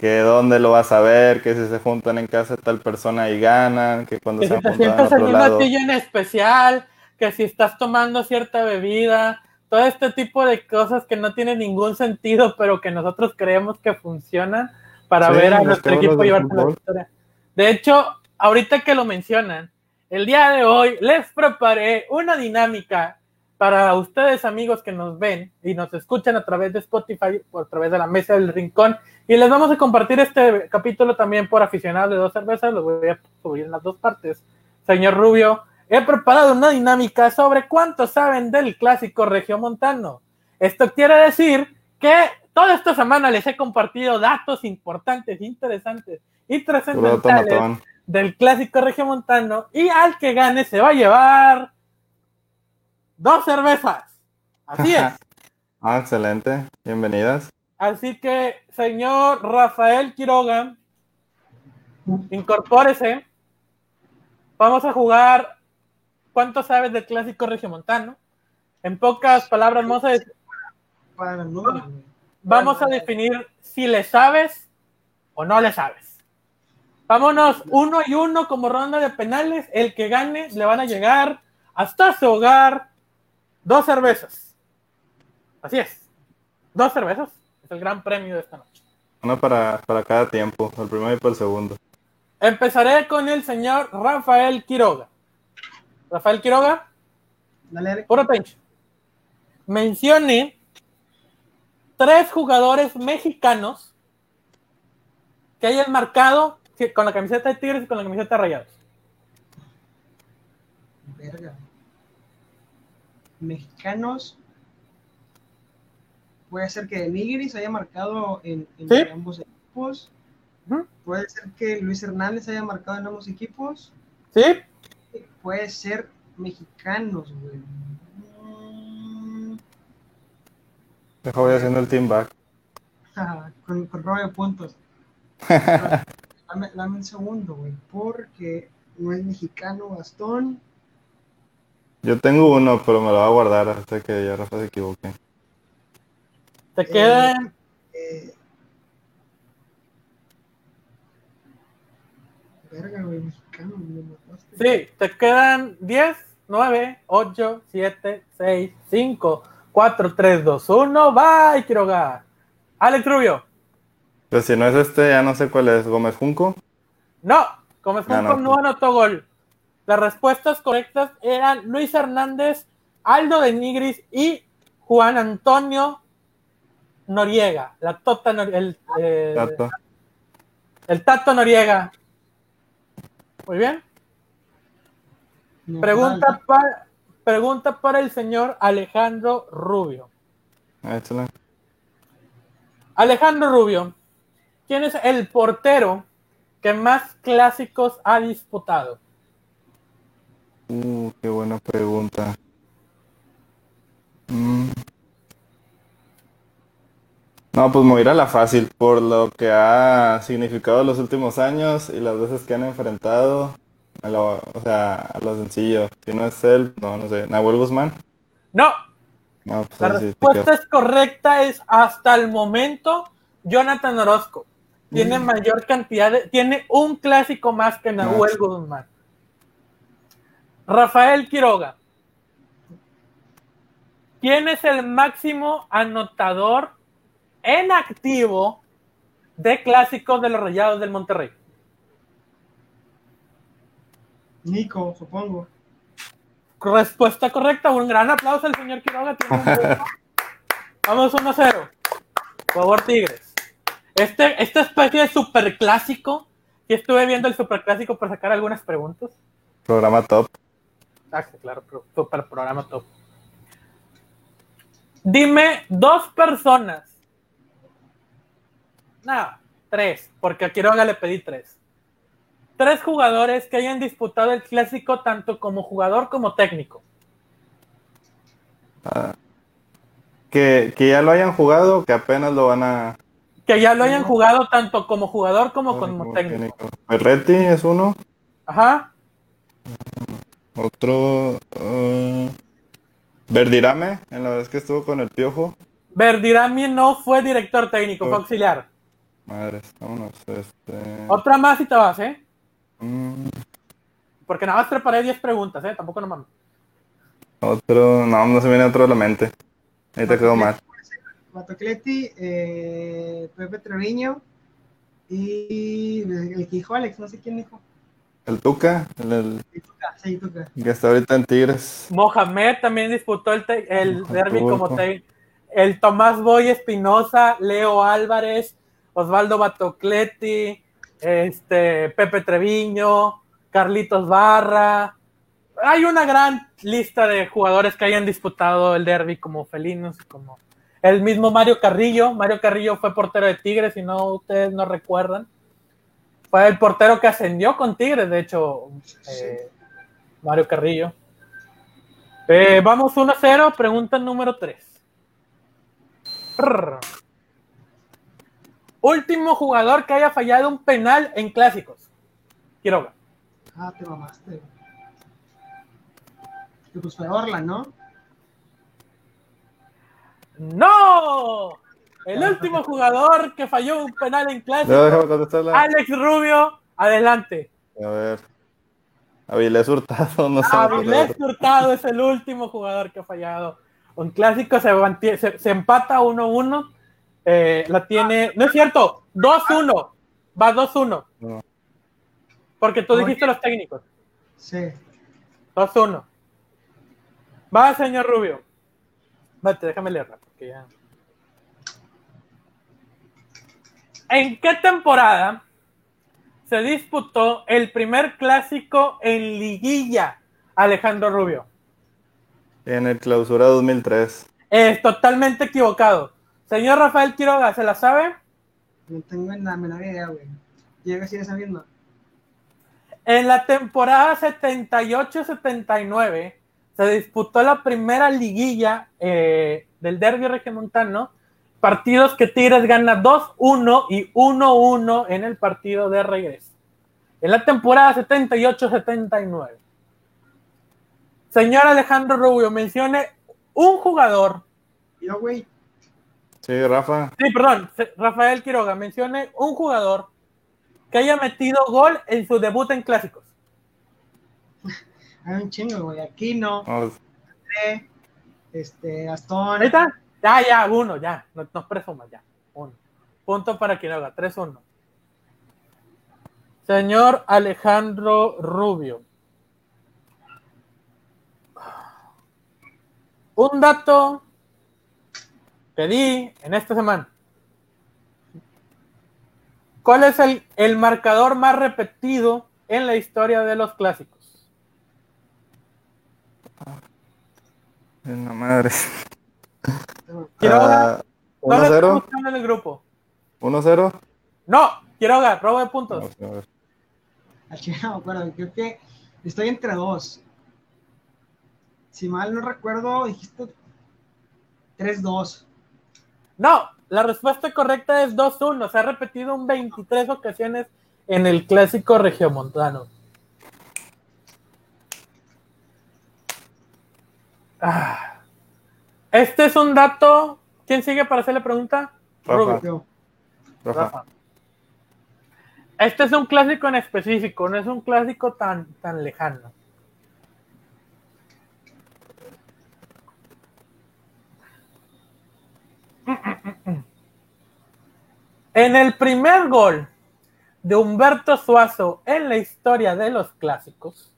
Speaker 3: que dónde lo vas a ver, que si se juntan en casa de tal persona y ganan, que cuando
Speaker 1: Que
Speaker 3: se
Speaker 1: si te
Speaker 3: juntan en
Speaker 1: sientas en
Speaker 3: otro
Speaker 1: una silla en especial, que si estás tomando cierta bebida, todo este tipo de cosas que no tienen ningún sentido, pero que nosotros creemos que funcionan para
Speaker 3: Sí,
Speaker 1: ver a nuestro equipo llevarse la victoria. De hecho, ahorita que lo mencionan, el día de hoy les preparé una dinámica para ustedes amigos que nos ven y nos escuchan a través de Spotify o a través de la mesa del rincón y les vamos a compartir este capítulo también por aficionados de dos cervezas, lo voy a subir en las dos partes. Señor Rubio, he preparado una dinámica sobre cuánto saben del clásico regiomontano. Esto quiere decir que toda esta semana les he compartido datos importantes, interesantes y trascendentales del clásico regiomontano y al que gane se va a llevar dos cervezas. Así es.
Speaker 3: Ah, excelente. Bienvenidas.
Speaker 1: Así que, señor Rafael Quiroga, incorpórese. Vamos a jugar. ¿Cuánto sabes del clásico regiomontano? En pocas palabras, vamos a, vamos a definir si le sabes o no le sabes. Vámonos uno y uno como ronda de penales. El que gane le van a llegar hasta su hogar dos cervezas. Así es. Dos cervezas. Es el gran premio de esta noche.
Speaker 3: Una para, para cada tiempo, el primero y para el segundo.
Speaker 1: Empezaré con el señor Rafael Quiroga. Rafael Quiroga,
Speaker 4: Dale, dale.
Speaker 1: puro atención. Mencione tres jugadores mexicanos que hayan marcado que- con la camiseta de Tigres y con la camiseta de Rayados.
Speaker 4: Verga. Mexicanos. Puede ser que Nigris haya marcado en, en
Speaker 1: Sí.
Speaker 4: ambos equipos. Puede ser que Luis Hernández haya marcado en ambos equipos.
Speaker 1: ¿Sí?
Speaker 4: Puede ser mexicanos, güey.
Speaker 3: Dejo voy haciendo el team back.
Speaker 4: con, con robo de puntos. dame, dame un segundo, güey. Porque no es mexicano Gastón.
Speaker 3: Yo tengo uno, pero me lo voy a guardar hasta que ya Rafa se equivoque.
Speaker 1: Te quedan
Speaker 4: Eh, verga, güey, mexicano, me mataste.
Speaker 1: Sí, te quedan 10, 9, 8, 7, 6, 5, 4, 3, 2, 1. Bye, Quiroga. Alex Rubio.
Speaker 3: Pero si no es este, ya no sé cuál es. Gómez Junco.
Speaker 1: No, Gómez Junco
Speaker 3: no.
Speaker 1: no anotó gol. Las respuestas correctas eran Luis Hernández, Aldo de Nigris y Juan Antonio Noriega. La Tota Nor- el, eh,
Speaker 3: Tato.
Speaker 1: el Tato Noriega. Muy bien. Pregunta para, pregunta para el señor Alejandro Rubio.
Speaker 3: Échale.
Speaker 1: Alejandro Rubio, ¿quién es el portero que más clásicos ha disputado?
Speaker 3: Uh, qué buena pregunta. Mm. No, pues me voy a ir a la fácil por lo que ha significado los últimos años y las veces que han enfrentado. A lo, o sea, a lo sencillo. Si no es él, no, no sé. Nahuel Guzmán.
Speaker 1: No,
Speaker 3: No, pues
Speaker 1: la
Speaker 3: ahí sí te
Speaker 1: respuesta es correcta, es hasta el momento Jonathan Orozco. Tiene mayor cantidad de, tiene un clásico más que Nahuel Guzmán. Rafael Quiroga. ¿Quién es el máximo anotador en activo de clásicos de los Rayados del Monterrey?
Speaker 4: Nico, supongo.
Speaker 1: Respuesta correcta. Un gran aplauso al señor Quiroga. Tiene un punto. Vamos 1-0. Por favor, Tigres. Este, esta especie de superclásico. Que estuve viendo el superclásico para sacar algunas preguntas.
Speaker 3: Programa top.
Speaker 1: Ah, claro, super programa top. Dime dos personas. No, tres, porque a Quiroga le pedí tres. Tres jugadores que hayan disputado el clásico tanto como jugador como técnico.
Speaker 3: Ah, que, que ya lo hayan jugado, que apenas lo van a.
Speaker 1: Que ya lo hayan jugado tanto como jugador como como
Speaker 3: como
Speaker 1: técnico.
Speaker 3: técnico. Ferretti es uno.
Speaker 1: Ajá.
Speaker 3: Otro. uh, Verdirame, en la vez que estuvo con el Piojo.
Speaker 1: Verdirami no fue director técnico, fue auxiliar.
Speaker 3: Madre, vámonos. Este...
Speaker 1: Otra más y te vas, ¿eh?
Speaker 3: Mm,
Speaker 1: Porque nada más preparé 10 preguntas, ¿eh? Tampoco no mames.
Speaker 3: otro, no, no se viene otro a la mente. Ahí te quedó mal.
Speaker 4: Batocleti, eh, Pepe Treviño y el que dijo Alex, no sé quién dijo.
Speaker 3: El Tuca, el, el
Speaker 4: El Tuca, sí, Tuca.
Speaker 3: que está ahorita en Tigres.
Speaker 1: Mohamed también disputó el, el derby como te- El Tomás Boy Espinosa, Leo Álvarez, Osvaldo Batocleti, este, Pepe Treviño, Carlitos Barra. Hay una gran lista de jugadores que hayan disputado el derby como felinos, como el mismo Mario Carrillo. Mario Carrillo fue portero de Tigres, si no ustedes no recuerdan. Fue el portero que ascendió con Tigres, de hecho, eh, Mario Carrillo. Eh, vamos 1-0, pregunta número 3. Último jugador que haya fallado un penal en clásicos. Quiroga.
Speaker 4: Ah, te mamaste. Que pues fue Orla, ¿no?
Speaker 1: ¡No! El último jugador que falló un penal en
Speaker 3: contestarla.
Speaker 1: Alex Rubio, adelante.
Speaker 3: A ver. Avilés Hurtado, no sé.
Speaker 1: Avilés Hurtado es el último jugador que ha fallado. Un clásico se, mantie- se, se empata 1-1. Eh, la tiene. No es cierto, 2-1. Va 2-1.
Speaker 3: No.
Speaker 1: Porque tú dijiste los técnicos.
Speaker 4: Sí.
Speaker 1: 2-1. Va, señor Rubio. Vete, déjame leerla. Porque ya... ¿En qué temporada se disputó el primer clásico en liguilla, Alejandro Rubio?
Speaker 3: En el clausura 2003.
Speaker 1: Es totalmente equivocado. Señor Rafael Quiroga, ¿se la sabe?
Speaker 4: No tengo la menor idea, güey. Llega sigue sabiendo.
Speaker 1: En la temporada 78-79 se disputó la primera liguilla eh, del derby regiomontano. Partidos que Tigres gana 2-1 y 1-1 en el partido de regreso. En la temporada 78-79. Señor Alejandro Rubio, mencione un jugador.
Speaker 4: Yo, güey.
Speaker 3: Sí, Rafa.
Speaker 1: Sí, perdón, Rafael Quiroga, mencione un jugador que haya metido gol en su debut en clásicos.
Speaker 4: Hay un chingo, güey. Aquí no. Este, Gastón.
Speaker 1: Ahí está. Ya, ya, uno, ya. No, no presumas, ya. Uno. Punto para Quiroga, 3-1. Señor Alejandro Rubio. Un dato que di en esta semana. ¿Cuál es el, el marcador más repetido en la historia de los clásicos?
Speaker 3: Madre.
Speaker 1: Quiroga,
Speaker 3: Ah,
Speaker 1: no le estoy
Speaker 3: 1-0.
Speaker 1: buscando en el grupo.
Speaker 3: 1-0.
Speaker 1: No, Quiroga, robo de puntos.
Speaker 4: Al chile no me acuerdo. Creo que estoy entre dos. Si mal no recuerdo, dijiste 3-2.
Speaker 1: No, la respuesta correcta es 2-1. Se ha repetido un 23 ocasiones en el clásico regiomontano. Ah. Este es un dato. ¿Quién sigue para hacerle pregunta?
Speaker 3: Rafa.
Speaker 1: Rubio.
Speaker 4: Yo.
Speaker 3: Rafa.
Speaker 1: Rafa. Este es un clásico en específico, no es un clásico tan, tan lejano. En el primer gol de Humberto Suazo en la historia de los clásicos,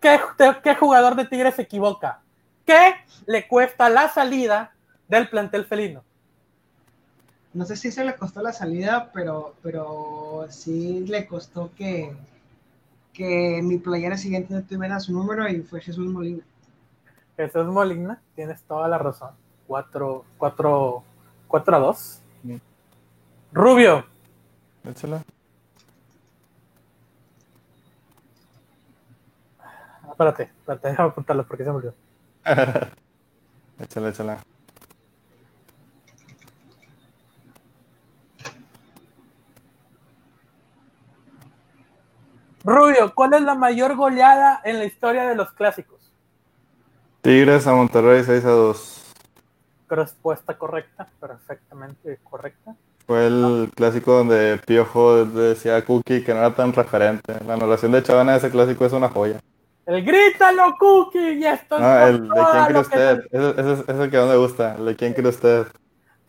Speaker 1: ¿qué, qué jugador de Tigres se equivoca? ¿Qué le cuesta la salida del plantel felino?
Speaker 4: No sé si se le costó la salida, pero, pero sí le costó que, que mi playera siguiente no tuviera su número y fue Jesús Molina.
Speaker 1: Jesús Molina, tienes toda la razón. 4 4 4 a 2.
Speaker 3: Sí.
Speaker 1: Rubio,
Speaker 3: Échala.
Speaker 1: Ah, espérate, espérate, déjame apuntarlo porque se me olvidó.
Speaker 3: échala, échala.
Speaker 1: Rubio, ¿cuál es la mayor goleada en la historia de los clásicos?
Speaker 3: Tigres a Monterrey 6 a 2.
Speaker 1: Respuesta correcta, perfectamente correcta.
Speaker 3: Fue el clásico donde Piojo decía a Cookie que no era tan referente. La anulación de Chavana de ese clásico es una joya.
Speaker 1: El grítalo, Cookie, y esto
Speaker 3: No, el de quién cree usted. Ese, ese, ese es el que no me gusta. El de quién cree usted.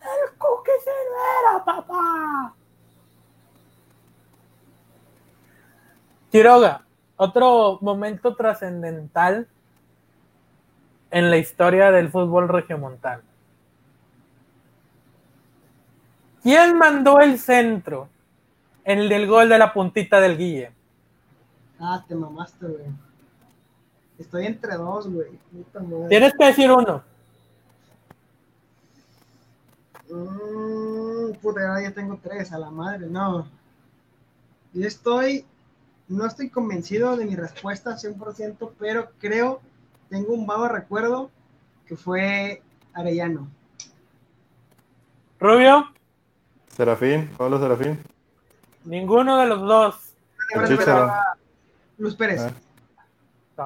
Speaker 1: El Cookie Silvera, papá. Quiroga, otro momento trascendental en la historia del fútbol regiomontano. ¿Quién mandó el centro? El del gol de la puntita del Guille.
Speaker 4: Ah, te mamaste, güey. Estoy entre dos, güey.
Speaker 1: Tienes que decir uno.
Speaker 4: Mm, puta, ahora ya tengo tres, a la madre, no. Yo estoy, no estoy convencido de mi respuesta 100%, pero creo, tengo un vago recuerdo que fue Arellano.
Speaker 1: Rubio,
Speaker 3: Serafín, Pablo Serafín.
Speaker 1: ninguno de los dos.
Speaker 4: Luz Pérez.
Speaker 3: Ah.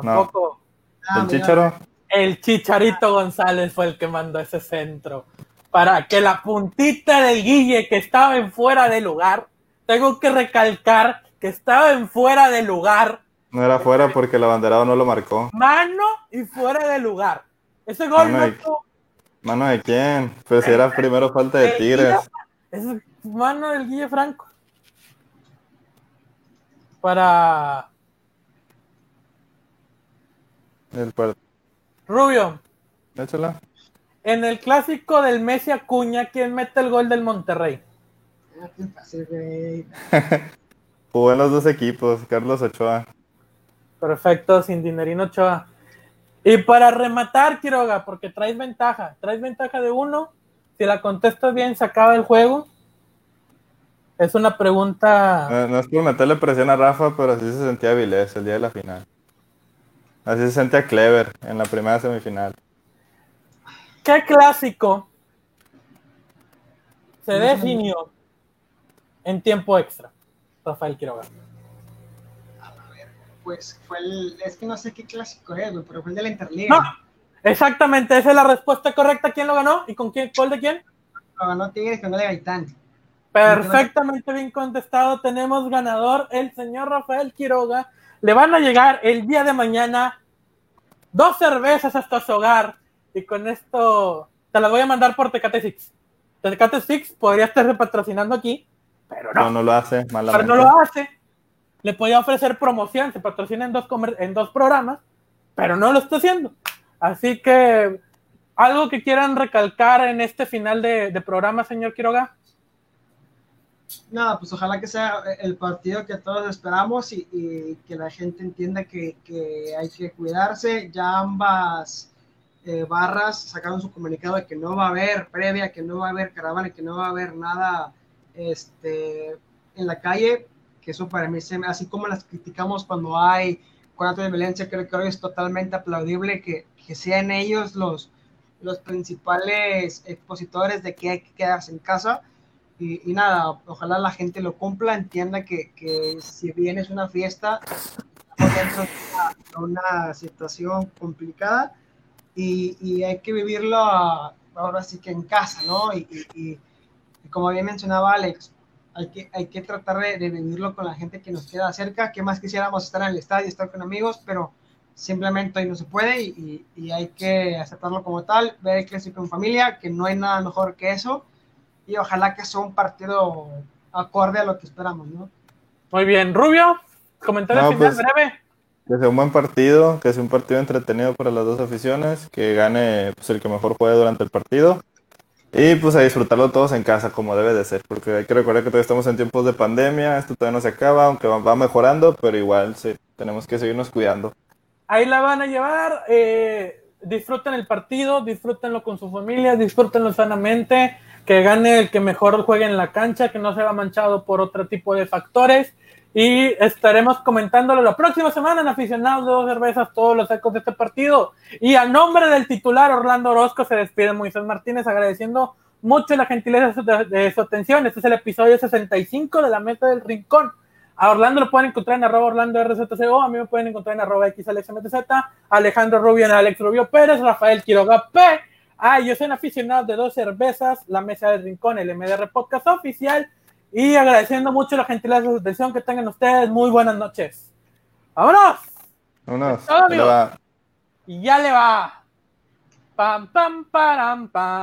Speaker 1: Tampoco.
Speaker 4: Ah,
Speaker 3: El Chicharo.
Speaker 1: El Chicharito González fue el que mandó ese centro. Para que la puntita del Guille, que estaba en fuera de lugar, tengo que recalcar que estaba en fuera de lugar,
Speaker 3: No era fuera porque el abanderado no lo marcó.
Speaker 1: mano y fuera de lugar. Ese gol
Speaker 3: Mano
Speaker 1: no
Speaker 3: de-
Speaker 1: tuvo-
Speaker 3: ¿Mano de quién? Pues si era primero falta de Tigres.
Speaker 1: Es mano del Guille Franco. Para
Speaker 3: El par-
Speaker 1: Rubio,
Speaker 3: Échala.
Speaker 1: en el clásico del Messi Acuña, ¿quién mete el gol del Monterrey?
Speaker 4: Ah, qué fácil, güey.
Speaker 3: Jugó en los dos equipos, Carlos Ochoa.
Speaker 1: Perfecto, sin dinerino Ochoa. Y para rematar, Quiroga, porque traes ventaja, traes ventaja de uno. Si la contestas bien, se acaba el juego. Es una pregunta.
Speaker 3: No, no es por meterle presión a Rafa, pero así se sentía Vilés el día de la final. Así se sentía Clever en la primera semifinal.
Speaker 1: ¿Qué clásico se definió en tiempo extra? Rafael Quiroga.
Speaker 4: Pues fue el, es que no sé qué clásico es, güey, pero fue el de la Interliga.
Speaker 1: No, exactamente, esa es la respuesta correcta. ¿Quién lo ganó? ¿Y con quién? ¿Gol de quién?
Speaker 4: Lo ganó Tigres con de Gaitán.
Speaker 1: Perfectamente bien contestado. Tenemos ganador, el señor Rafael Quiroga. Le van a llegar el día de mañana dos cervezas hasta su hogar. Y con esto te las voy a mandar por Tecate Six. Tecate Six podría estar patrocinando aquí, pero no.
Speaker 3: No, no lo hace,
Speaker 1: pero
Speaker 3: malamente.
Speaker 1: no lo hace. Le podía ofrecer promoción, se patrocina en dos, comer- en dos programas, pero no lo está haciendo. Así que, algo que quieran recalcar en este final de, de programa, señor Quiroga.
Speaker 4: No, pues ojalá que sea el partido que todos esperamos y, que la gente entienda que, que hay que cuidarse. Ya ambas eh, barras sacaron su comunicado de que no va a haber previa, que no va a haber caravana, que no va a haber nada este, en la calle, que eso para mí, se así como las criticamos cuando hay cuatro de violencia, creo que hoy es totalmente aplaudible que, que sean ellos los, los principales expositores de que hay que quedarse en casa. Y, nada, ojalá la gente lo cumpla, entienda que, que si bien es una fiesta, estamos dentro de una, una situación complicada y, y hay que vivirlo ahora sí que en casa, ¿no? Y, y- como bien mencionaba Alex, hay que, hay que tratar de, de vivirlo con la gente que nos queda cerca, que más quisiéramos estar en el estadio, estar con amigos, pero simplemente hoy no se puede y, y- y hay que aceptarlo como tal, ver el clásico en familia, que no hay nada mejor que eso y ojalá que sea un partido acorde a lo que esperamos, ¿no?
Speaker 1: Muy bien, Rubio, comentario
Speaker 3: No,
Speaker 1: final
Speaker 3: pues-
Speaker 1: breve.
Speaker 3: Que sea un buen partido, que sea un partido entretenido para las dos aficiones, que gane pues, el que mejor juegue durante el partido. Y pues a disfrutarlo todos en casa como debe de ser, porque hay que recordar que todavía estamos en tiempos de pandemia, esto todavía no se acaba, aunque va, va mejorando, pero igual sí, tenemos que seguirnos cuidando.
Speaker 1: Ahí la van a llevar. eh, disfruten el partido, disfrútenlo con su familia, disfrútenlo sanamente. Que gane el que mejor juegue en la cancha, que no se vea manchado por otro tipo de factores. Y estaremos comentándolo la próxima semana en Aficionados de Dos Cervezas, todos los ecos de este partido. Y a nombre del titular Orlando Orozco se despide Moisés Martínez agradeciendo mucho la gentileza de su, de su atención. Este es el episodio 65 de la Meta del Rincón. A Orlando lo pueden encontrar en arroba Orlando RZCO, a mí me pueden encontrar en arroba XAlexMTZ, Alejandro Rubio en Alex Rubio Pérez, Rafael Quiroga P, Ah, yo soy un aficionado de dos cervezas, la mesa del rincón, el MDR Podcast oficial. Y agradeciendo mucho la gentileza de atención que tengan ustedes. Muy buenas noches. ¡Vámonos!
Speaker 3: Vámonos.
Speaker 1: Todo, y ya le va. Pam, pam, param, pam.